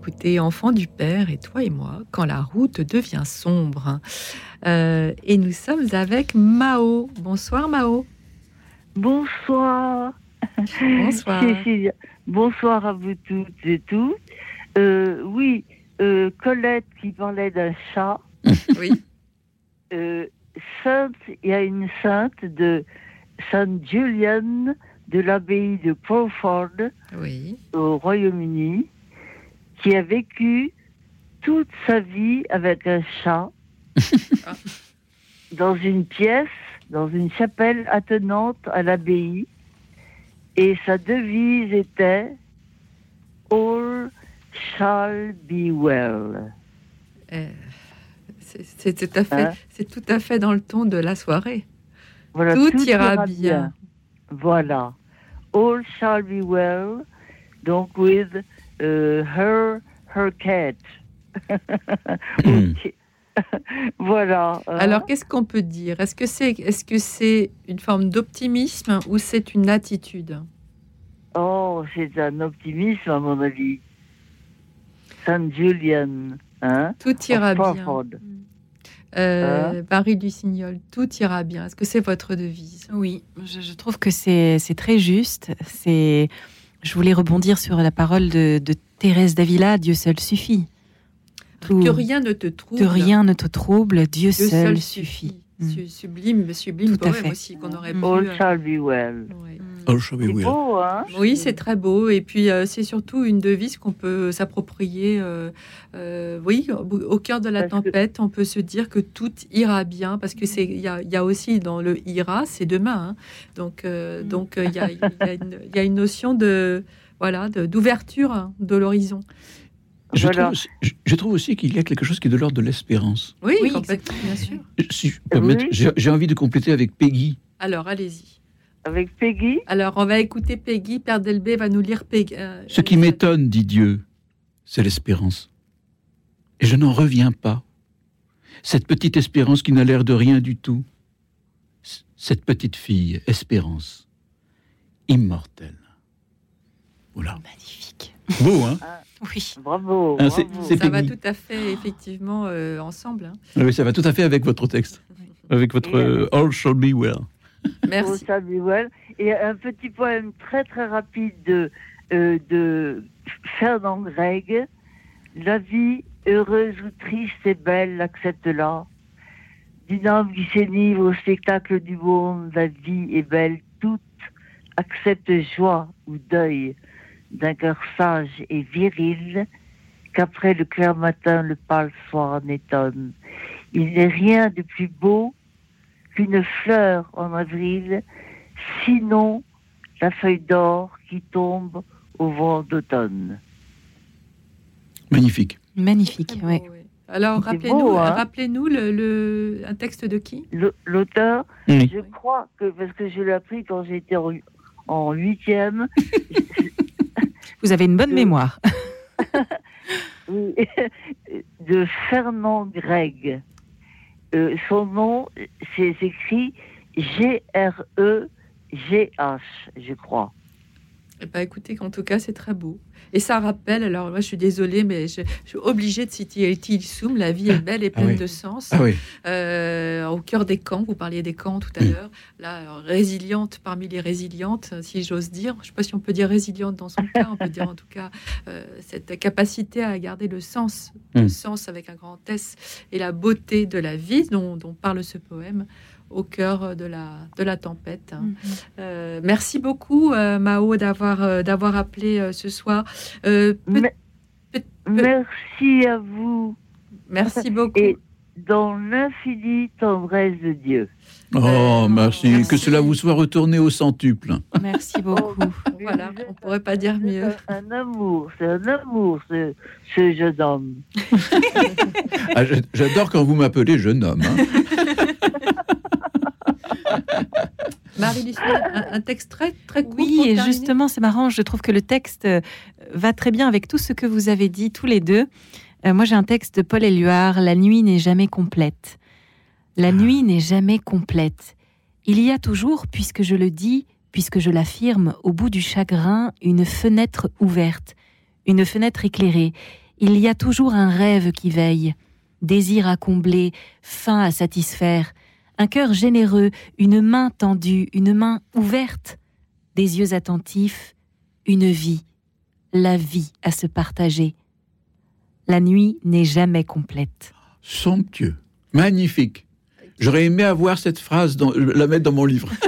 Écouté Enfant du Père et toi et moi quand la route devient sombre. Euh, et nous sommes avec Mao. Bonsoir Mao. Bonsoir. Bonsoir. Bonsoir à vous toutes et tous. Euh, oui, euh, Colette qui parlait d'un chat. oui. Sainte, il y a une sainte de Sainte Julian de l'abbaye de Crawford Oui. au Royaume-Uni qui a vécu toute sa vie avec un chat dans une pièce, dans une chapelle attenante à l'abbaye. Et sa devise était All shall be well. Euh, c'est c'est tout à fait, Hein? c'est tout à fait dans le ton de la soirée. Voilà, tout, ira, bien. Voilà. All shall be well. Donc, with euh, her, her cat. Ok. voilà. hein. Alors, qu'est-ce qu'on peut dire? Est-ce que c'est est -ce c'est une forme d'optimisme ou c'est une attitude? Oh, c'est un optimisme, à mon avis. Saint Julian. Hein? Tout ira bien. Crawford. euh, Marie Lucignol, tout ira bien. Est-ce que c'est votre devise? Oui, je, je trouve que c'est c'est très juste. C'est, je voulais rebondir sur la parole de, de Thérèse d'Avila, Dieu seul suffit. Tout- Que rien ne te trouble. que rien ne te trouble, Dieu, Dieu seul, seul suffit. Su- Sublime, sublime Tout à poème fait. aussi qu'on aurait All pu. euh, shall be well. Oh, C'est beau, hein Oui, c'est très beau. Et puis, euh, c'est surtout une devise qu'on peut s'approprier. euh, euh, oui, au, cœur de la tempête, on peut se dire que tout ira bien. Parce que c'est, il y a, il y a aussi dans le ira, c'est demain. hein. Donc, euh, donc il y, a, y une- il y a une notion de, voilà, de- d'ouverture hein, de l'horizon. Je, Voilà. trouve, aussi- je- je trouve aussi qu'il y a quelque chose qui est de l'ordre de l'espérance. Oui, Oui, complètement, bien sûr. Si je peux me permettre, Oui. j'ai j'ai envie de compléter avec Peggy. Alors, allez-y. Avec Peggy Alors, on va écouter Peggy. Père Delbé va nous lire Peggy. euh, Ce qui m'étonne, dit Dieu, c'est l'espérance. Et je n'en reviens pas. Cette petite espérance qui n'a l'air de rien du tout. Cette petite fille, espérance, immortelle. Voilà. Magnifique. Beau, hein? Oui. Bravo. Ah, c'est- bravo. c'est ça va tout à fait, effectivement, euh, ensemble. hein. Ah Oui, ça va tout à fait avec votre texte. Avec votre euh, All Shall Be Well. Merci. Well. Et un petit poème très très rapide de, euh, Fernand Gregg. La vie, heureuse ou triste et belle, accepte-la. D'une âme qui s'énivre au spectacle du monde, la vie est belle toute. Accepte joie ou deuil d'un cœur sage et viril, qu'après le clair matin, le pâle soir n'étonne. Il n'est rien de plus beau qu'une fleur en avril, sinon la feuille d'or qui tombe au vent d'automne. Magnifique. Magnifique, oui. Alors, rappelez-nous, hein rappelez-nous le, le- un texte de qui? L'auteur, Oui. je crois que, parce que je l'ai appris quand j'étais en, en huitième, Vous avez une bonne mémoire. oui, de Fernand Gregg. Euh, son nom, c'est écrit G-R-E-G-H, je crois. Ben, écoutez, en tout cas, c'est très beau. Et ça rappelle, alors moi je suis désolée, mais je, je suis obligée de citer El Tilsum, La vie est belle et Ah pleine oui. de sens. Ah oui. Euh, au cœur des camps, vous parliez des camps tout à l'heure. Là, alors, résiliente parmi les résilientes, si j'ose dire. Je ne sais pas si on peut dire résiliente dans son cas, on peut dire en tout cas euh, cette capacité à garder le sens, le Mm. sens avec un grand S, et la beauté de la vie dont, dont parle ce poème au cœur de la, de la tempête. Euh, merci beaucoup, euh, Mao, d'avoir euh, d'avoir appelé euh, ce soir. Euh, peut- peut- Merci à vous. Merci beaucoup. Et dans l'infinie tendresse de Dieu. Oh, merci. Que cela vous soit retourné au centuple. Merci beaucoup. voilà, on pourrait pas dire mieux. Un, un amour, c'est un amour, ce, ce jeune homme. Ah, J'adore quand vous m'appelez jeune homme. hein. Marie-Lucie, un, un texte très, très court. Oui, pour et terminer. justement, c'est marrant. Je trouve que le texte euh, va très bien avec tout ce que vous avez dit tous les deux. Euh, moi, j'ai un texte de Paul Éluard La nuit n'est jamais complète. La nuit n'est jamais complète. Il y a toujours, puisque je le dis, puisque je l'affirme, au bout du chagrin, une fenêtre ouverte, une fenêtre éclairée. Il y a toujours un rêve qui veille, désir à combler, faim à satisfaire, un cœur généreux, une main tendue, une main ouverte, des yeux attentifs, une vie, la vie à se partager. La nuit n'est jamais complète. Somptueux. Magnifique. J'aurais aimé avoir cette phrase, dans, la mettre dans mon livre.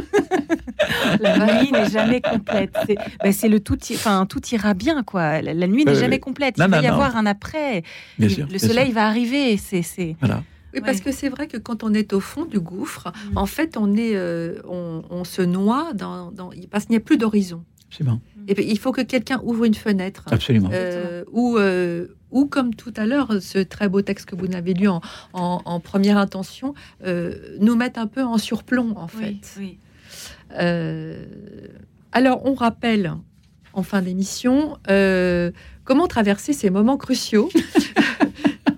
La nuit n'est jamais complète. C'est ben, c'est le tout, enfin tout ira bien quoi. La, la nuit n'est Oui, jamais oui. complète. Non, Il va non, y non. avoir un après. Bien Il- sûr, le bien soleil sûr. va arriver. C'est c'est. Voilà. Oui, parce que c'est vrai que quand on est au fond du gouffre, en fait, on, est, euh, on, on se noie dans, dans- parce qu'il n'y a plus d'horizon. C'est bon. Et puis, il faut que quelqu'un ouvre une fenêtre. Absolument. Euh, ou, euh, ou comme tout à l'heure, ce très beau texte que vous avez lu en, en- en première intention, euh, nous mettre un peu en surplomb, en fait. Euh, alors, on rappelle en fin d'émission euh, comment traverser ces moments cruciaux.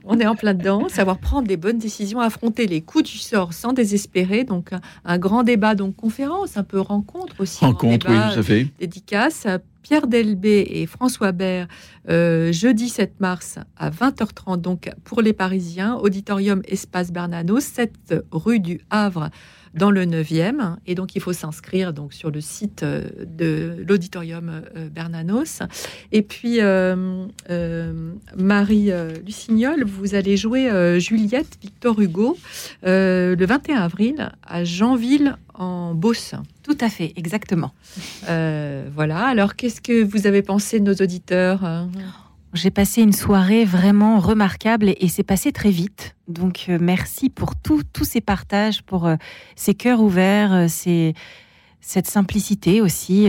on est en plein dedans, savoir prendre les bonnes décisions, affronter les coups du sort sans désespérer. Donc, un, un grand débat, donc conférence, un peu rencontre aussi. Rencontre, oui, débat, tout à fait. Dédicace à Pierre Delbé et François Bert, euh, jeudi 7 mars à 20h30, donc pour les Parisiens, auditorium Espace Bernanos, 7 rue du Havre dans le 9e. Et donc, il faut s'inscrire donc sur le site euh, de l'auditorium euh, Bernanos. Et puis, euh, euh, Marie Lucignol, vous allez jouer Juliette Victor Hugo euh, le 21 avril à Jeanville en Beauce. Tout à fait, exactement. Voilà. Alors, qu'est-ce que vous avez pensé de nos auditeurs hein? J'ai passé une soirée vraiment remarquable et, c'est passé très vite. Donc euh, merci pour tous ces partages, pour euh, ces cœurs ouverts, euh, cette simplicité aussi,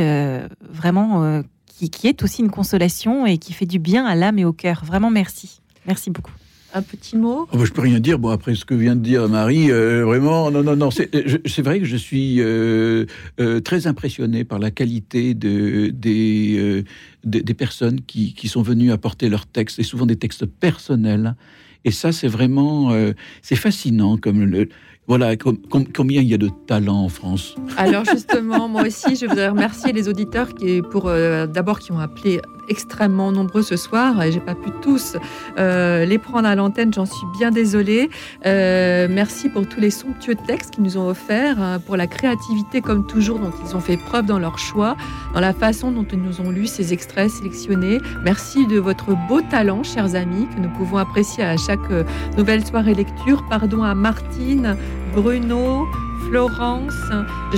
vraiment qui, qui est aussi une consolation et qui fait du bien à l'âme et au cœur. Vraiment merci. Merci beaucoup. Un petit mot? Oh, bah, je peux rien dire. Bon, après ce que vient de dire Marie, euh, vraiment, non, non, non. C'est c'est vrai que je suis euh, euh, très impressionné par la qualité de, des, euh, des, des personnes qui, qui sont venues apporter leurs textes, et souvent des textes personnels. Et ça, c'est vraiment, euh, c'est fascinant. Comme le, voilà, com- com- combien il y a de talent en France? Alors justement, moi aussi, je voudrais remercier les auditeurs qui, pour euh, d'abord, qui ont appelé extrêmement nombreux ce soir. Et J'ai pas pu tous euh, les prendre à l'antenne, j'en suis bien désolée. Euh, merci pour tous les somptueux textes qu'ils nous ont offerts, hein, pour la créativité comme toujours dont ils ont fait preuve dans leur choix, dans la façon dont ils nous ont lu ces extraits sélectionnés. Merci de votre beau talent, chers amis, que nous pouvons apprécier à chaque nouvelle soirée lecture. Pardon à Martine, Bruno, Florence,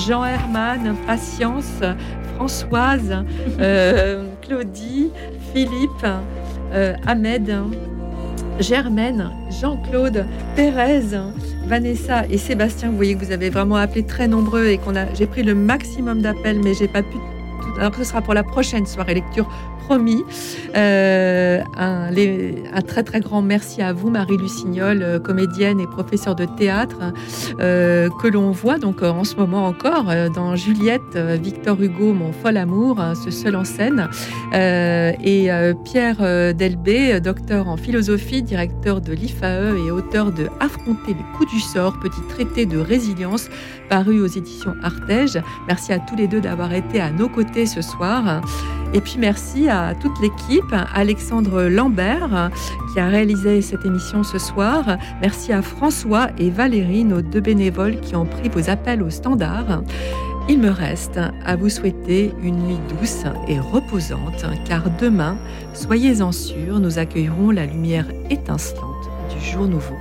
Jean Herman, Patience, Françoise, euh, Claudie, Philippe, euh, Ahmed, Germaine, Jean-Claude, Thérèse, Vanessa et Sébastien. Vous voyez que vous avez vraiment appelé très nombreux et qu'on a. J'ai pris le maximum d'appels, mais j'ai pas pu. tout- Alors que ce sera pour la prochaine soirée lecture promis. Euh, un, très très grand merci à vous, Marie Lucignol, euh, comédienne et professeure de théâtre, euh, que l'on voit donc en ce moment encore dans Juliette, Victor Hugo, Mon fol amour, hein, ce seul en scène, et Pierre Delbé, docteur en philosophie, directeur de l'IFAE et auteur de Affronter les coups du sort, petit traité de résilience paru aux éditions Artege. Merci à tous les deux d'avoir été à nos côtés ce soir. Et puis merci à toute l'équipe, Alexandre Lambert qui a réalisé cette émission ce soir. Merci à François et Valérie, nos deux bénévoles qui ont pris vos appels au standard. Il me reste à vous souhaiter une nuit douce et reposante, car demain, soyez-en sûrs, nous accueillerons la lumière étincelante du jour nouveau.